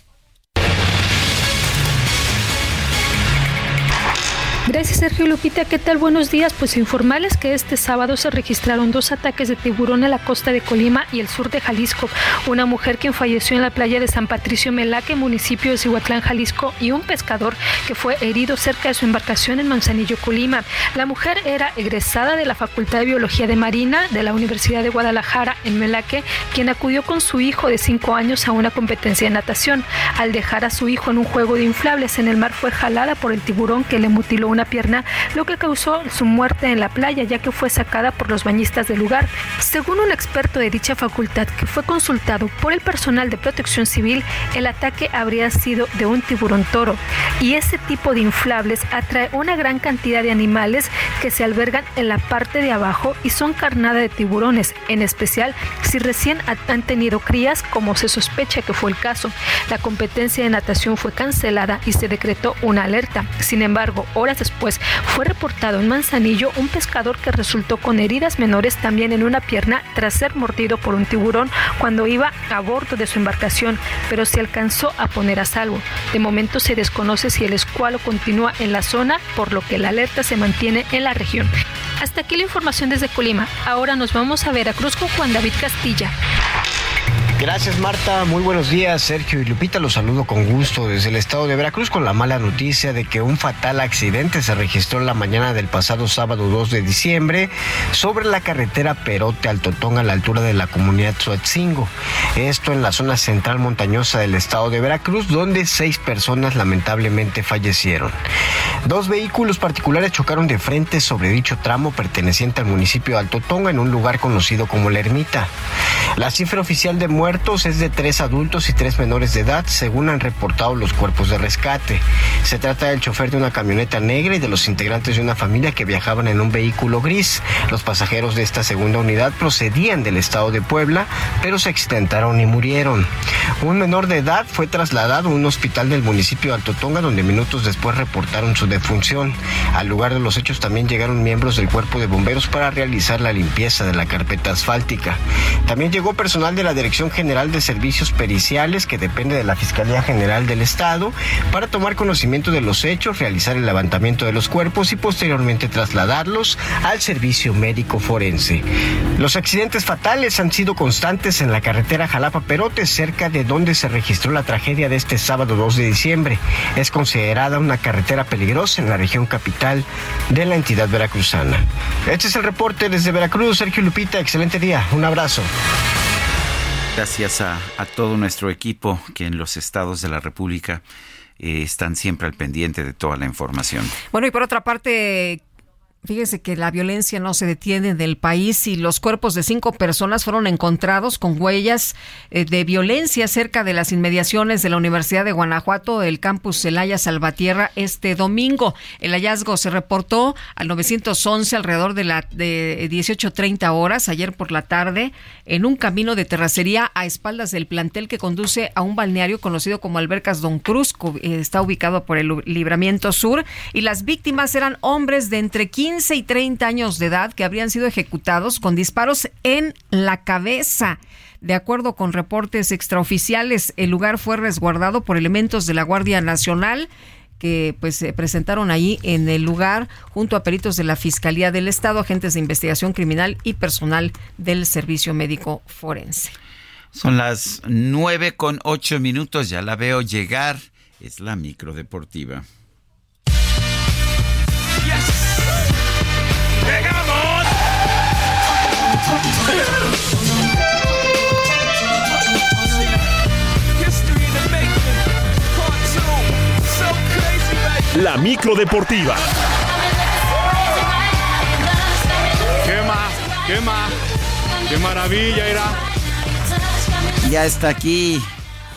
Speaker 39: Gracias Sergio Lupita, ¿qué tal? Buenos días. Pues informarles que este sábado se registraron dos ataques de tiburón en la costa de Colima y el sur de Jalisco. Una mujer quien falleció en la playa de San Patricio Melaque, municipio de Cihuatlán, Jalisco, y un pescador que fue herido cerca de su embarcación en Manzanillo, Colima. La mujer era egresada de la Facultad de Biología de Marina de la Universidad de Guadalajara en Melaque, quien acudió con su hijo de cinco años a una competencia de natación. Al dejar a su hijo en un juego de inflables en el mar fue jalada por el tiburón que le mutiló una pierna, lo que causó su muerte en la playa, ya que fue sacada por los bañistas del lugar. Según un experto de dicha facultad que fue consultado por el personal de protección civil, el ataque habría sido de un tiburón toro. Y ese tipo de inflables atrae una gran cantidad de animales que se albergan en la parte de abajo y son carnada de tiburones, en especial si recién han tenido crías, como se sospecha que fue el caso. La competencia de natación fue cancelada y se decretó una alerta. Sin embargo, horas después fue reportado en Manzanillo un pescador que resultó con heridas menores también en una pierna tras ser mordido por un tiburón cuando iba a bordo de su embarcación, pero se alcanzó a poner a salvo. De momento se desconoce si el escualo continúa en la zona, por lo que la alerta se mantiene en la región. Hasta aquí la información desde Colima. Ahora nos vamos a Veracruz con Juan David Castilla.
Speaker 40: Gracias Marta, muy buenos días Sergio y Lupita, los saludo con gusto desde el estado de Veracruz con la mala noticia de que un fatal accidente se registró la mañana del pasado sábado 2 de diciembre sobre la carretera Perote Altotón a la altura de la comunidad Tzuatzingo. Esto en la zona central montañosa del estado de Veracruz donde seis personas lamentablemente fallecieron. Dos vehículos particulares chocaron de frente sobre dicho tramo perteneciente al municipio de Altotonga en un lugar conocido como La Ermita. La cifra oficial de muertos es de tres adultos y tres menores de edad, según han reportado los cuerpos de rescate. Se trata del chofer de una camioneta negra y de los integrantes de una familia que viajaban en un vehículo gris. Los pasajeros de esta segunda unidad procedían del estado de Puebla, pero se accidentaron y murieron. Un menor de edad fue trasladado a un hospital del municipio de Altotonga, donde minutos después reportaron su defunción. Al lugar de los hechos también llegaron miembros del cuerpo de bomberos para realizar la limpieza de la carpeta asfáltica. También llegó personal de la Dirección General de Servicios Periciales, que depende de la Fiscalía General del Estado, para tomar conocimiento de los hechos, realizar el levantamiento de los cuerpos y posteriormente trasladarlos al servicio médico forense. Los accidentes fatales han sido constantes en la carretera Jalapa-Perote, cerca de donde se registró la tragedia de este sábado 2 de diciembre. Es considerada una carretera peligrosa en la región capital de la entidad veracruzana. Este es el reporte desde Veracruz, Sergio Lupita. Excelente día. Un abrazo.
Speaker 1: Gracias a, todo nuestro equipo que en los estados de la República eh, están siempre al pendiente de toda la información.
Speaker 2: Bueno, y por otra parte, Fíjese que la violencia no se detiene en el país y los cuerpos de cinco personas fueron encontrados con huellas eh, de violencia cerca de las inmediaciones de la Universidad de Guanajuato, el campus Celaya Salvatierra, este domingo. El hallazgo se reportó al 911 alrededor de la de 18:30 horas ayer por la tarde en un camino de terracería a espaldas del plantel que conduce a un balneario conocido como Albercas Don Cruz, eh, está ubicado por el Libramiento Sur y las víctimas eran hombres de entre 15 15 y 30 años de edad que habrían sido ejecutados con disparos en la cabeza. De acuerdo con reportes extraoficiales, el lugar fue resguardado por elementos de la Guardia Nacional que pues se presentaron ahí en el lugar junto a peritos de la Fiscalía del Estado, agentes de investigación criminal y personal del Servicio Médico Forense.
Speaker 1: Son las nueve con ocho minutos, ya la veo llegar. Es la micro deportiva.
Speaker 12: La micro deportiva.
Speaker 41: ¿Qué más? ¿Qué más? ¡Qué maravilla era!
Speaker 1: Ya está aquí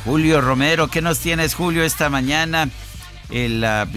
Speaker 1: Julio Romero. ¿Qué nos tienes, Julio, esta mañana? El, uh,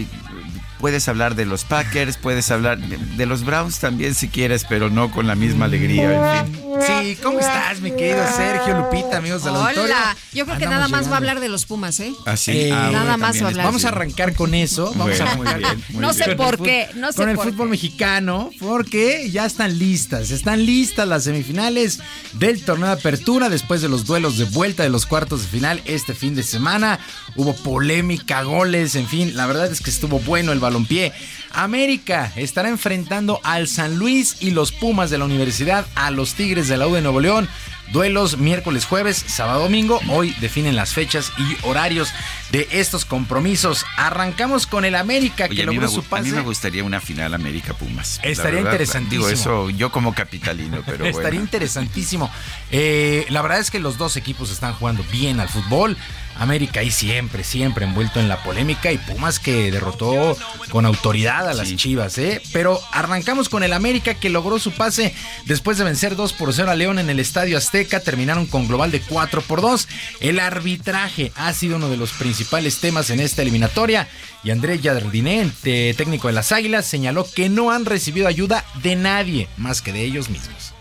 Speaker 1: Puedes hablar de los Packers, puedes hablar de, los Browns también si quieres, pero no con la misma alegría. En fin.
Speaker 42: Sí, ¿cómo estás, mi querido Sergio Lupita, amigos de la
Speaker 2: Hola. Yo creo que nada más va a hablar de los Pumas, ¿eh?
Speaker 1: Así. ¿Ah, eh,
Speaker 2: ah, nada más va a hablar.
Speaker 42: Vamos a arrancar con eso. Vamos a arrancar.
Speaker 2: no sé por qué, no sé
Speaker 42: Con el fútbol mexicano, porque ya están listas. Están listas las semifinales del torneo de apertura después de los duelos de vuelta de los cuartos de final este fin de semana. Hubo polémica, goles, en fin, la verdad es que estuvo bueno el balompié. América estará enfrentando al San Luis y los Pumas de la Universidad a los Tigres de la U de Nuevo León. Duelos miércoles, jueves, sábado, domingo. Hoy definen las fechas y horarios de estos compromisos. Arrancamos con el América que logró su pase.
Speaker 1: A mí me gustaría una final América Pumas.
Speaker 42: Estaría interesantísimo.
Speaker 1: Digo eso yo como capitalino, pero (laughs)
Speaker 42: Estaría interesantísimo. Eh, la verdad es que los dos equipos están jugando bien al fútbol. América ahí siempre, siempre envuelto en la polémica y Pumas que derrotó con autoridad a las Chivas, ¿eh? Pero arrancamos con el América que logró su pase después de vencer 2 por 0 a León en el Estadio Azteca, terminaron con global de 4 por 2. El arbitraje ha sido uno de los principales temas en esta eliminatoria y André Jardiné, técnico de las Águilas, señaló que no han recibido ayuda de nadie más que de ellos mismos.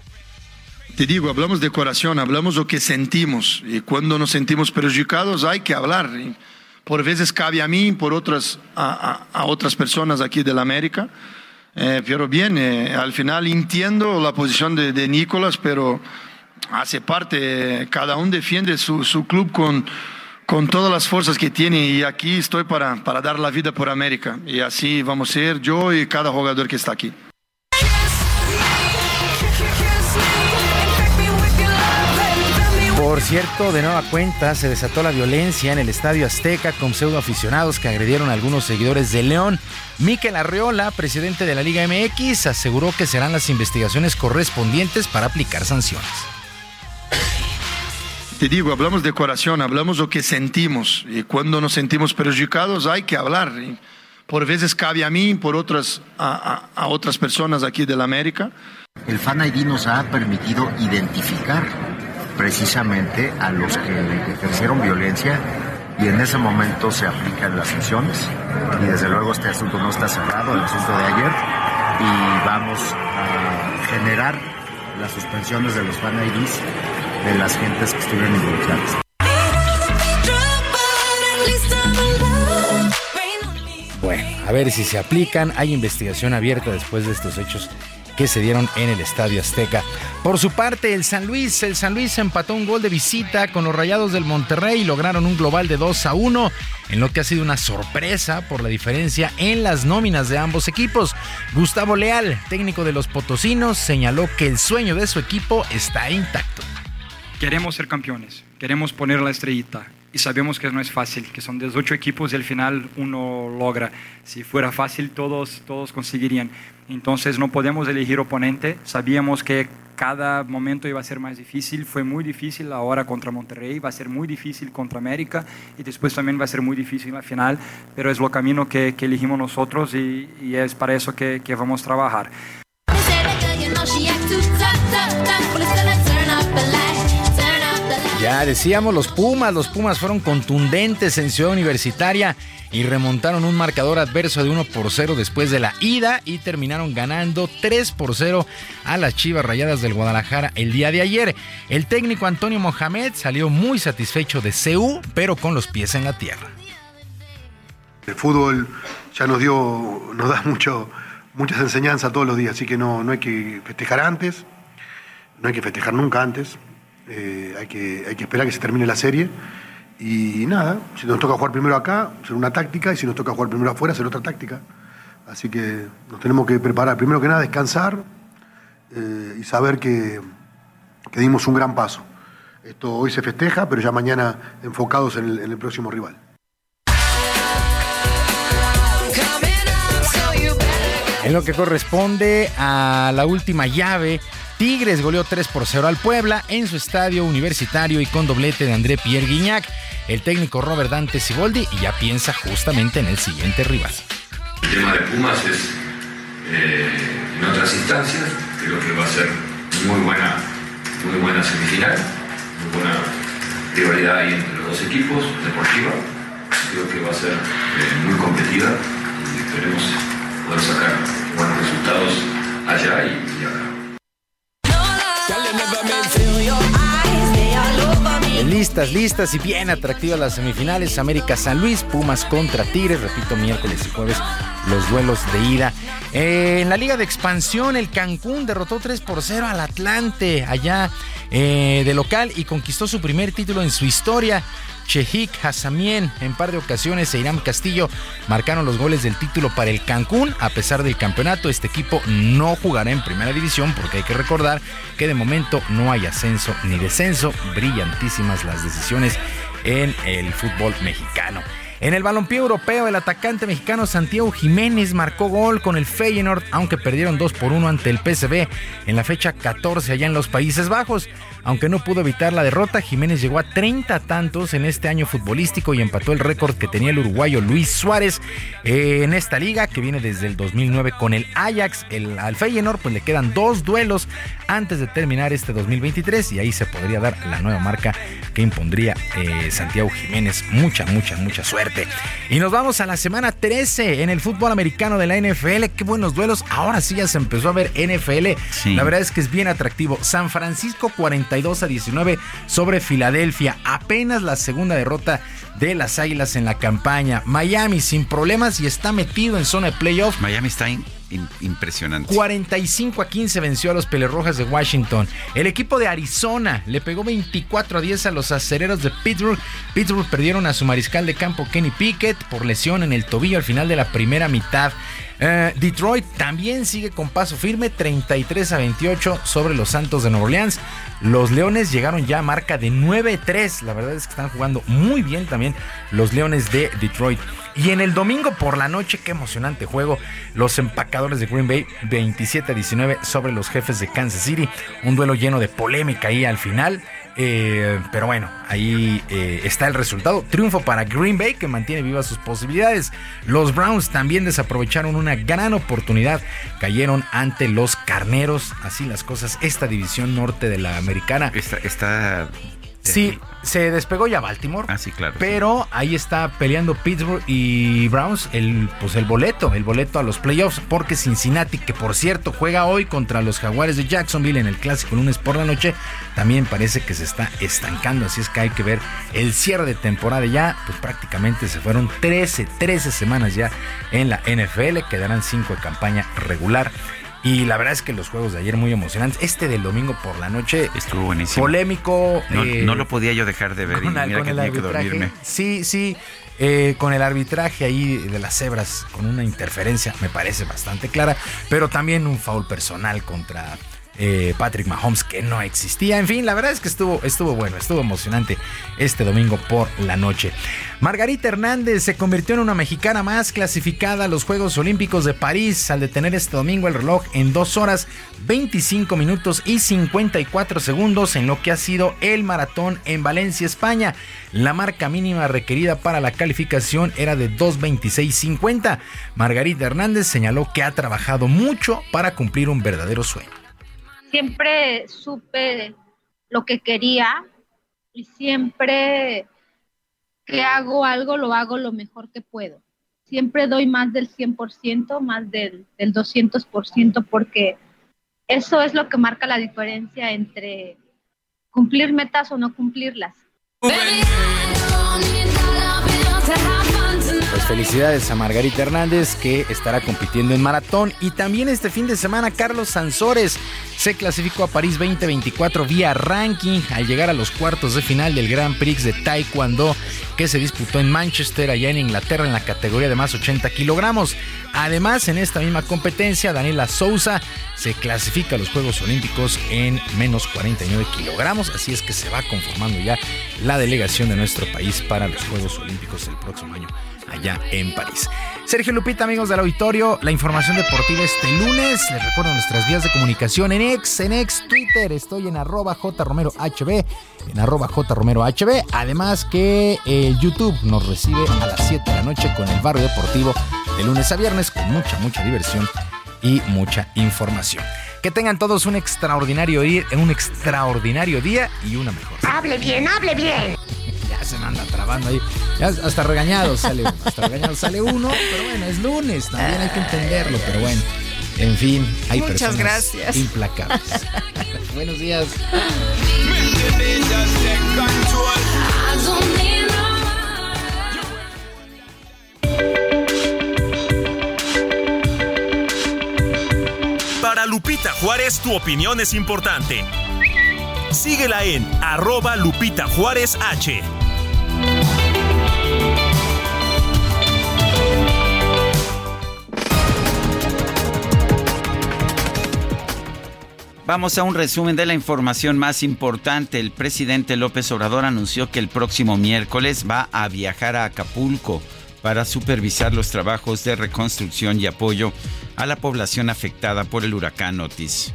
Speaker 43: Te digo, hablamos de corazón, hablamos lo que sentimos y cuando nos sentimos perjudicados hay que hablar. Por veces cabe a mí, por otras, a, otras personas aquí de la América. Eh, pero bien, eh, al final entiendo la posición de, de, Nicolás, pero hace parte, cada uno defiende su, su club con, con todas las fuerzas que tiene y aquí estoy para, para dar la vida por América. Y así vamos a ser yo y cada jugador que está aquí.
Speaker 42: Por cierto, de nueva cuenta se desató la violencia en el Estadio Azteca con pseudo aficionados que agredieron a algunos seguidores de León. Miquel Arriola, presidente de la Liga MX, aseguró que serán las investigaciones correspondientes para aplicar sanciones.
Speaker 43: Te digo, hablamos de corazón, hablamos lo que sentimos y cuando nos sentimos perjudicados hay que hablar. Por veces cabe a mí, por otras a, a otras personas aquí de la América.
Speaker 36: El Fan ID nos ha permitido identificar precisamente a los que ejercieron violencia y en ese momento se aplican las sanciones y desde luego este asunto no está cerrado, el asunto de ayer, y vamos a generar las suspensiones de los fan IDs de las gentes que estuvieron involucradas.
Speaker 42: Bueno, a ver si se aplican. Hay investigación abierta después de estos hechos que se dieron en el Estadio Azteca. Por su parte, el San Luis, el San Luis empató un gol de visita con los Rayados del Monterrey y lograron un global de 2 a 1, en lo que ha sido una sorpresa por la diferencia en las nóminas de ambos equipos. Gustavo Leal, técnico de los Potosinos, señaló que el sueño de su equipo está intacto.
Speaker 44: Queremos ser campeones, queremos poner la estrellita
Speaker 45: y sabemos que no es fácil, que son 18 equipos y al final uno logra. Si fuera fácil, todos, todos conseguirían. Entonces no podemos elegir oponente. Sabíamos que cada momento iba a ser más difícil. Fue muy difícil ahora contra Monterrey, va a ser muy difícil contra América y después también va a ser muy difícil la final. Pero es lo camino que, que elegimos nosotros y, y, es para eso que, que vamos a trabajar.
Speaker 42: Ya decíamos, los Pumas, los Pumas fueron contundentes en Ciudad Universitaria y remontaron un marcador adverso de 1 por 0 después de la ida y terminaron ganando 3 por 0 a las Chivas Rayadas del Guadalajara el día de ayer. El técnico Antonio Mohamed salió muy satisfecho de CEU, pero con los pies en la tierra.
Speaker 46: El fútbol ya nos dio, nos da mucho, muchas enseñanzas todos los días, así que no, no hay que festejar antes, no hay que festejar nunca antes. Eh, hay, que, hay que esperar que se termine la serie. Y nada, si nos toca jugar primero acá, será una táctica, y si nos toca jugar primero afuera, será otra táctica. Así que nos tenemos que preparar, primero que nada, descansar eh, y saber que, dimos un gran paso. Esto hoy se festeja, pero ya mañana enfocados en el, en el próximo rival.
Speaker 42: En lo que corresponde a la última llave, Tigres goleó 3 por 0 al Puebla en su estadio universitario y con doblete de André Pierre Guignac. El técnico Robert Dante Siboldi ya piensa justamente en el siguiente rival.
Speaker 47: El tema de Pumas es eh, en otras instancias, creo que va a ser muy buena, muy buena semifinal, muy buena rivalidad ahí entre los dos equipos, deportiva. Creo que va a ser eh, muy competida y esperemos poder sacar buenos resultados allá y, y acá.
Speaker 42: Listas, listas y bien atractivas las semifinales. América San Luis, Pumas contra Tigres. Repito, miércoles y jueves los duelos de ida. Eh, en la Liga de Expansión, el Cancún derrotó 3 por 0 al Atlante allá eh, de local y conquistó su primer título en su historia. Chehik Hassamien en par de ocasiones e Irán Castillo marcaron los goles del título para el Cancún. A pesar del campeonato, este equipo no jugará en primera división porque hay que recordar que de momento no hay ascenso ni descenso. Brillantísimas las decisiones en el fútbol mexicano. En el balompié europeo, el atacante mexicano Santiago Jiménez marcó gol con el Feyenoord, aunque perdieron 2 por 1 ante el PSV en la fecha 14 allá en los Países Bajos. Aunque no pudo evitar la derrota, Jiménez llegó a 30 tantos en este año futbolístico y empató el récord que tenía el uruguayo Luis Suárez en esta liga que viene desde el 2009 con el Ajax. El, al Feyenoord pues le quedan dos duelos antes de terminar este 2023 y ahí se podría dar la nueva marca que impondría eh, Santiago Jiménez. Mucha, mucha, mucha suerte. Y nos vamos a la semana 13 en el fútbol americano de la NFL. Qué buenos duelos. Ahora sí ya se empezó a ver NFL.
Speaker 1: Sí.
Speaker 42: La verdad es que es bien atractivo. San Francisco 42 a 19 sobre Filadelfia. Apenas la segunda derrota de las Águilas en la campaña. Miami sin problemas y está metido en zona de playoff.
Speaker 1: Miami está impresionante.
Speaker 42: 45 a 15 venció a los Pelerrojas de Washington. El equipo de Arizona le pegó 24 a 10 a los acereros de Pittsburgh. Pittsburgh perdieron a su mariscal de campo Kenny Pickett por lesión en el tobillo al final de la primera mitad. Uh, Detroit también sigue con paso firme, 33 a 28 sobre los Santos de Nueva Orleans. Los Leones llegaron ya a marca de 9-3. La verdad es que están jugando muy bien también los Leones de Detroit. Y en el domingo por la noche, qué emocionante juego. Los empacadores de Green Bay 27 a 19 sobre los jefes de Kansas City. Un duelo lleno de polémica ahí al final. Eh, pero bueno, ahí eh, está el resultado. Triunfo para Green Bay que mantiene vivas sus posibilidades. Los Browns también desaprovecharon una gran oportunidad. Cayeron ante los Carneros. Así las cosas. Esta división norte de la americana.
Speaker 1: Está, está
Speaker 42: Sí, se despegó ya Baltimore.
Speaker 1: Ah, sí, claro.
Speaker 42: Pero sí. ahí está peleando Pittsburgh y Browns el, pues el boleto, el boleto a los playoffs. Porque Cincinnati, que por cierto juega hoy contra los Jaguares de Jacksonville en el clásico lunes por la noche, también parece que se está estancando. Así es que hay que ver el cierre de temporada ya. Pues prácticamente se fueron 13, 13 semanas ya en la NFL. Quedarán 5 de campaña regular. Y la verdad es que los juegos de ayer muy emocionantes. Este del domingo por la noche
Speaker 1: estuvo buenísimo.
Speaker 42: Polémico.
Speaker 1: No,
Speaker 42: eh,
Speaker 1: no lo podía yo dejar de ver.
Speaker 42: Con,
Speaker 1: y mira
Speaker 42: con
Speaker 1: que
Speaker 42: el
Speaker 1: tenía que dormirme.
Speaker 42: Sí, sí. Eh, con el arbitraje ahí de las cebras, con una interferencia, me parece bastante clara. Pero también un foul personal contra eh, Patrick Mahomes que no existía. En fin, la verdad es que estuvo, estuvo bueno, estuvo emocionante este domingo por la noche. Margarita Hernández se convirtió en una mexicana más clasificada a los Juegos Olímpicos de París al detener este domingo el reloj en 2 horas 25 minutos y 54 segundos en lo que ha sido el maratón en Valencia, España. La marca mínima requerida para la calificación era de 2.26.50. Margarita Hernández señaló que ha trabajado mucho para cumplir un verdadero sueño
Speaker 35: siempre supe lo que quería y siempre que hago algo lo hago lo mejor que puedo. Siempre doy más del 100%, más del, del 200% porque eso es lo que marca la diferencia entre cumplir metas o no cumplirlas.
Speaker 42: Pues felicidades a Margarita Hernández que estará compitiendo en maratón y también este fin de semana Carlos Sansores se clasificó a París 2024 vía ranking al llegar a los cuartos de final del Grand Prix de Taekwondo que se disputó en Manchester allá en Inglaterra en la categoría de más 80 kilogramos. Además en esta misma competencia Daniela Souza se clasifica a los Juegos Olímpicos en menos 49 kilogramos así es que se va conformando ya la delegación de nuestro país para los Juegos Olímpicos el próximo año allá en París. Sergio Lupita, amigos del auditorio, la información deportiva este lunes. Les recuerdo nuestras vías de comunicación en ex, en ex Twitter. Estoy en arroba jromerohb, en arroba jromerohb. Además que el YouTube nos recibe a las 7 de la noche con el barrio deportivo de lunes a viernes con mucha, mucha diversión y mucha información. Que tengan todos un extraordinario día, un extraordinario día y una mejor.
Speaker 48: Hable bien, hable bien (laughs)
Speaker 42: se me anda trabando ahí. hasta regañado sale uno. Hasta regañado sale uno, pero bueno, es lunes, también hay que entenderlo, pero bueno. En fin, hay
Speaker 2: Muchas
Speaker 42: personas
Speaker 2: gracias.
Speaker 42: implacables. (laughs) Buenos días.
Speaker 12: Para Lupita Juárez, tu opinión es importante. Síguela en arroba Lupita Juárez H.
Speaker 1: Vamos a un resumen de la información más importante. El presidente López Obrador anunció que el próximo miércoles va a viajar a Acapulco para supervisar los trabajos de reconstrucción y apoyo a la población afectada por el huracán Otis.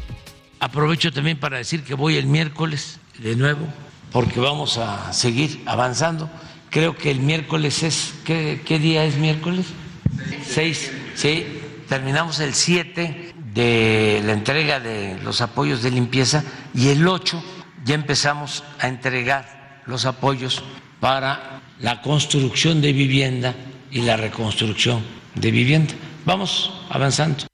Speaker 49: Aprovecho también para decir que voy el miércoles de nuevo porque vamos a seguir avanzando. Creo que el miércoles es, ¿qué, día es miércoles? Seis. Sí, terminamos el 7 de la entrega de los apoyos de limpieza y el 8 ya empezamos a entregar los apoyos para la construcción de vivienda y la reconstrucción de vivienda. Vamos avanzando.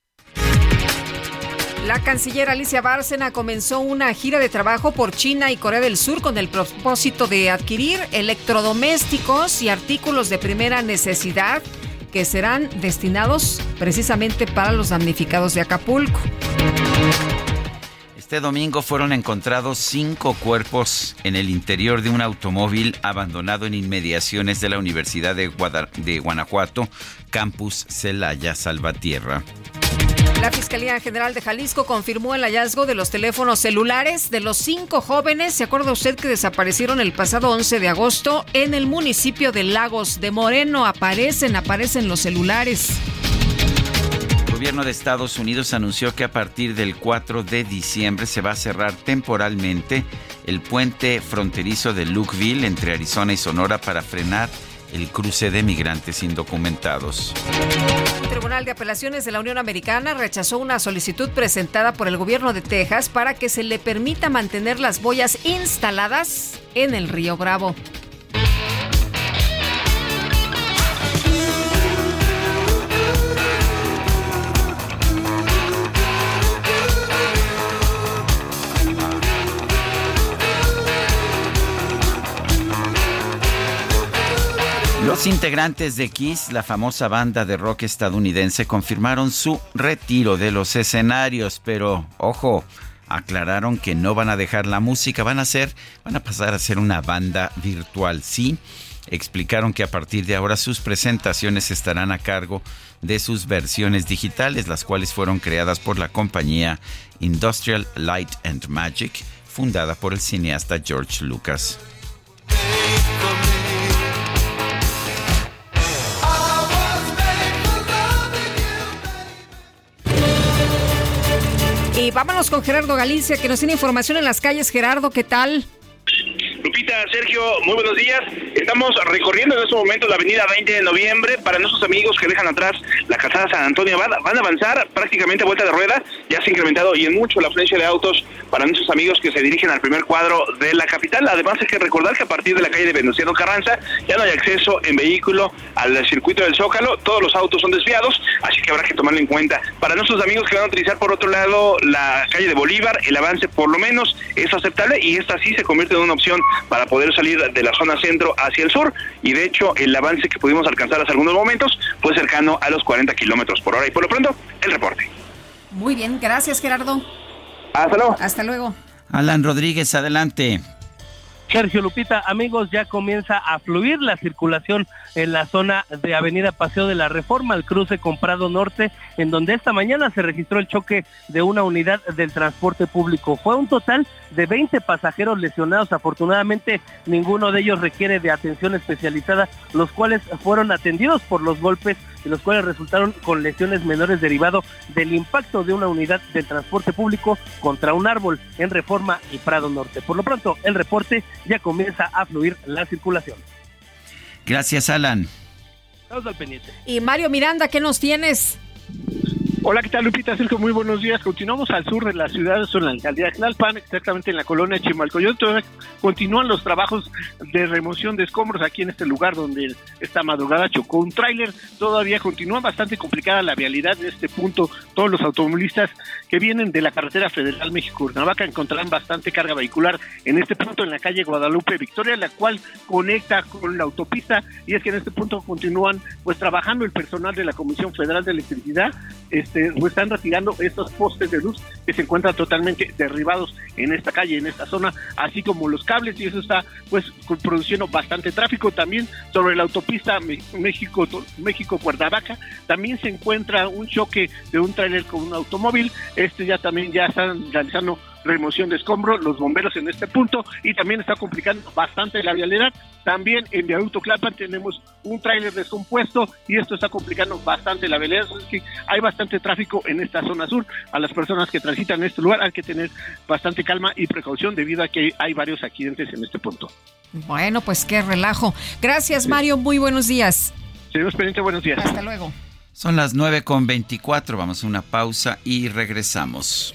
Speaker 2: La canciller Alicia Bárcena comenzó una gira de trabajo por China y Corea del Sur con el propósito de adquirir electrodomésticos y artículos de primera necesidad que serán destinados precisamente para los damnificados de Acapulco.
Speaker 1: Este domingo fueron encontrados cinco cuerpos en el interior de un automóvil abandonado en inmediaciones de la Universidad de, Guanajuato, campus Celaya Salvatierra.
Speaker 2: La Fiscalía General de Jalisco confirmó el hallazgo de los teléfonos celulares de los cinco jóvenes, ¿se acuerda usted que desaparecieron el pasado 11 de agosto en el municipio de Lagos de Moreno? Aparecen, aparecen los celulares.
Speaker 1: El gobierno de Estados Unidos anunció que a partir del 4 de diciembre se va a cerrar temporalmente el puente fronterizo de Lukeville entre Arizona y Sonora para frenar el cruce de migrantes indocumentados.
Speaker 2: El Tribunal de Apelaciones de la Unión Americana rechazó una solicitud presentada por el gobierno de Texas para que se le permita mantener las boyas instaladas en el río Bravo.
Speaker 1: Los integrantes de Kiss, la famosa banda de rock estadounidense, confirmaron su retiro de los escenarios, pero ojo, aclararon que no van a dejar la música, van a ser, van a pasar a ser una banda virtual, sí. explicaron que a partir de ahora sus presentaciones estarán a cargo de sus versiones digitales, las cuales fueron creadas por la compañía Industrial Light and Magic, fundada por el cineasta George Lucas.
Speaker 2: Y vámonos con Gerardo Galicia, que nos tiene información en las calles. Gerardo, ¿qué tal?
Speaker 43: Lupita, Sergio, muy buenos días. Estamos recorriendo en este momento la avenida 20 de noviembre para nuestros amigos que dejan atrás la calzada San Antonio. Van, a avanzar prácticamente a vuelta de rueda. Ya se ha incrementado y en mucho la afluencia de autos para nuestros amigos que se dirigen al primer cuadro de la capital. Además hay que recordar que a partir de la calle de Venustiano Carranza ya no hay acceso en vehículo al circuito del Zócalo. Todos los autos son desviados, así que habrá que tomarlo en cuenta. Para nuestros amigos que van a utilizar por otro lado la calle de Bolívar, el avance por lo menos es aceptable y esta sí se convierte en una opción para poder salir de la zona centro hacia el sur y de hecho el avance que pudimos alcanzar hace algunos momentos fue cercano a los 40 kilómetros por hora y por lo pronto el reporte.
Speaker 2: Muy bien, gracias Gerardo.
Speaker 43: Hasta luego.
Speaker 2: Hasta luego.
Speaker 1: Alan Rodríguez, adelante.
Speaker 50: Sergio Lupita, amigos, ya comienza a fluir la circulación en la zona de Avenida Paseo de la Reforma, el cruce con Prado Norte, en donde esta mañana se registró el choque de una unidad del transporte público. Fue un total de 20 pasajeros lesionados. Afortunadamente, ninguno de ellos requiere de atención especializada, los cuales fueron atendidos por los golpes y los cuales resultaron con lesiones menores derivado del impacto de una unidad del transporte público contra un árbol en Reforma y Prado Norte. Por lo pronto, el reporte ya comienza a fluir la circulación.
Speaker 1: Gracias, Alan.
Speaker 50: Estamos al pendiente.
Speaker 2: Y Mario Miranda, ¿qué nos tienes?
Speaker 33: Hola, ¿qué tal Lupita? Sergio, muy buenos días. Continuamos al sur de la ciudad, en la alcaldía de Tlalpan, exactamente en la colonia Chimalcoyot. Continúan los trabajos de remoción de escombros aquí en este lugar donde esta madrugada chocó un tráiler. Todavía continúa bastante complicada la vialidad en este punto. Todos los automovilistas que vienen de la carretera federal México-Cuernavaca encontrarán bastante carga vehicular en este punto en la calle Guadalupe Victoria, la cual conecta con la autopista. Y es que en este punto continúan pues trabajando el personal de la Comisión Federal de Electricidad. Este, están retirando estos postes de luz que se encuentran totalmente derribados en esta calle, en esta zona, así como los cables y eso está pues produciendo bastante tráfico. También sobre la autopista México México Cuernavaca también se encuentra un choque de un tráiler con un automóvil. Este ya también ya están realizando remoción de escombros, los bomberos en este punto y también está complicando bastante la vialidad. También en Viaducto Clapan tenemos un tráiler descompuesto y esto está complicando bastante la vialidad. Es que hay bastante tráfico en esta zona sur. A las personas que transitan este lugar hay que tener bastante calma y precaución debido a que hay varios accidentes en este punto.
Speaker 2: Bueno, pues qué relajo. Gracias, Mario. Muy buenos días.
Speaker 33: Señor Expediente, buenos días.
Speaker 2: Hasta luego.
Speaker 1: Son las 9 con 24, vamos a una pausa y regresamos.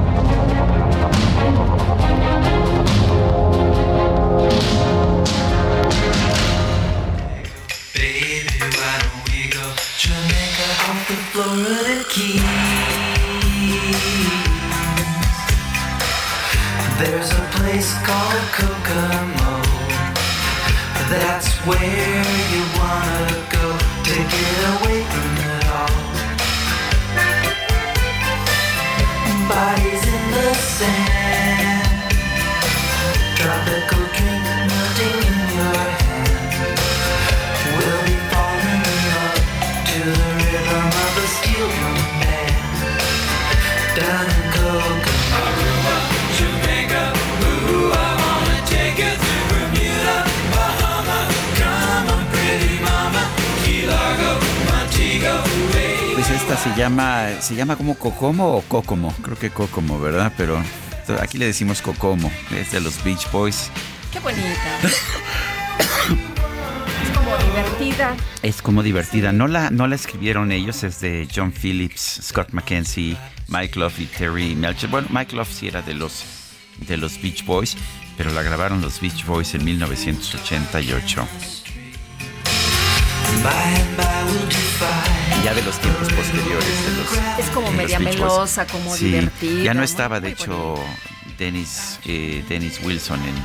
Speaker 51: Florida Keys. There's a place called Kokomo. That's where you wanna go to get away from it all. Bodies in the sand,
Speaker 1: esta se llama, se llama como Cocomo o Cocomo, creo que Cocomo, ¿verdad? Pero aquí le decimos Cocomo, es de los Beach Boys.
Speaker 2: Qué bonita. es como divertida.
Speaker 1: Es como divertida. No la, no la escribieron ellos, es de John Phillips, Scott McKenzie, Mike Love y Terry Melcher. Bueno, Mike Love sí era de los, de los Beach Boys, pero la grabaron los Beach Boys en 1988. Ya de los tiempos posteriores de los
Speaker 2: Es como
Speaker 1: de los
Speaker 2: media melosa, como
Speaker 1: Sí,
Speaker 2: divertida.
Speaker 1: Ya no estaba, de hecho, Dennis, eh, Dennis Wilson en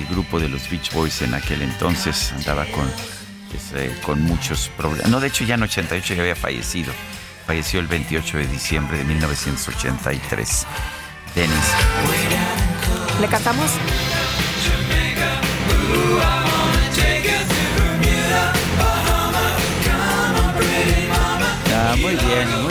Speaker 1: el grupo de los Beach Boys en aquel entonces. Andaba con, pues, eh, con muchos problemas. No, de hecho, ya en 88 ya había fallecido. Falleció el 28 de diciembre de 1983. Dennis.
Speaker 2: ¿Le cantamos?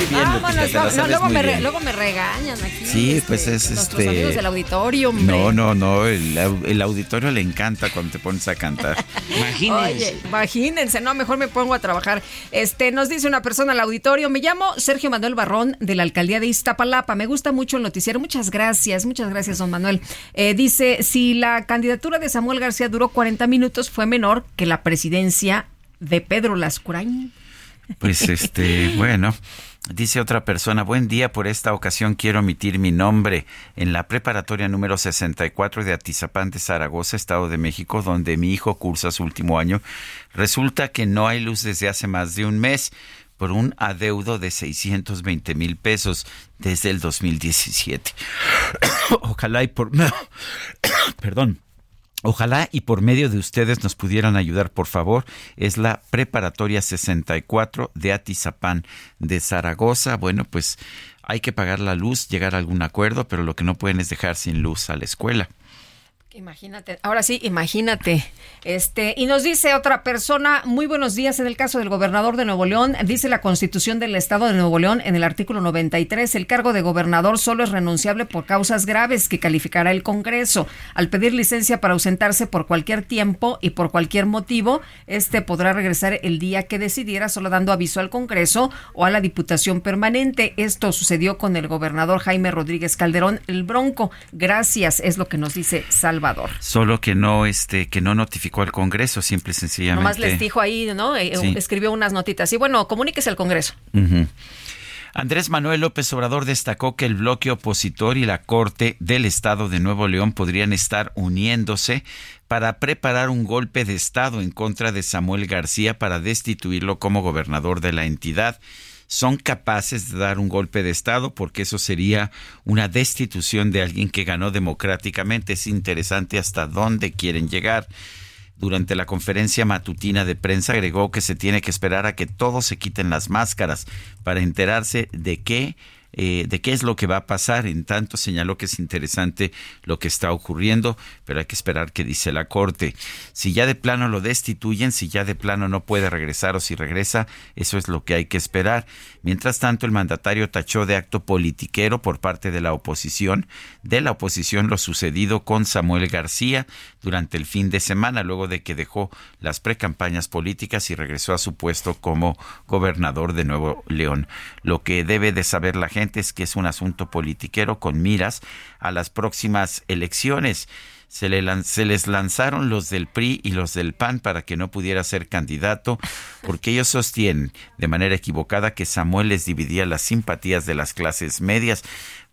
Speaker 1: Bien. Lupita,
Speaker 2: Vámonos,
Speaker 1: te la
Speaker 2: no,
Speaker 1: sabes
Speaker 2: luego,
Speaker 1: muy
Speaker 2: me re-
Speaker 1: bien.
Speaker 2: luego me regañan aquí.
Speaker 1: Sí, pues es
Speaker 2: Nuestros
Speaker 1: este.
Speaker 2: amigos del auditorio, hombre.
Speaker 1: No, no, no. El, au- el auditorio le encanta cuando te pones a cantar. (laughs)
Speaker 2: Oye, imagínense, no, mejor me pongo a trabajar. Este, nos dice una persona al auditorio, me llamo Sergio Manuel Barrón de la alcaldía de Iztapalapa. Me gusta mucho el noticiero. Muchas gracias, muchas gracias, don Manuel. Eh, dice, si la candidatura de Samuel García duró 40 minutos, fue menor que la presidencia de Pedro Lascurain.
Speaker 1: Pues este, (laughs) bueno, dice otra persona, buen día, por esta ocasión quiero omitir mi nombre en la preparatoria número 64 de Atizapán de Zaragoza, Estado de México, donde mi hijo cursa su último año. Resulta que no hay luz desde hace más de un mes por un adeudo de 620 mil pesos desde el 2017. (coughs) Ojalá y por... (coughs) Perdón. Ojalá y por medio de ustedes nos pudieran ayudar, por favor. Es la Preparatoria 64 de Atizapán de Zaragoza. Bueno, pues hay que pagar la luz, llegar a algún acuerdo, pero lo que no pueden es dejar sin luz a la escuela.
Speaker 2: Imagínate, ahora sí, imagínate. Este, y nos dice otra persona, muy buenos días en el caso del gobernador de Nuevo León, dice la Constitución del Estado de Nuevo León en el artículo 93, el cargo de gobernador solo es renunciable por causas graves que calificará el Congreso. Al pedir licencia para ausentarse por cualquier tiempo y por cualquier motivo, este podrá regresar el día que decidiera, solo dando aviso al Congreso o a la Diputación Permanente. Esto sucedió con el gobernador Jaime Rodríguez Calderón, el Bronco. Gracias, es lo que nos dice Salvador.
Speaker 1: Solo que no, este, que no notificó al Congreso, simple y sencillamente.
Speaker 2: Nomás les dijo ahí, ¿no? Eh,
Speaker 1: Sí.
Speaker 2: Escribió unas notitas. Y bueno, comuníquese al Congreso.
Speaker 1: Andrés Manuel López Obrador destacó que el bloque opositor y la Corte del Estado de Nuevo León podrían estar uniéndose para preparar un golpe de Estado en contra de Samuel García para destituirlo como gobernador de la entidad. Son capaces de dar un golpe de Estado porque eso sería una destitución de alguien que ganó democráticamente. Es interesante hasta dónde quieren llegar. Durante la conferencia matutina de prensa agregó que se tiene que esperar a que todos se quiten las máscaras para enterarse de qué eh, de qué es lo que va a pasar. En tanto señaló que es interesante lo que está ocurriendo, pero hay que esperar qué dice la Corte. Si ya de plano lo destituyen, si ya de plano no puede regresar o si regresa, eso es lo que hay que esperar. Mientras tanto, el mandatario tachó de acto politiquero por parte de la oposición, de la oposición lo sucedido con Samuel García durante el fin de semana, luego de que dejó las precampañas políticas y regresó a su puesto como gobernador de Nuevo León. Lo que debe de saber la gente que es un asunto politiquero con miras a las próximas elecciones. Se, se les lanzaron los del PRI y los del PAN para que no pudiera ser candidato, porque ellos sostienen de manera equivocada que Samuel les dividía las simpatías de las clases medias.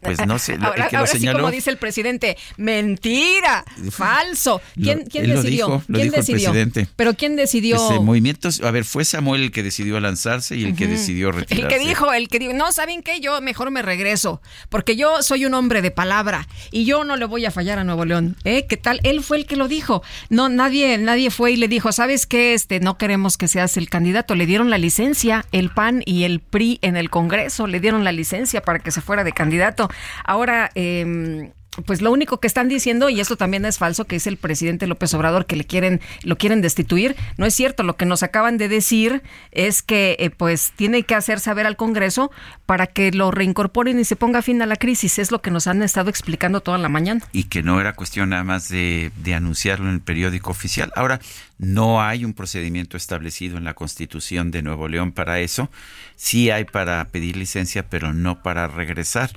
Speaker 1: Pues no sé, lo-
Speaker 2: ahora
Speaker 1: el que lo
Speaker 2: ahora sí,
Speaker 1: señaló.
Speaker 2: como dice el presidente, mentira, falso. ¿Quién,
Speaker 1: Lo-
Speaker 2: quién
Speaker 1: lo
Speaker 2: decidió?
Speaker 1: dijo, lo
Speaker 2: ¿Quién
Speaker 1: dijo el
Speaker 2: decidió?
Speaker 1: presidente.
Speaker 2: Pero ¿quién decidió?
Speaker 1: Ese movimiento, a ver, fue Samuel el que decidió lanzarse y el que decidió
Speaker 2: El
Speaker 1: retirarse.
Speaker 2: que dijo, el que dijo, no, ¿saben qué? Yo mejor me regreso, porque yo soy un hombre de palabra y yo no le voy a fallar a Nuevo León. ¿Eh? ¿Qué tal? Él fue el que lo dijo. No, nadie, nadie fue y le dijo, ¿sabes qué? Este, no queremos que seas el candidato. Le dieron la licencia, el PAN y el PRI en el Congreso, le dieron la licencia para que se fuera de candidato. Ahora, eh, pues lo único que están diciendo, y esto también es falso, que es el presidente López Obrador que le quieren, lo quieren destituir, no es cierto. Lo que nos acaban de decir es que eh, pues tiene que hacer saber al Congreso para que lo reincorporen y se ponga fin a la crisis. Es lo que nos han estado explicando toda la mañana.
Speaker 1: y que no era cuestión nada más de, de anunciarlo en el periódico oficial. Ahora, no hay un procedimiento establecido en la Constitución de Nuevo León para eso. Sí hay para pedir licencia, pero no para regresar.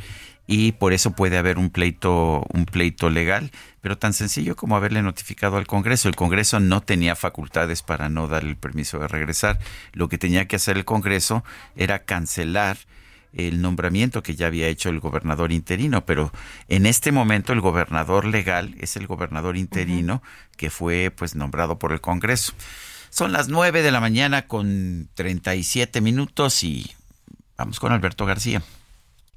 Speaker 1: Y por eso puede haber un pleito, un pleito legal, pero tan sencillo como haberle notificado al Congreso. El Congreso no tenía facultades para no dar el permiso de regresar. Lo que tenía que hacer el Congreso era cancelar el nombramiento que ya había hecho el gobernador interino, pero en este momento el gobernador legal es el gobernador interino que fue pues nombrado por el Congreso. Son las 9 de la mañana con 37 minutos y vamos con Alberto García.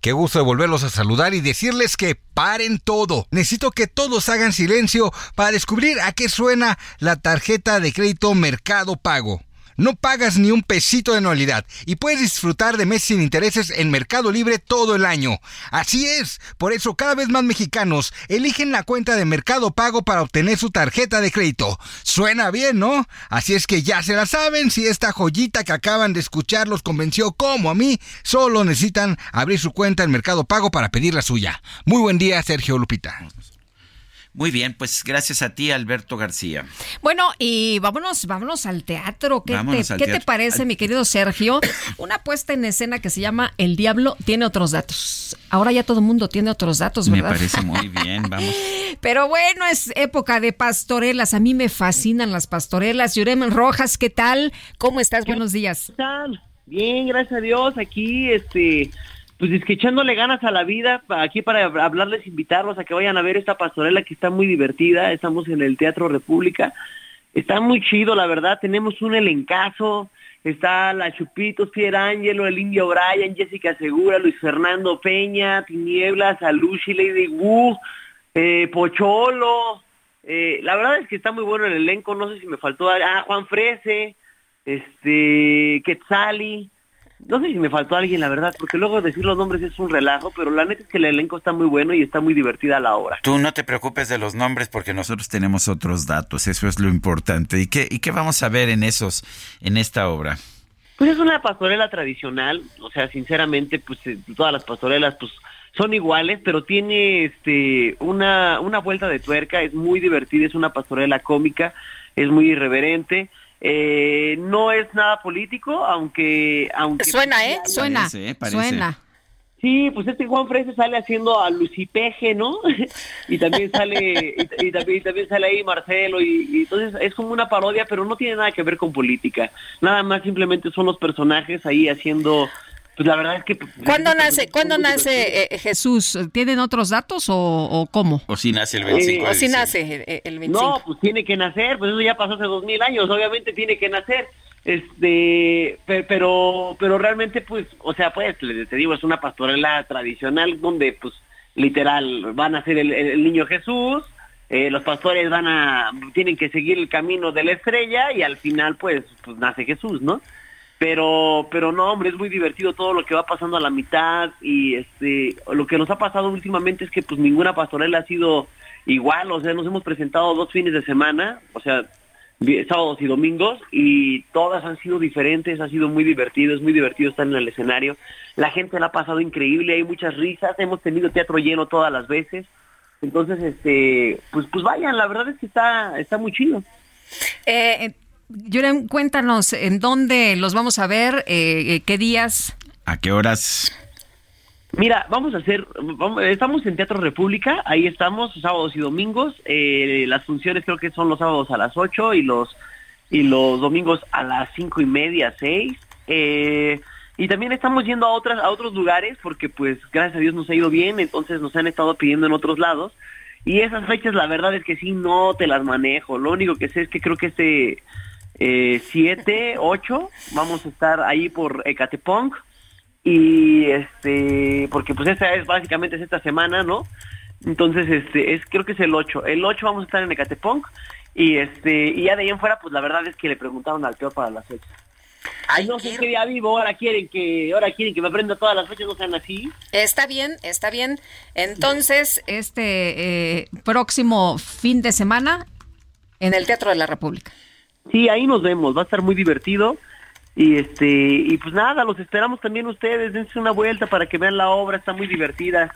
Speaker 48: Qué gusto de volverlos a saludar y decirles que paren todo. Necesito que todos hagan silencio para descubrir a qué suena la tarjeta de crédito Mercado Pago. No pagas ni un pesito de anualidad y puedes disfrutar de meses sin intereses en Mercado Libre todo el año. Así es, por eso cada vez más mexicanos eligen la cuenta de Mercado Pago para obtener su tarjeta de crédito. Suena bien, ¿no? Así es que ya se la saben, si esta joyita que acaban de escuchar los convenció como a mí, solo necesitan abrir su cuenta en Mercado Pago para pedir la suya. Muy buen día, Sergio Lupita.
Speaker 1: Muy bien, pues gracias a ti, Alberto García.
Speaker 2: Bueno, y vámonos, vámonos al teatro. ¿Qué,
Speaker 1: Vámonos
Speaker 2: te,
Speaker 1: al
Speaker 2: qué te parece, mi querido Sergio? (coughs) Una puesta en escena que se llama El Diablo tiene otros datos. Ahora ya todo el mundo tiene otros datos,
Speaker 1: Me
Speaker 2: ¿verdad?
Speaker 1: parece muy (laughs) bien, vamos.
Speaker 2: Pero bueno, es época de pastorelas. A mí me fascinan las pastorelas. Yurem Rojas, ¿qué tal? ¿Cómo estás? Buenos días.
Speaker 50: Bien, gracias a Dios, aquí, este, pues es que echándole ganas a la vida, aquí para hablarles, invitarlos a que vayan a ver esta pastorela que está muy divertida, estamos en el Teatro República, está muy chido, la verdad, tenemos un elencazo, está la Chupitos, Pierre Ángelo, el Indio Brian, Jessica Segura, Luis Fernando Peña, Tinieblas, Alushi, Lady Wu, eh, Pocholo, eh, la verdad es que está muy bueno el elenco, no sé si me faltó, ah, Juan Frese, este, Quetzali, no sé si me faltó alguien, la verdad, porque luego decir los nombres es un relajo, pero la neta es que el elenco está muy bueno y está muy divertida la obra.
Speaker 1: Tú no te preocupes de los nombres porque nosotros tenemos otros datos, eso es lo importante. ¿Y qué, y qué vamos a ver en esos, en esta obra?
Speaker 50: Pues es una pastorela tradicional, o sea, sinceramente, pues eh, todas las pastorelas, pues son iguales, pero tiene este una, una vuelta de tuerca, es muy divertida, es una pastorela cómica, es muy irreverente, eh, no es nada político, aunque... aunque
Speaker 2: Suena, ¿eh? Suena.
Speaker 1: Parece, ¿eh? Parece.
Speaker 2: Suena.
Speaker 50: Sí, pues este Juan Frese sale haciendo a Lucipeje, ¿no? (laughs) y también sale y, y también, y también sale ahí Marcelo y, y entonces es como una parodia, pero no tiene nada que ver con política. Nada más simplemente son los personajes ahí haciendo pues la verdad es que
Speaker 2: ¿Cuándo nace, ¿cuándo nace eh, Jesús? ¿Tienen otros datos o, o cómo?
Speaker 1: O si nace el
Speaker 50: 25 de
Speaker 2: o si nace el, el 25.
Speaker 50: No, pues tiene que nacer, pues eso ya pasó hace dos mil años, obviamente tiene que nacer. Este, pe- pero, pero realmente, pues, o sea, pues, le- te digo, es una pastorela tradicional donde, pues, literal, van a ser el, el- el niño Jesús, eh, los pastores van a, tienen que seguir el camino de la estrella y al final, pues, pues nace Jesús, ¿no? Pero, pero no, hombre, es muy divertido todo lo que va pasando a la mitad y este, lo que nos ha pasado últimamente es que pues ninguna pastorela ha sido igual, o sea, nos hemos presentado dos fines de semana, o sea, sábados y domingos y todas han sido diferentes, ha sido muy divertido, es muy divertido estar en el escenario, la gente la ha pasado increíble, hay muchas risas, hemos tenido teatro lleno todas las veces, entonces, este, pues, pues vayan, la verdad es que está, está muy chido.
Speaker 2: Eh, Yurem, cuéntanos en dónde los vamos a ver, eh, eh, qué días.
Speaker 1: ¿A qué horas?
Speaker 50: Mira, vamos a hacer, vamos- estamos en Teatro República, ahí estamos sábados y domingos, eh, las funciones creo que son los sábados a las 8 y los y los domingos a las cinco y media, 6. Eh, y también estamos yendo a otras a otros lugares porque pues gracias a Dios nos ha ido bien, entonces nos han estado pidiendo en otros lados. Y esas fechas la verdad es que sí no te las manejo, lo único que sé es que creo que este 7, 8 vamos a estar ahí por Ecatepunk y este porque pues esta es básicamente es esta semana no entonces este es creo que es el 8 el 8 vamos a estar en Ecatepunk y este y ya de ahí en fuera pues la verdad es que le preguntaron al peor para las fechas. Ay no sé qué día vivo ahora quieren que ahora quieren que me aprenda todas las fechas no sean así.
Speaker 2: Está bien, está bien. Entonces, este eh, próximo fin de semana en el Teatro de la República.
Speaker 50: Sí ahí nos vemos va a estar muy divertido y este y pues nada los esperamos también ustedes dense una vuelta para que vean la obra está muy divertida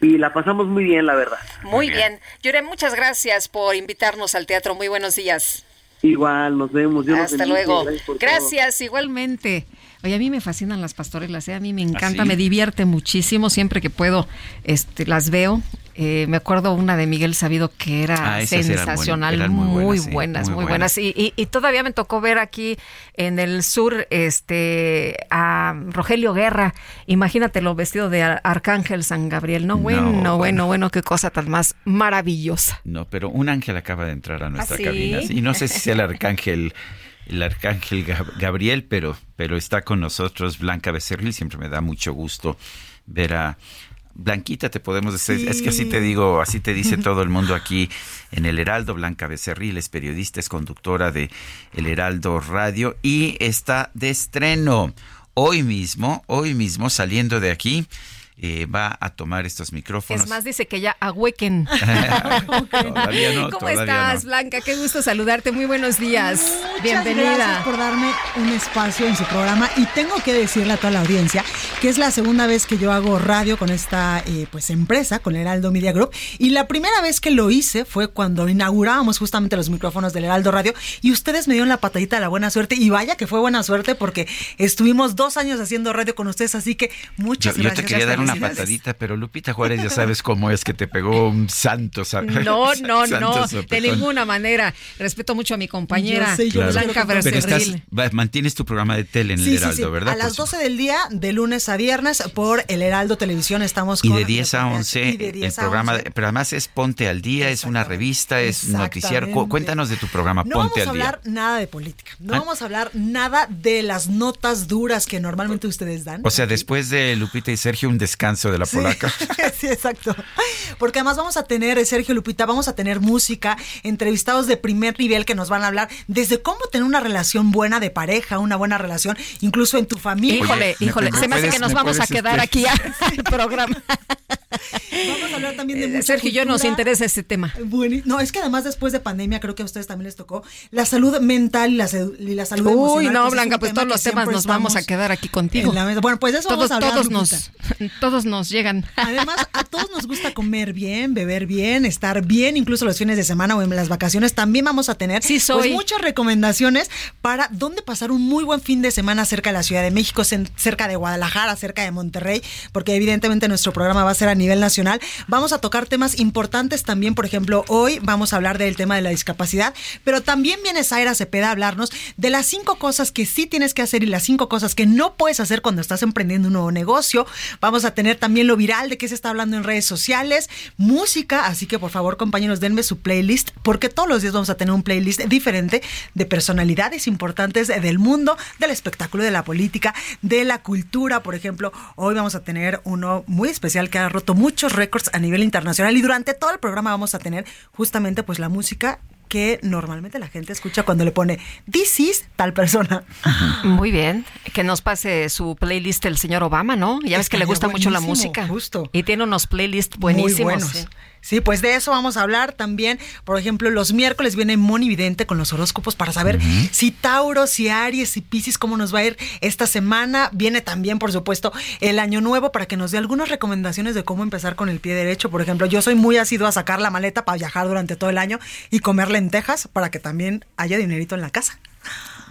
Speaker 50: y la pasamos muy bien la verdad
Speaker 2: Muy bien. Yurem, muchas gracias por invitarnos al teatro. Muy buenos días.
Speaker 50: igual nos vemos
Speaker 2: Hasta
Speaker 50: bendiga.
Speaker 2: luego.
Speaker 50: Gracias,
Speaker 2: igualmente. Oye, a mí me fascinan las pastorelas, ¿eh? a mí me encanta,
Speaker 1: ¿Ah, sí?
Speaker 2: me divierte muchísimo siempre que puedo, este, las veo. Eh, me acuerdo una de Miguel Sabido que era
Speaker 1: Ah, eran
Speaker 2: sensacional,
Speaker 1: eran muy buenas, muy buenas.
Speaker 2: buenas. Y, y- y todavía me tocó ver aquí en el sur, este, a Rogelio Guerra. Imagínatelo vestido de ar- Arcángel San Gabriel, ¿no? Bueno,
Speaker 1: bueno.
Speaker 2: bueno, bueno, qué cosa tan más maravillosa.
Speaker 1: No, pero un ángel acaba de entrar a nuestra
Speaker 2: ¿Ah, sí?
Speaker 1: cabina. Y no sé si sea el (laughs) arcángel, el arcángel Gab- Gabriel, pero, pero está con nosotros Blanca Becerril. Siempre me da mucho gusto ver a Blanquita, te podemos decir. Es que así te digo, así te dice (laughs) todo el mundo aquí en el Heraldo. Blanca Becerril es periodista, es conductora de El Heraldo Radio y está de estreno. Hoy mismo, hoy mismo, saliendo de aquí, eh, va a tomar estos micrófonos.
Speaker 2: Es más, dice que ya ahuequen. (laughs)
Speaker 1: Todavía no,
Speaker 2: ¿Cómo
Speaker 1: todavía
Speaker 2: estás,
Speaker 1: no.
Speaker 2: Blanca? Qué gusto saludarte. Muy buenos días.
Speaker 52: Muchas
Speaker 2: Bienvenida.
Speaker 52: gracias por darme un espacio en su programa y tengo que decirle a toda la audiencia que es la segunda vez que yo hago radio con esta eh, pues empresa, con el Heraldo Media Group y la primera vez que lo hice fue cuando inaugurábamos justamente los micrófonos del Heraldo Radio y ustedes me dieron la patadita de la buena suerte y vaya que fue buena suerte porque estuvimos dos años haciendo radio con ustedes, así que
Speaker 1: Yo,
Speaker 52: muchas
Speaker 1: yo
Speaker 52: gracias.
Speaker 1: te quería dar una patadita, pero Lupita Juárez ya sabes cómo es que te pegó un santo. sa-
Speaker 2: No, no, (laughs)
Speaker 1: santo
Speaker 2: no, de ninguna manera. Respeto mucho a mi compañera
Speaker 52: Yo sé, yo
Speaker 1: Claro.
Speaker 2: Blanca
Speaker 1: Pero estás, mantienes tu programa de tele en el Heraldo,
Speaker 52: sí.
Speaker 1: ¿verdad?
Speaker 52: A las
Speaker 1: Por
Speaker 52: 12 del día, de lunes a viernes, por el Heraldo Televisión estamos
Speaker 1: Y
Speaker 52: con
Speaker 1: de 10 a 11
Speaker 52: y de
Speaker 1: el
Speaker 52: 10 a
Speaker 1: programa,
Speaker 52: 11.
Speaker 1: de- pero además es Ponte al Día, es una revista, es
Speaker 52: Exactamente.
Speaker 1: Cuéntanos de tu programa
Speaker 52: No
Speaker 1: Ponte
Speaker 52: vamos a
Speaker 1: al Día.
Speaker 52: hablar nada de política, no
Speaker 1: Ah.
Speaker 52: vamos a hablar nada de las notas duras que normalmente ustedes dan.
Speaker 1: O sea, después de Lupita y Sergio, un descanso de la
Speaker 52: Sí.
Speaker 1: polaca. (laughs)
Speaker 52: sí, exacto. Porque además vamos a tener, Sergio Lupita, vamos a tener música, entrevistados de primer nivel que nos van a hablar desde cómo tener una relación buena de pareja, una buena relación, incluso en tu familia.
Speaker 2: Híjole, híjole, se me hace que nos vamos a quedar aquí (laughs) al programa.
Speaker 52: Vamos a hablar también de
Speaker 2: Eh, Sergio y yo nos
Speaker 52: cultura.
Speaker 2: interesa este tema.
Speaker 52: Bueno, no, es que además después de pandemia creo que a ustedes también les tocó la salud mental y la, y la salud
Speaker 2: Uy,
Speaker 52: emocional.
Speaker 2: no, Blanca, pues todos los temas nos vamos a quedar aquí contigo.
Speaker 52: Bueno, pues eso
Speaker 2: todos,
Speaker 52: vamos a hablar,
Speaker 2: todos nos, (laughs) todos nos llegan. (laughs)
Speaker 52: Además, a todos nos gusta comer bien, beber bien, estar bien, incluso los fines de semana o en las vacaciones. También vamos a tener
Speaker 2: Sí, soy.
Speaker 52: pues, muchas recomendaciones para dónde pasar un muy buen fin de semana cerca de la Ciudad de México, cerca de Guadalajara, cerca de Monterrey, porque evidentemente nuestro programa va a ser a nivel nacional. Vamos a tocar temas importantes también, por ejemplo, hoy vamos a hablar del tema de la discapacidad, pero también viene Zaira Cepeda a hablarnos de las cinco cosas que sí tienes que hacer y las cinco cosas que no puedes hacer cuando estás emprendiendo un nuevo negocio. Vamos a tener también lo viral de qué se está hablando en redes sociales, música, así que por favor compañeros denme su playlist porque todos los días vamos a tener un playlist diferente de personalidades importantes del mundo, del espectáculo, de la política, de la cultura, por ejemplo. Hoy vamos a tener uno muy especial que ha roto muchos récords a nivel internacional y durante todo el programa vamos a tener justamente pues la música que normalmente la gente escucha cuando le pone This is tal persona.
Speaker 2: Muy bien. Que nos pase su playlist el señor Obama, ¿no? Ya ves que le gusta mucho la música.
Speaker 52: justo.
Speaker 2: Y tiene unos playlists
Speaker 52: Muy
Speaker 2: buenísimos.
Speaker 52: buenos.
Speaker 2: sí.
Speaker 52: Sí, pues de eso vamos a hablar también. Por ejemplo, los miércoles viene Moni Vidente con los horóscopos para saber si Tauro, si Aries, si Piscis, cómo nos va a ir esta semana. Viene también, por supuesto, el año nuevo para que nos dé algunas recomendaciones de cómo empezar con el pie derecho. Por ejemplo, yo soy muy ácido a sacar la maleta para viajar durante todo el año y comer lentejas para que también haya dinerito en la casa.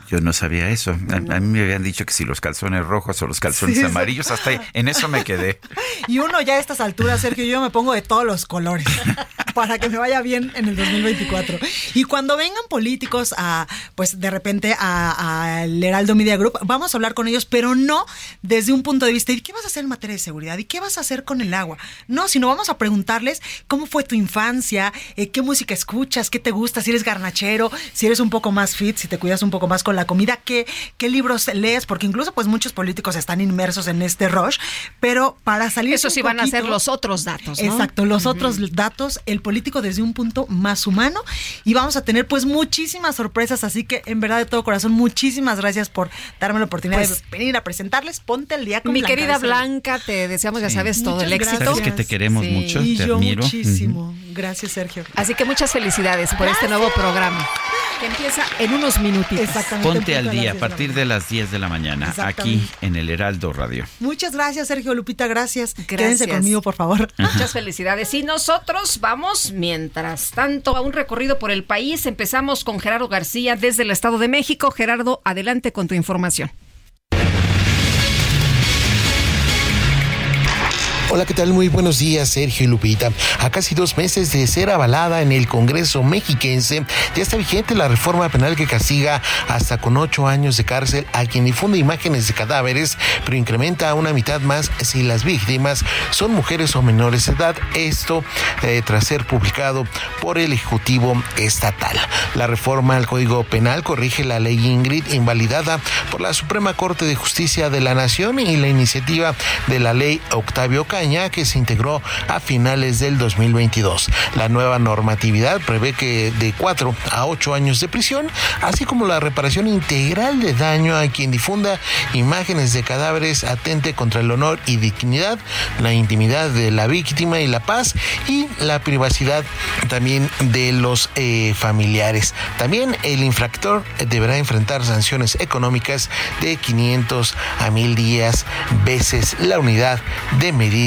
Speaker 1: Yo no sabía eso. A, a mí me habían dicho que si los calzones rojos o los calzones
Speaker 52: Sí, sí.
Speaker 1: amarillos, hasta ahí, en eso me quedé. (laughs)
Speaker 52: Y uno ya a estas alturas, Sergio, yo me pongo de todos los colores (laughs) para que me vaya bien en el 2024. Y cuando vengan políticos a, pues de repente a- al Heraldo Media Group, vamos a hablar con ellos, pero no desde un punto de vista de qué vas a hacer en materia de seguridad y qué vas a hacer con el agua. No, sino vamos a preguntarles cómo fue tu infancia, eh, qué música escuchas, qué te gusta, si eres garnachero, si eres un poco más fit, si te cuidas un poco más con la comida, qué, qué libros lees, porque incluso pues muchos políticos están inmersos en este rush, pero para salir
Speaker 2: Eso sí van a ser los otros datos, ¿no?
Speaker 52: Exacto, los otros datos, el político desde un punto más humano y vamos a tener pues muchísimas sorpresas, así que en verdad de todo corazón muchísimas gracias por darme la oportunidad
Speaker 2: Pues,
Speaker 52: de venir a presentarles. Ponte el día con
Speaker 2: Mi
Speaker 52: Blanca
Speaker 2: querida. Blanca, te deseamos, ya
Speaker 52: Sí.
Speaker 2: sabes, todo el éxito.
Speaker 1: Sabes que te queremos
Speaker 2: Sí.
Speaker 1: mucho,
Speaker 52: Y
Speaker 1: te
Speaker 52: yo
Speaker 1: admiro.
Speaker 52: muchísimo. Gracias, Sergio.
Speaker 2: Así que muchas felicidades por este nuevo programa que empieza en unos minutitos.
Speaker 52: Exactamente.
Speaker 1: Ponte al día a partir de las 10 de la mañana, aquí en el Heraldo Radio.
Speaker 52: Muchas gracias, Sergio Lupita, gracias.
Speaker 2: Gracias.
Speaker 52: Quédense conmigo, por favor.
Speaker 2: Muchas felicidades. Y nosotros mientras tanto, a un recorrido por el país. Empezamos con Gerardo García desde el Estado de México. Gerardo, adelante con tu información.
Speaker 53: Hola, ¿qué tal? Muy buenos días, Sergio y Lupita. A casi dos meses de ser avalada en el Congreso mexiquense, ya está vigente la reforma penal que castiga hasta con ocho años de cárcel a quien difunde imágenes de cadáveres, pero incrementa a una mitad más si las víctimas son mujeres o menores de edad. Esto eh, tras ser publicado por el Ejecutivo Estatal. La reforma al Código Penal corrige la ley Ingrid invalidada por la Suprema Corte de Justicia de la Nación y la iniciativa de la ley Octavio Caña que se integró a finales del 2022. La nueva normatividad prevé que de 4 a 8 años de prisión, así como la reparación integral de daño a quien difunda imágenes de cadáveres atente contra el honor y dignidad, la intimidad de la víctima y la paz y la privacidad también de los eh, familiares. También el infractor deberá enfrentar sanciones económicas de 500 a 1000 días veces la unidad de medida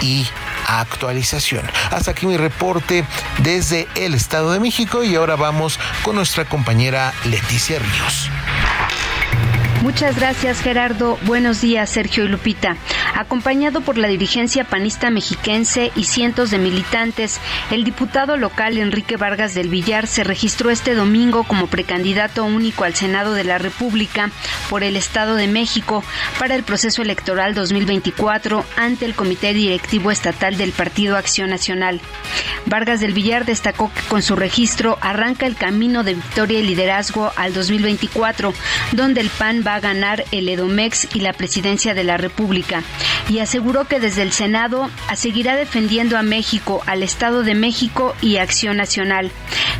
Speaker 53: y actualización. Hasta aquí mi reporte desde el Estado de México y ahora vamos con nuestra compañera Leticia Ríos.
Speaker 54: Muchas gracias Gerardo. Buenos días Sergio y Lupita. Acompañado por la dirigencia panista mexiquense y cientos de militantes, el diputado local Enrique Vargas del Villar se registró este domingo como precandidato único al Senado de la República por el Estado de México para el proceso electoral 2024 ante el Comité Directivo Estatal del Partido Acción Nacional. Vargas del Villar destacó que con su registro arranca el camino de victoria y liderazgo al 2024, donde el PAN va a ganar el Edomex y la presidencia de la República y aseguró que desde el Senado seguirá defendiendo a México, al Estado de México y Acción Nacional.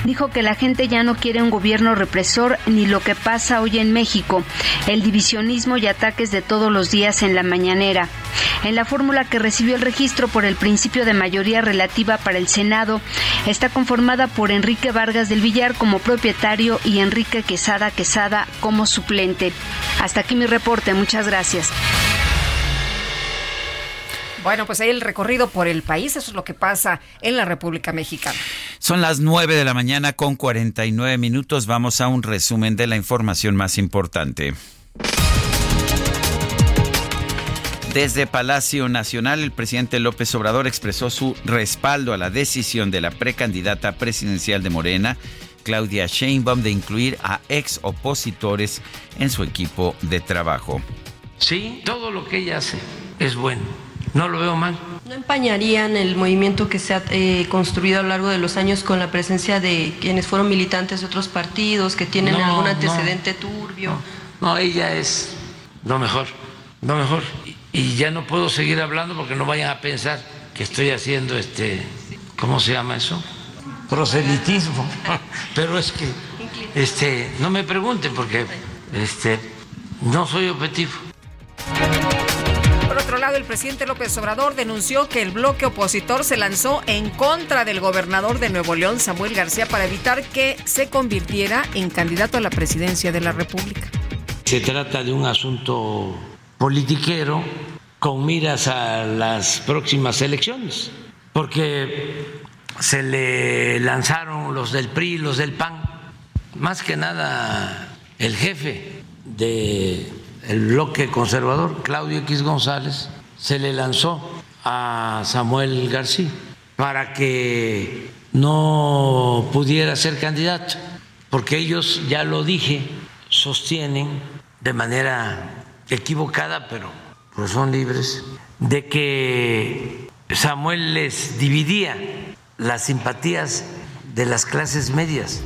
Speaker 54: Dijo que la gente ya no quiere un gobierno represor ni lo que pasa hoy en México, el divisionismo y ataques de todos los días en la mañanera. En la fórmula que recibió el registro por el principio de mayoría relativa para el Senado, está conformada por Enrique Vargas del Villar como propietario y Enrique Quesada Quesada como suplente. Hasta aquí mi reporte, muchas gracias.
Speaker 2: Bueno, pues ahí el recorrido por el país, eso es lo que pasa en la República Mexicana.
Speaker 1: Son las 9 de la mañana con 49 minutos. Vamos a un resumen de la información más importante. Desde Palacio Nacional, el presidente López Obrador expresó su respaldo a la decisión de la precandidata presidencial de Morena, Claudia Sheinbaum, de incluir a ex opositores en su equipo de trabajo.
Speaker 49: Sí, todo lo que ella hace es bueno. No lo veo mal.
Speaker 55: ¿No empañarían el movimiento que se ha eh, construido a lo largo de los años con la presencia de quienes fueron militantes de otros partidos, que tienen
Speaker 49: No,
Speaker 55: algún
Speaker 49: no.
Speaker 55: antecedente turbio?
Speaker 49: No, ella es lo mejor, lo mejor. Y- Y ya no puedo seguir hablando porque no vayan a pensar que estoy haciendo este, ¿cómo se llama eso? Proselitismo. (laughs) Pero es que, este, no me pregunten porque, este, no soy objetivo.
Speaker 2: Por otro lado, el presidente López Obrador denunció que el bloque opositor se lanzó en contra del gobernador de Nuevo León, Samuel García, para evitar que se convirtiera en candidato a la presidencia de la República.
Speaker 49: Se trata de un asunto politiquero con miras a las próximas elecciones, porque se le lanzaron los del PRI, los del PAN, más que nada el jefe del bloque conservador, Claudio X González, se le lanzó a Samuel García para que no pudiera ser candidato, porque ellos, ya lo dije, sostienen de manera equivocada, pero pues son libres, de que Samuel les dividía las simpatías de las clases medias.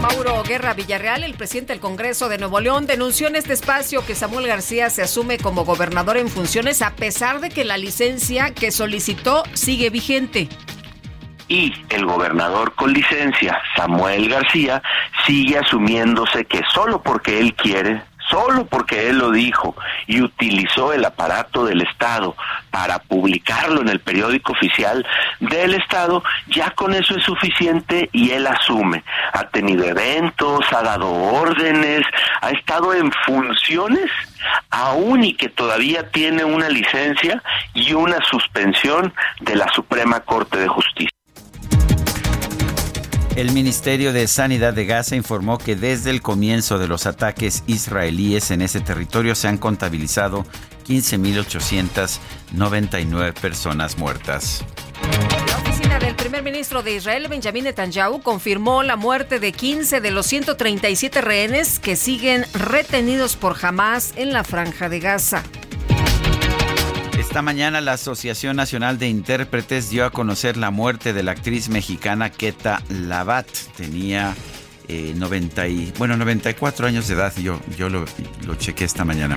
Speaker 2: Mauro Guerra Villarreal, el presidente del Congreso de Nuevo León, denunció en este espacio que Samuel García se asume como gobernador en funciones a pesar de que la licencia que solicitó sigue vigente.
Speaker 56: y el gobernador con licencia, Samuel García, sigue asumiéndose que solo porque él quiere, solo porque él lo dijo y utilizó el aparato del Estado para publicarlo en el periódico oficial del Estado, ya con eso es suficiente y él asume. Ha tenido eventos, ha dado órdenes, ha estado en funciones, aún y que todavía tiene una licencia y una suspensión de la Suprema Corte de Justicia.
Speaker 1: El Ministerio de Sanidad de Gaza informó que desde el comienzo de los ataques israelíes en ese territorio se han contabilizado 15.899 personas muertas.
Speaker 2: La oficina del primer ministro de Israel, Benjamin Netanyahu, confirmó la muerte de 15 de los 137 rehenes que siguen retenidos por Hamas en la franja de Gaza.
Speaker 1: Esta mañana la Asociación Nacional de Intérpretes dio a conocer la muerte de la actriz mexicana Keta Labat. Tenía eh, 90 y, bueno, 94 años de edad. Yo, yo lo, lo chequé esta mañana.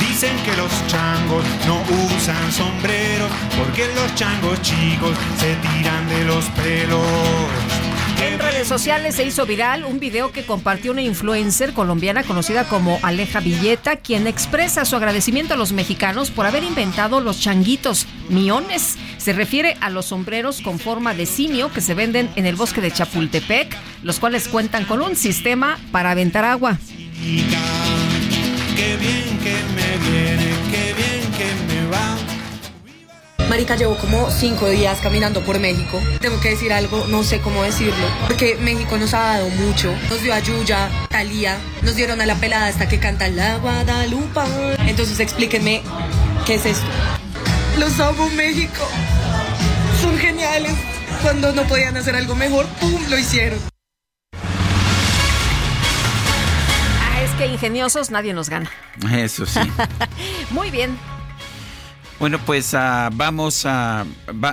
Speaker 57: Dicen que los changos no usan sombreros porque los changos chicos se tiran de los pelos.
Speaker 2: En redes sociales se hizo viral un video que compartió una influencer colombiana conocida como Aleja Villeta, quien expresa su agradecimiento a los mexicanos por haber inventado los changuitos miones. Se refiere a los sombreros con forma de simio que se venden en el bosque de Chapultepec, los cuales cuentan con un sistema para aventar agua.
Speaker 57: Qué bien que me viene,
Speaker 58: Marica, llevo como cinco días caminando por México. Tengo que decir algo, no sé cómo decirlo. Porque México nos ha dado mucho. Nos dio a Yuya, Talía, nos dieron a la pelada hasta que canta la Guadalupe. Entonces explíquenme, ¿qué es esto? Los amo, México. Son geniales. Cuando no podían hacer algo mejor, ¡pum! lo hicieron.
Speaker 2: Ah, es que ingeniosos nadie nos gana.
Speaker 1: Eso sí. (laughs)
Speaker 2: Muy bien.
Speaker 1: Bueno, pues ah, vamos a...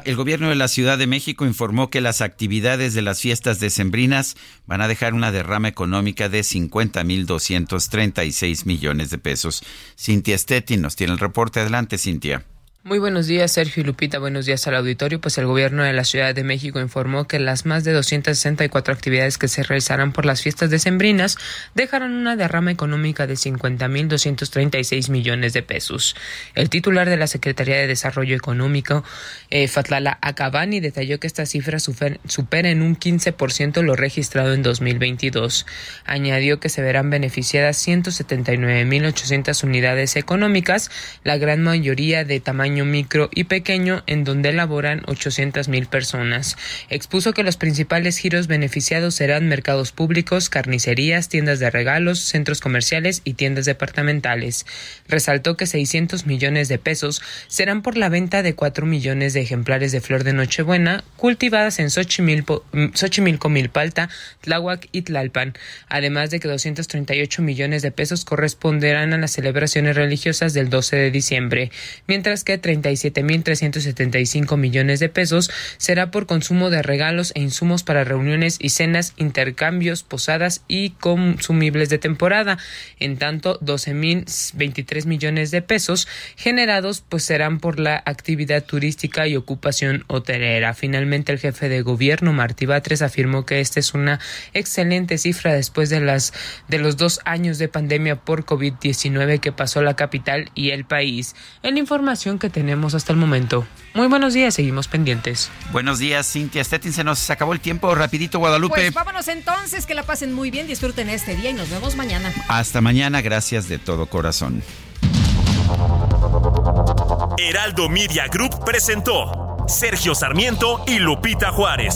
Speaker 1: el gobierno de la Ciudad de México informó que las actividades de las fiestas decembrinas van a dejar una derrama económica de 50.236 millones de pesos. Cintia Stettin nos tiene el reporte. Adelante, Cintia.
Speaker 59: Muy buenos días, Sergio y Lupita. Buenos días al auditorio. Pues el gobierno de la Ciudad de México informó que las más de 264 actividades que se realizarán por las fiestas decembrinas dejarán una derrama económica de 50.236 millones de pesos. El titular de la Secretaría de Desarrollo Económico, eh, Fatlala Akabani, detalló que esta cifra super- supera en un 15% lo registrado en 2022. Añadió que se verán beneficiadas 179.800 unidades económicas, la gran mayoría de tamaño micro y pequeño, en donde laboran 800.000 personas. Expuso que los principales giros beneficiados serán mercados públicos, carnicerías, tiendas de regalos, centros comerciales y tiendas departamentales. Resaltó que 600 millones de pesos serán por la venta de 4 millones de ejemplares de flor de Nochebuena cultivadas en Xochimilco, mm, Xochimilco, Milpalta, Tláhuac y Tlalpan, además de que 238 millones de pesos corresponderán a las celebraciones religiosas del 12 de diciembre, mientras que 37.375 millones de pesos será por consumo de regalos e insumos para reuniones y cenas, intercambios, posadas y consumibles de temporada. En tanto, 12.023 millones de pesos generados pues serán por la actividad turística y ocupación hotelera. Finalmente, el jefe de gobierno, Martí Batres, afirmó que esta es una excelente cifra después de las de los dos años de pandemia por COVID-19 que pasó la capital y el país. En información que tenemos hasta el momento. Muy buenos días, seguimos pendientes.
Speaker 1: Buenos días, Cintia Stettin. Se nos acabó el tiempo. Rapidito, Guadalupe.
Speaker 2: Pues vámonos entonces, que la pasen muy bien, disfruten este día y nos vemos mañana.
Speaker 1: Hasta mañana. Gracias de todo corazón.
Speaker 12: Heraldo Media Group presentó Sergio Sarmiento y Lupita Juárez.